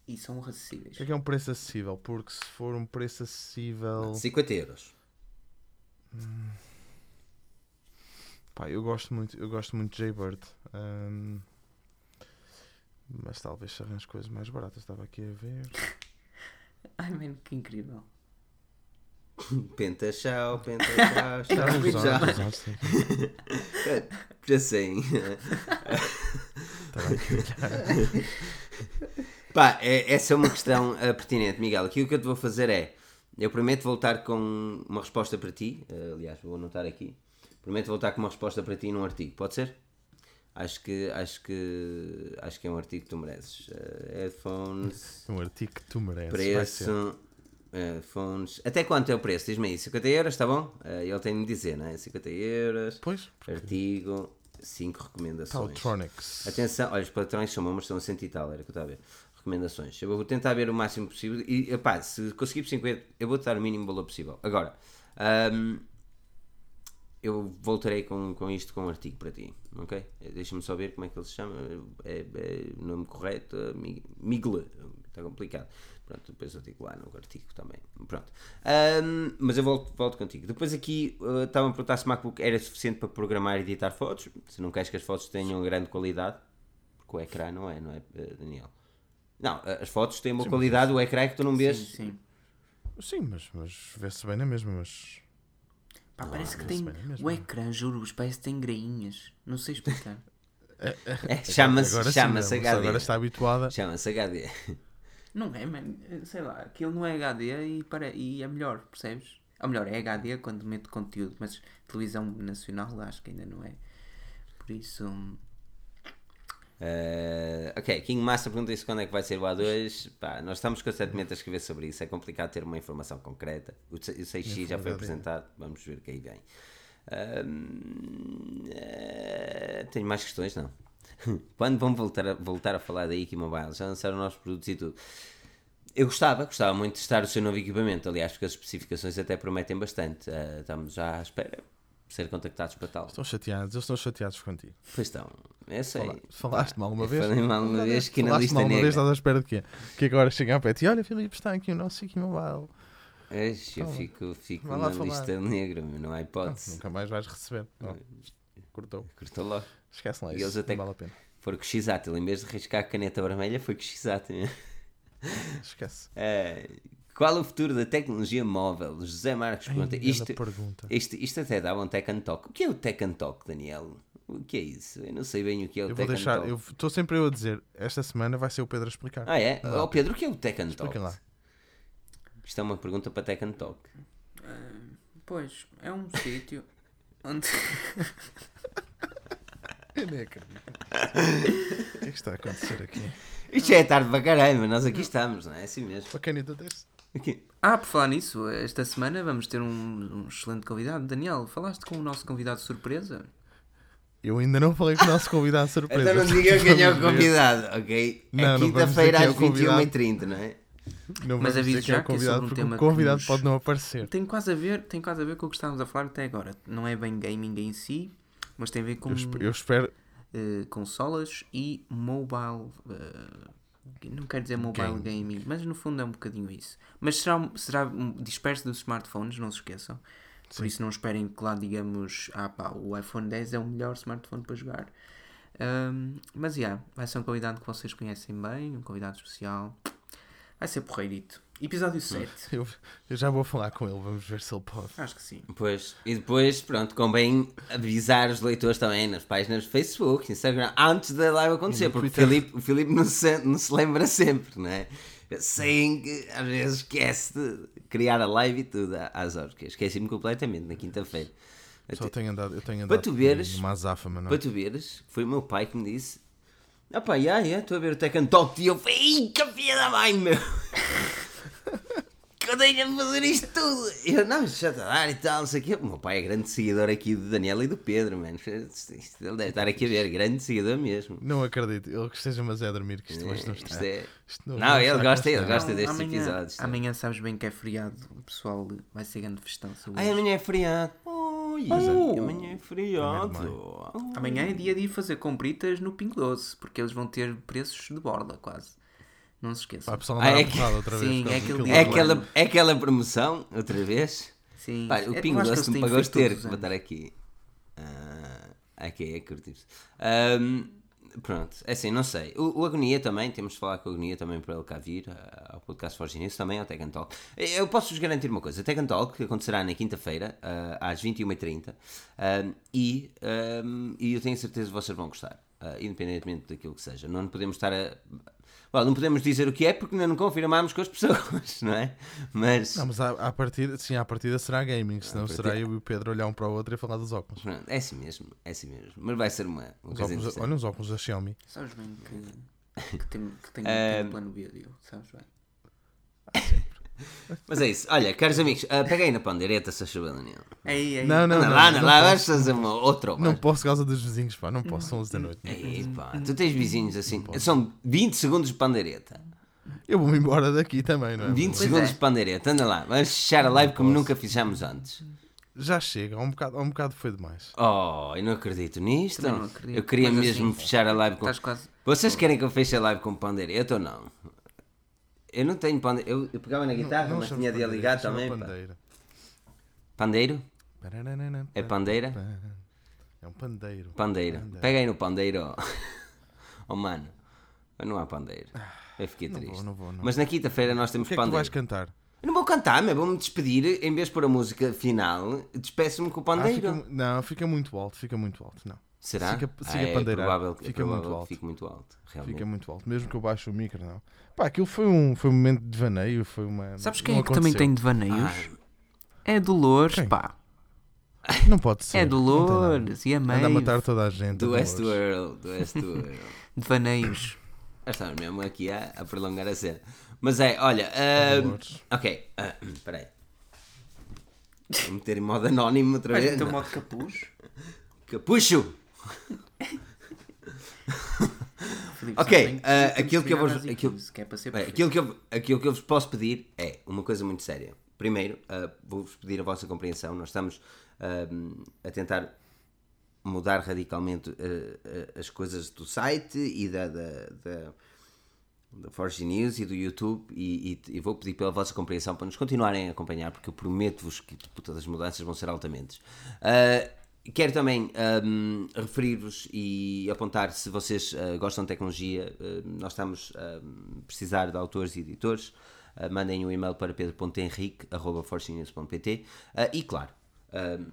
E são acessíveis. o que é que é um preço acessível? Porque se for um preço acessível. 50 euros. Pá, eu gosto muito, eu gosto muito de Jaybird. Ahm, mas talvez se arranje coisas mais baratas. Estava aqui a ver. Ai, mano, que incrível. Penta chau, penta chau, Já chau. Já sei. Olhar. Pá, é- essa é uma questão uh, pertinente, Miguel. Aqui o que eu te vou fazer é. Eu prometo voltar com uma resposta para ti. uh, aliás, vou anotar aqui. Prometo voltar com uma resposta para ti num artigo. Pode ser? Acho que acho que acho que é um artigo que tu mereces. Uh, headphones, Um artigo que tu mereces. vai preço, headphones. Até quanto é o preço? Diz-me aí. 50 euros, está bom? Uh, ele tem de me dizer, não é? 50 euros. Pois, porque Artigo, 5 recomendações. Paltronics. Atenção, olha, os patrões são mas estão a 100 e tal, era o que eu estava a ver. Recomendações. Eu vou tentar ver o máximo possível e, se conseguir por 50, eu vou-te dar o mínimo valor possível. Agora, hum, eu voltarei com, com isto com um artigo para ti, ok? Deixa-me só ver como é que ele se chama. É, é o nome correto, Mi- Migle. Está complicado. Pronto, depois eu digo lá no artigo também. Pronto. Hum, mas eu volto, volto contigo. Depois aqui uh, estavam a perguntar se o MacBook era suficiente para programar e editar fotos. Se não queres que as fotos tenham grande qualidade, porque o ecrã não é, não é, uh, Daniel? Não, uh, as fotos têm uma Sim, qualidade, o ecrã é que tu não vês. Sim, sim. Sim, mas, mas vê-se bem na mesma, mas. Pá, parece que tem. O ecrã, juro-vos, parece que tem grainhas. Não sei explicar. É, chama-se Agora sim, chama-se a moça HD. Agora está habituada. Chama-se HD. Não é, mano. Sei lá, aquilo não é HD e, para... e é melhor, percebes? Ou melhor, é HD quando mete conteúdo, mas televisão nacional acho que ainda não é. Por isso. Uh, ok, King Master pergunta isso quando é que vai ser o A2. Pá, nós estamos constantemente a escrever sobre isso. É complicado ter uma informação concreta. O 6X já foi apresentado. Vamos ver o que aí vem. Um, eh, tenho mais questões? Não. Quando vão voltar a, voltar a falar da Iki Mobile? Já lançaram novos produtos e tudo. Eu gostava, gostava muito de testar o seu novo equipamento. Aliás, porque as especificações até prometem bastante. Uh, estamos já à espera de ser contactados para tal. Estão chateados, eles estão chateados contigo. Pois estão, eu sei. Fala- Falaste mal uma vez? Falei mal uma vez que na Falaste lista mal uma negra. vez, estás à espera de quê? Que agora chega ao pé e olha Filipe, está aqui o nosso aqui mobile. Eish, eu fico, fico na falar. lista negra, não há Não, hipótese. nunca mais vais receber. Não, cortou. Cortou logo. Esquece lá E isso. eles até- Não vale a pena. Foi com X-Ato, ele em vez de riscar a caneta vermelha, foi com X-Ato. Esquece. É, qual o futuro da tecnologia móvel? José Marcos pergunta. Ai, Isto, pergunta. isto, isto até dava um Tech and Talk. O que é o Tech and Talk, Daniel? O que é isso? Eu não sei bem o que é o Eu vou Tech and deixar, Talk. eu estou sempre eu a dizer, esta semana vai ser o Pedro a explicar. Ah, é? Não. Ó Pedro, o que é o Tech and Talk? Lá. Isto é uma pergunta para Tech and Talk. Pois, é um sítio onde. Eu nem acredito. O que é que está a acontecer aqui? Isto já é tarde para caramba, nós aqui estamos, não é? É assim mesmo. Para quem ainda desse? Aqui. Ah, por falar nisso, esta semana vamos ter um, um excelente convidado. Daniel, falaste com o nosso convidado surpresa? Eu ainda não falei com o nosso convidado surpresa. Então não diga quem é o convidado, ok? Não, é não vamos quinta-feira às quem é o convidado. 21h30, não é? Não Mas aviso é já que é convidado, sobre um tema o que convidado nos- pode não aparecer. Tem quase a ver, tem quase a ver com o que estávamos a falar até agora. Não é bem gaming em si, mas tem a ver com Eu, eu espero. eh, consolas e mobile. eh, não quero dizer mobile gaming, mas no fundo é um bocadinho isso. Mas será, um- será um disperso dos smartphones, não se esqueçam. Por isso não esperem que lá digamos, ah pá, o iPhone 10 é o melhor smartphone para jogar. Ahm, mas já, vai ser um convidado que vocês conhecem bem, um convidado especial. Vai ser porreirito. Episódio 7. Eu, eu já vou falar com ele, vamos ver se ele pode. Acho que sim. Pois, e depois, pronto, convém avisar os leitores também nas páginas do Facebook, Instagram, antes da live acontecer, porque o. Filipe, o Filipe não, se, não se lembra sempre, não é? Sei que às vezes esquece de criar a live e tudo às horas, que esqueci-me completamente na quinta-feira. Só Até- tenho andado, eu tenho Para andado tu veres- numa azáfama, não é? Para tu veres, foi o meu pai que me disse: Ah pá, já, já, estou a ver o Tekken Talk e eu falei: Ih, que filha da mãe, meu! Que eu dei a fazer isto tudo! Eu, não, já está a dar e tal, não sei o quê. O meu pai é grande seguidor aqui do Daniel e do Pedro, mano. Ele deve estar aqui a ver, grande seguidor mesmo. Não acredito, ele que esteja mas é a dormir, que isto hoje não Isto está. é- Isto Não, vai ele estar gosta, ele gosta destes amanhã, episódios. Amanhã sabes bem que é feriado. O pessoal vai ser grande festão. Ai, amanhã é feriado. É. amanhã é feriado. Amanhã é dia de ir fazer compritas no Pingo Doce, porque eles vão ter preços de borda, quase. Não se esqueçam. Pá, a pessoa Ah, não vai é que- outra vez. Sim, é aquele É aquela, é aquela promoção, outra vez. Sim. Pá, É o Pingo eu acho que Doce me pagou ter que botar aqui. Ah, aqui é curtimos. Ahm, pronto, é assim, não sei. O, o Agonia também, temos de falar com o Agonia também para ele cá vir, ah, ao podcast Forge News, também ao Tech and Talk. Eu posso-vos garantir uma coisa: Tech and Talk que acontecerá na quinta-feira, ah, às 21h30, ahm, e, ahm, e eu tenho certeza que vocês vão gostar, ah, independentemente daquilo que seja. Não podemos estar a Bom, não podemos dizer o que é porque ainda não confirmámos com as pessoas, não é? Mas. Não, mas à, à partida, sim, à partida será gaming, senão partida- será eu e o Pedro olhar um para o outro e falar dos óculos. pronto, é assim mesmo, é assim mesmo. Mas vai ser uma, uma Os coisa óculos olha os óculos da Xiaomi. Sabes bem que, que tem, que tem, um plano B, Diogo, sabes bem. Mas é isso. Olha, caros amigos, ah, pega aí na pandeireta, se achou, Daniel. Ei, ei. Não, não, Anda não. lá, anda não lá, vamos fazer uma outra. Não vai. posso por causa dos vizinhos, pá, não posso, são 11 da noite. Ei, pá, tu tens vizinhos assim. São 20 segundos de pandeireta. Eu vou-me embora daqui também, não é? 20 Pois segundos é. de pandeireta, anda lá. Vamos fechar a live como nunca fizemos antes. Já chega, há um bocado, há um bocado foi demais. Oh, eu não acredito nisto. Não acredito. Eu queria Mas mesmo assim, fechar a live com. Estás quase. Vocês querem que eu feche a live com pandeireta ou não? Eu não tenho pandeireta. Eu, eu pegava na guitarra, mas chama tinha de ligar também. pá. Pandeira. Pandeiro? É pandeira? É um pandeiro. Pandeiro. Pega aí no pandeiro. Oh mano, não há pandeiro. Eu fiquei Não triste. vou, não vou, não. Mas na quinta-feira nós O temos que é que tu vais pandeiro. cantar? Eu não vou cantar, mas vou-me despedir. Em vez de pôr a música final, despeço-me com o Ah, pandeiro. fica- não, fica muito alto, fica muito alto. Não. Será? Fica- Ah, é pandeirar. provável, que- é Fica provável muito alto. Fique muito alto, realmente. Fica muito alto, mesmo que eu baixe o micro, não. Pá, aquilo foi um, foi um momento de devaneio, foi uma. Sabes quem é que também tem devaneios? É Dolores, Quem? pá. Não pode ser. É. Dolores e a Anda a matar toda a gente. Do a West Dolores. World, do West World. Devaneios. Já estamos mesmo aqui a, a prolongar a cena. Mas é, olha. ah, Dolores. ok, ah, espera aí. Vou meter em modo anónimo outra vez. Não. modo capuz? Capucho! Filipe, Ok, temos aquilo que eu vos- aquilo- 15, que é para ser Bem, perfeito. aquilo, que eu, aquilo que eu vos posso pedir é uma coisa muito séria. Primeiro, ah, vou-vos pedir a vossa compreensão. Nós estamos ah, a tentar mudar radicalmente as coisas do site e da, da, da, da Forge News e do YouTube e, e- e vou pedir pela vossa compreensão para nos continuarem a acompanhar porque eu prometo-vos que todas as mudanças vão ser altamente. Ah, quero também ahm, referir-vos e apontar se vocês ah, gostam de tecnologia, ah, nós estamos a precisar de autores e editores. Ah, mandem um e-mail para pedro.henrique.forgenews.pt Ah, e claro, ahm,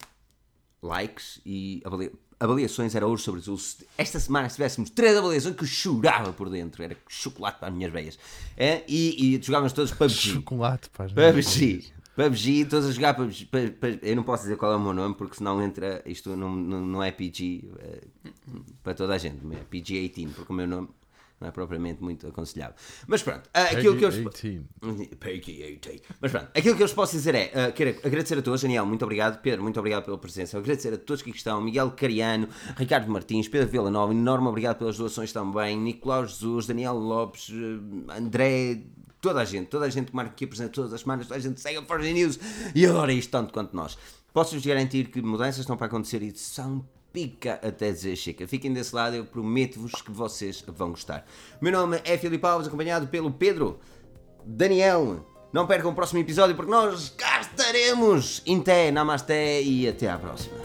likes e avalia- avaliações era ouro sobre azul. Esta semana, se tivéssemos três avaliações que eu chorava por dentro, era chocolate para as minhas veias. É? E, e jogávamos todos PUBG. Chocolate, pá. PUBG. PUBG, todos a jogar PUBG. Pu- pu- Eu não posso dizer qual é o meu nome porque senão entra. Isto não, não, não é PG eh, para toda a gente, é PG-18, porque o meu nome não é propriamente muito aconselhável. Mas pronto, ah, aquilo que eu. vos- 18. PG-18. Mas pronto, aquilo que eu vos posso dizer é: uh, quero agradecer a todos, Daniel, muito obrigado, Pedro, muito obrigado pela presença, agradecer a todos que aqui estão, Miguel Cariano, Ricardo Martins, Pedro Villanova, enorme obrigado pelas doações também, Nicolau Jesus, Daniel Lopes, André, toda a gente, toda a gente que marca aqui presente todas as semanas, toda a gente segue a Forge News e agora isto tanto quanto nós. Posso-vos garantir que mudanças estão para acontecer e são pica até dizer chega. Fiquem desse lado, eu prometo-vos que vocês vão gostar. Meu nome é Filipe Alves, acompanhado pelo Pedro. Daniel, não percam o próximo episódio porque nós cá estaremos. Inté, namasté e até à próxima.